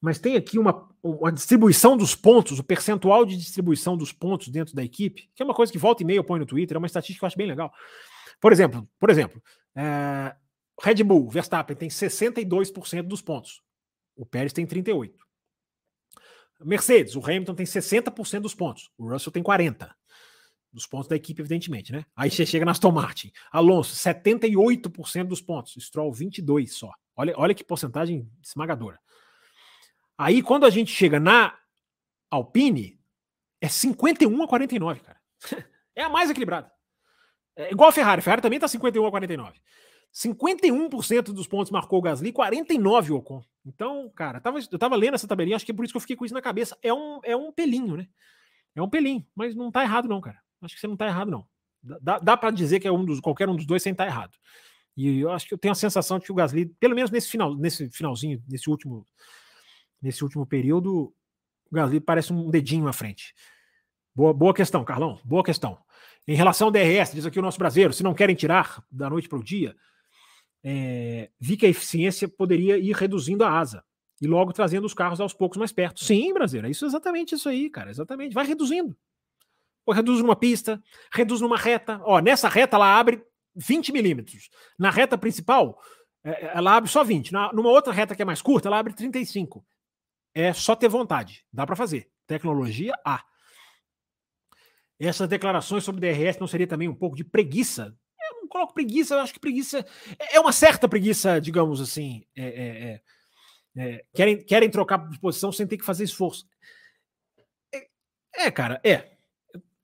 Mas tem aqui uma, uma distribuição dos pontos, o percentual de distribuição dos pontos dentro da equipe, que é uma coisa que volta e meia eu ponho no Twitter, é uma estatística que eu acho bem legal. Por exemplo, por exemplo, é, Red Bull, Verstappen tem 62% dos pontos. O Pérez tem 38%. Mercedes, o Hamilton tem 60% dos pontos. O Russell tem 40% dos pontos da equipe, evidentemente, né? Aí você chega na Aston Martin. Alonso, 78% dos pontos. Stroll, 22% só. Olha, olha que porcentagem esmagadora. Aí, quando a gente chega na Alpine, é 51 a 49, cara. É a mais equilibrada. É igual a Ferrari. A Ferrari também tá 51 a 49. 51% dos pontos marcou o Gasly, 49 o Ocon. Então, cara, tava, eu tava lendo essa tabelinha, acho que é por isso que eu fiquei com isso na cabeça. É um, é um pelinho, né? É um pelinho, mas não tá errado, não, cara. Acho que você não tá errado, não. Dá, dá para dizer que é um dos, qualquer um dos dois sem estar tá errado. E eu acho que eu tenho a sensação de que o Gasly, pelo menos nesse final, nesse finalzinho, nesse último, nesse último período, o Gasly parece um dedinho à frente. Boa, boa questão, Carlão. Boa questão. Em relação ao DRS, diz aqui o nosso brasileiro, se não querem tirar da noite para o dia, é, vi que a eficiência poderia ir reduzindo a asa e logo trazendo os carros aos poucos mais perto. Sim, brasileiro, é isso exatamente isso aí, cara, exatamente. Vai reduzindo. Ou reduz numa pista, reduz numa reta. Ó, nessa reta ela abre 20 milímetros. Na reta principal, é, ela abre só 20. Na, numa outra reta que é mais curta, ela abre 35. É só ter vontade. Dá para fazer. Tecnologia, há. Essas declarações sobre DRS não seria também um pouco de preguiça coloco preguiça, eu acho que preguiça é, é uma certa preguiça, digamos assim. É, é, é, é, querem, querem trocar de posição sem ter que fazer esforço. É, é cara, é.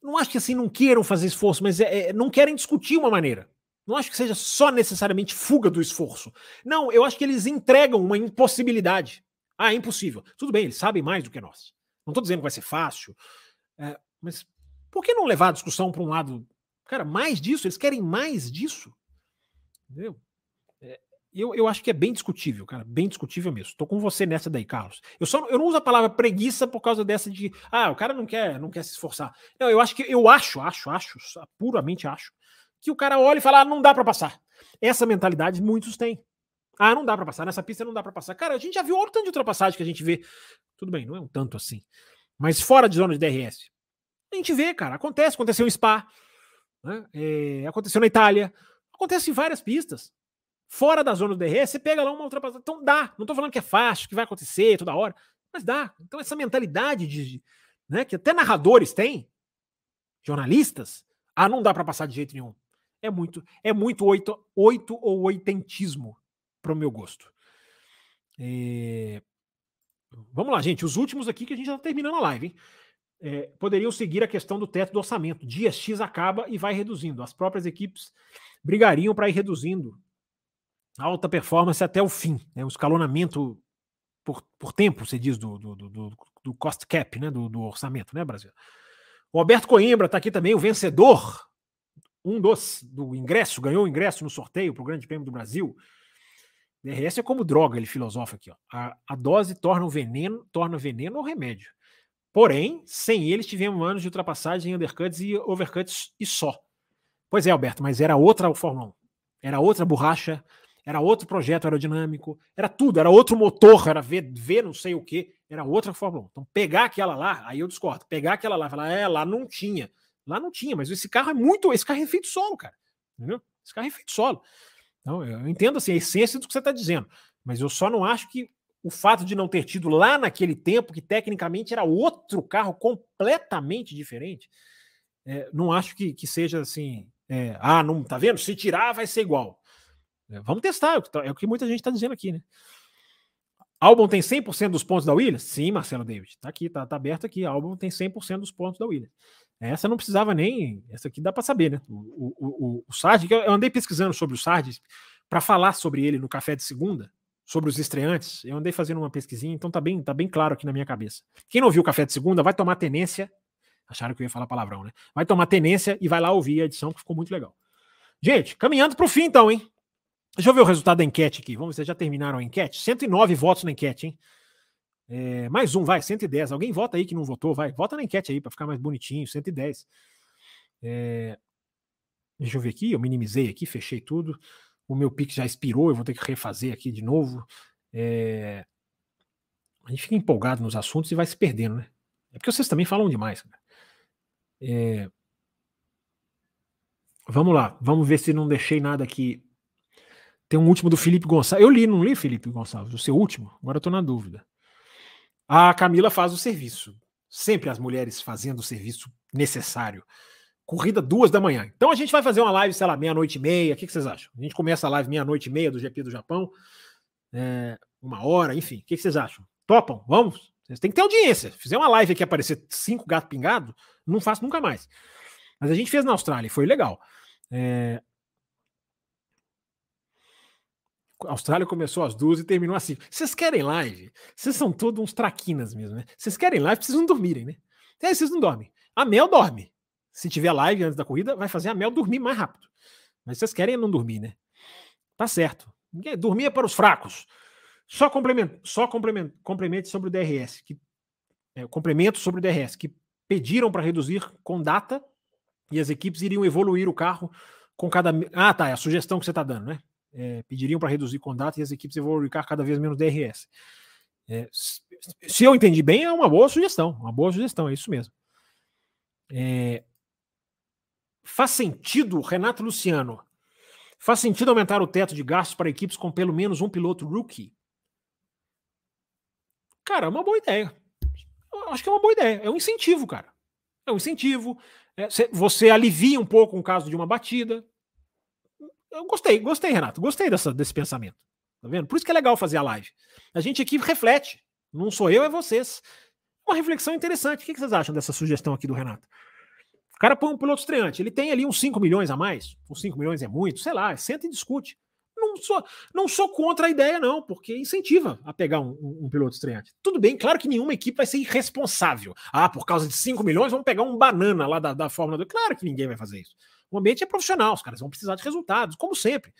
Não acho que assim não queiram fazer esforço, mas não querem discutir uma maneira. Não acho que seja só necessariamente fuga do esforço. Não, eu acho que eles entregam uma impossibilidade. Ah, é impossível. Tudo bem, eles sabem mais do que nós. Não estou dizendo que vai ser fácil, mas por que não levar a discussão para um lado Cara, mais disso, eles querem mais disso. Entendeu? É, eu, eu acho que é bem discutível, cara, bem discutível mesmo. Estou com você nessa daí, Carlos. Eu só eu não uso a palavra preguiça por causa dessa de, ah, o cara não quer, não quer se esforçar. Não, eu acho que eu acho, acho, acho, puramente acho que o cara olha e fala, ah, não dá para passar. Essa mentalidade muitos têm. Ah, não dá para passar nessa pista, não dá para passar. Cara, a gente já viu o tanto de ultrapassagem que a gente vê. Tudo bem, não é um tanto assim. Mas fora de zona de DRS. A gente vê, cara, acontece, aconteceu em Spa, né? É, aconteceu na Itália, acontece em várias pistas. Fora da zona do DRS, você pega lá uma ultrapassagem. Então dá. Não estou falando que é fácil, que vai acontecer toda hora, mas dá. Então essa mentalidade de, né, que até narradores têm, jornalistas, ah, não dá para passar de jeito nenhum. É muito, é muito oito, oito ou oitentismo para o meu gosto. É... Vamos lá, gente. Os últimos aqui que a gente já está terminando a live, hein? é, poderiam seguir a questão do teto do orçamento. Dia X acaba e vai reduzindo. As próprias equipes brigariam para ir reduzindo alta performance até o fim. Né? O escalonamento por, por tempo, você diz, do, do, do, do cost cap, né? do, do orçamento, né, Brasil? O Alberto Coimbra está aqui também, o vencedor, um dos do ingresso, ganhou o ingresso no sorteio para o Grande Prêmio do Brasil. DRS é como droga, ele filosofa aqui. Ó. A, a dose torna o veneno, torna veneno ou remédio. Porém, sem eles tivemos anos de ultrapassagem, undercuts e overcuts e só. Pois é, Alberto, mas era outra Fórmula 1. Era outra borracha, era outro projeto aerodinâmico, era tudo, era outro motor, era V, v não sei o que, era outra Fórmula 1. Então, pegar aquela lá, aí eu discordo, pegar aquela lá e falar, é, lá não tinha. Lá não tinha, mas esse carro é muito, esse carro é feito solo, cara. Entendeu? Esse carro é feito solo. Então, eu entendo assim, a essência do que você está dizendo, mas eu só não acho que o fato de não ter tido lá naquele tempo, que tecnicamente era outro carro completamente diferente, é, não acho que, que seja assim. É, ah, não tá vendo? Se tirar, vai ser igual. É, vamos testar, é o, que, tá, é muita gente está dizendo aqui, né? Albon tem 100% dos pontos da Williams? Sim, Marcelo David. Tá aqui, tá, tá aberto aqui. Albon tem 100% dos pontos da Williams. Essa não precisava nem. Essa aqui dá para saber, né? O, o, o, o Sardi, eu andei pesquisando sobre o Sardi para falar sobre ele no café de segunda, sobre os estreantes. Eu andei fazendo uma pesquisinha, então tá bem, tá bem claro aqui na minha cabeça. Quem não viu o café de segunda vai tomar tenência. Acharam que eu ia falar palavrão, né? Vai tomar tenência e vai lá ouvir a edição, que ficou muito legal. Gente, caminhando para o fim, então, hein? Deixa eu ver o resultado da enquete aqui. Vamos ver se já terminaram a enquete. 109 votos na enquete, hein? É, mais um, vai, 110. Alguém vota aí que não votou, vai. Vota na enquete aí para ficar mais bonitinho, 110. É, deixa eu ver aqui, eu minimizei aqui, fechei tudo. O meu Pix já expirou, eu vou ter que refazer aqui de novo. É, a gente fica empolgado nos assuntos e vai se perdendo, né? É porque vocês também falam demais. É, vamos lá, vamos ver se não deixei nada aqui. Tem um último do Felipe Gonçalves. Eu li, não li, Felipe Gonçalves? O seu último? Agora eu tô na dúvida. A Camila faz o serviço. Sempre as mulheres fazendo o serviço necessário. Corrida duas da manhã. Então a gente vai fazer uma live, sei lá, meia-noite e meia. O que, que, vocês acham? A gente começa a live meia-noite e meia do GP do Japão. É, uma hora, enfim. O que, que, vocês acham? Topam? Vamos? Vocês têm que ter audiência. Fizer uma live aqui aparecer cinco gatos pingados, não faço nunca mais. Mas a gente fez na Austrália, foi legal. É, a Austrália começou às duas e terminou assim. Vocês querem live? Vocês são todos uns traquinas mesmo, né? Vocês querem live, precisam dormirem, né? É, vocês não dormem. A Mel dorme. Se tiver live antes da corrida, vai fazer a Mel dormir mais rápido. Mas vocês querem não dormir, né? Tá certo. Dormir é para os fracos. Só complemento, só complemento, complemente sobre o DRS, que é, complemento sobre o DRS, que pediram para reduzir com data e as equipes iriam evoluir o carro com cada. Ah, tá, é a sugestão que você está dando, né? É, pediriam para reduzir contrato e as equipes evoluir cada vez menos DRS. É, se eu entendi bem, é uma boa sugestão, uma boa sugestão, é isso mesmo. É, faz sentido, Renato Luciano, faz sentido aumentar o teto de gastos para equipes com pelo menos um piloto rookie? Cara, é uma boa ideia. Eu acho que é uma boa ideia. É um incentivo, cara. É um incentivo. É, você alivia um pouco o caso de uma batida. Eu gostei, gostei, Renato. Gostei dessa, desse pensamento. Tá vendo? Por isso que é legal fazer a live. A gente aqui reflete. Não sou eu, é vocês. Uma reflexão interessante. O que vocês acham dessa sugestão aqui do Renato? O cara põe um piloto estreante. Ele tem ali uns 5 milhões a mais. Uns 5 milhões é muito, sei lá, senta e discute. Não sou, não sou contra a ideia, não, porque incentiva a pegar um, um, um, piloto estreante. Tudo bem, claro que nenhuma equipe vai ser irresponsável. Ah, por causa de 5 milhões, vamos pegar um banana lá da, da Fórmula 2. Claro que ninguém vai fazer isso. O ambiente é profissional, os caras vão precisar de resultados, como sempre.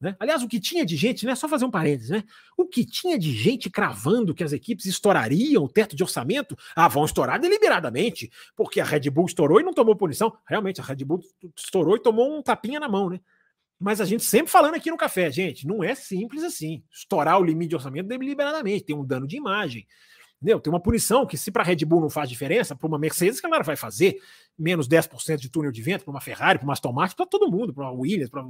Né? Aliás, o que tinha de gente, né? Só fazer um parênteses, né? O que tinha de gente cravando que as equipes estourariam o teto de orçamento, ah, vão estourar deliberadamente, porque a Red Bull estourou e não tomou punição. Realmente, a Red Bull estourou e tomou um tapinha na mão, né? Mas a gente sempre falando aqui no café, gente, não é simples assim. Estourar o limite de orçamento deliberadamente, tem um dano de imagem. Entendeu? Tem uma punição que, se para a Red Bull não faz diferença, para uma Mercedes, que ela vai fazer menos 10% de túnel de vento, para uma Ferrari, para uma Aston Martin, para todo mundo, para Williams, para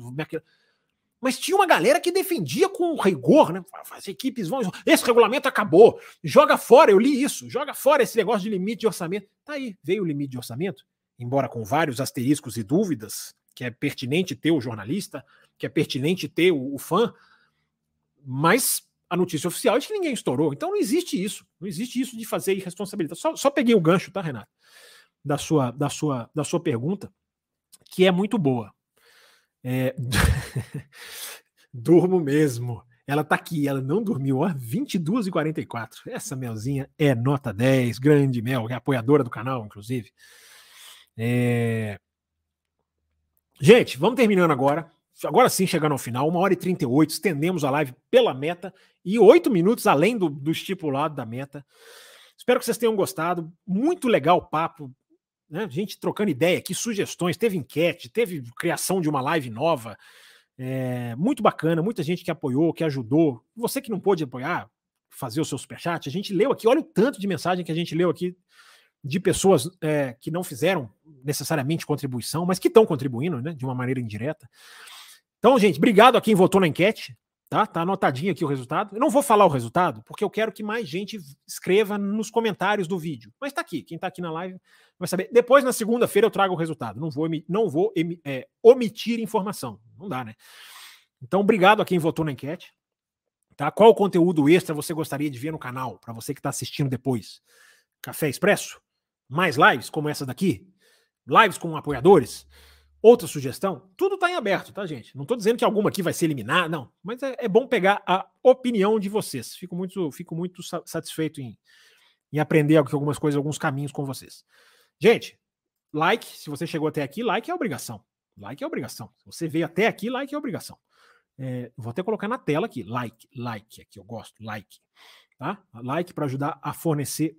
mas tinha uma galera que defendia com rigor, né? As equipes vão. Esse regulamento acabou. Joga fora, eu li isso. Joga fora esse negócio de limite de orçamento. Tá aí, veio o limite de orçamento, embora com vários asteriscos e dúvidas, que é pertinente ter o jornalista, que é pertinente ter o, o fã, mas a notícia oficial é que ninguém estourou. Então não existe isso. Não existe isso de fazer irresponsabilidade. Só, só peguei o gancho, tá, Renato? Da sua, da, sua, da sua pergunta, que é muito boa. É... Durmo mesmo. Ela tá aqui, ela não dormiu, ó, 22 e 44 Essa Melzinha é nota 10, grande Mel, é apoiadora do canal, inclusive. É... Gente, vamos terminando agora agora sim, chegando ao final, 1 hora e 38, estendemos a live pela meta e 8 minutos além do, do estipulado da meta. Espero que vocês tenham gostado. Muito legal o papo. Né? Gente trocando ideia aqui, sugestões, teve enquete, teve criação de uma live nova. É, muito bacana, muita gente que apoiou, que ajudou. Você que não pôde apoiar, fazer o seu superchat, a gente leu aqui, olha o tanto de mensagem que a gente leu aqui de pessoas é, que não fizeram necessariamente contribuição, mas que estão contribuindo né, de uma maneira indireta. Então, gente, obrigado a quem votou na enquete. Tá? Tá anotadinho aqui o resultado. Eu não vou falar o resultado, porque eu quero que mais gente escreva nos comentários do vídeo. Mas tá aqui. Quem tá aqui na live vai saber. Depois, na segunda-feira, eu trago o resultado. Não vou, não vou é, omitir informação. Não dá, né? Então, obrigado a quem votou na enquete. Tá? Qual conteúdo extra você gostaria de ver no canal? Para você que está assistindo depois. Café Expresso? Mais lives como essa daqui? lives com apoiadores, outra sugestão, tudo está em aberto, tá, gente? Não estou dizendo que alguma aqui vai ser eliminada, não. Mas é, é, bom pegar a opinião de vocês. Fico muito, fico muito satisfeito em, em aprender algumas coisas, alguns caminhos com vocês. Gente, like, se você chegou até aqui, like é obrigação. Like é obrigação. Se você veio até aqui, like é obrigação. É, vou até colocar na tela aqui, like, like, aqui eu gosto, like, tá? Like para ajudar a fornecer,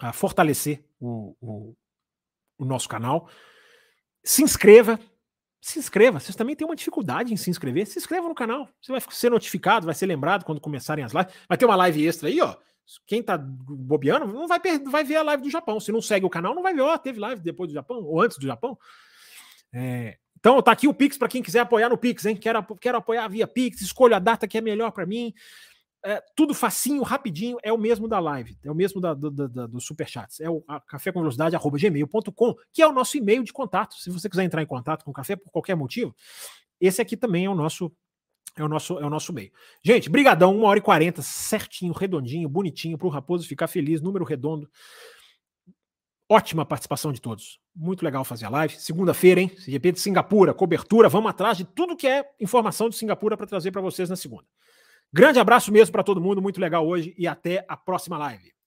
a fortalecer o, o, o nosso canal. Se inscreva, se inscreva. Vocês também têm uma dificuldade em se inscrever. Se inscreva no canal. Você vai ser notificado, vai ser lembrado quando começarem as lives. Vai ter uma live extra aí, ó. Quem tá bobeando não vai, vai ver a live do Japão. Se não segue o canal, não vai ver. Ó, teve live depois do Japão ou antes do Japão. É, então, tá aqui o Pix para quem quiser apoiar no Pix, hein? Quero, quero apoiar via Pix, escolha a data que é melhor para mim. É, tudo facinho, rapidinho, é o mesmo da live, é o mesmo da, do, do, do Superchats. É o café com velocidade, gmail.com, que é o nosso e-mail de contato. Se você quiser entrar em contato com o café por qualquer motivo, esse aqui também é o nosso é o nosso é o nosso meio. Gente, brigadão, 1 hora e 40, certinho, redondinho, bonitinho, para o Raposo ficar feliz, número redondo. Ótima participação de todos. Muito legal fazer a live. Segunda-feira, hein? GP de Singapura, cobertura. Vamos atrás de tudo que é informação de Singapura para trazer para vocês na segunda. Grande abraço mesmo para todo mundo. Muito legal hoje e até a próxima live.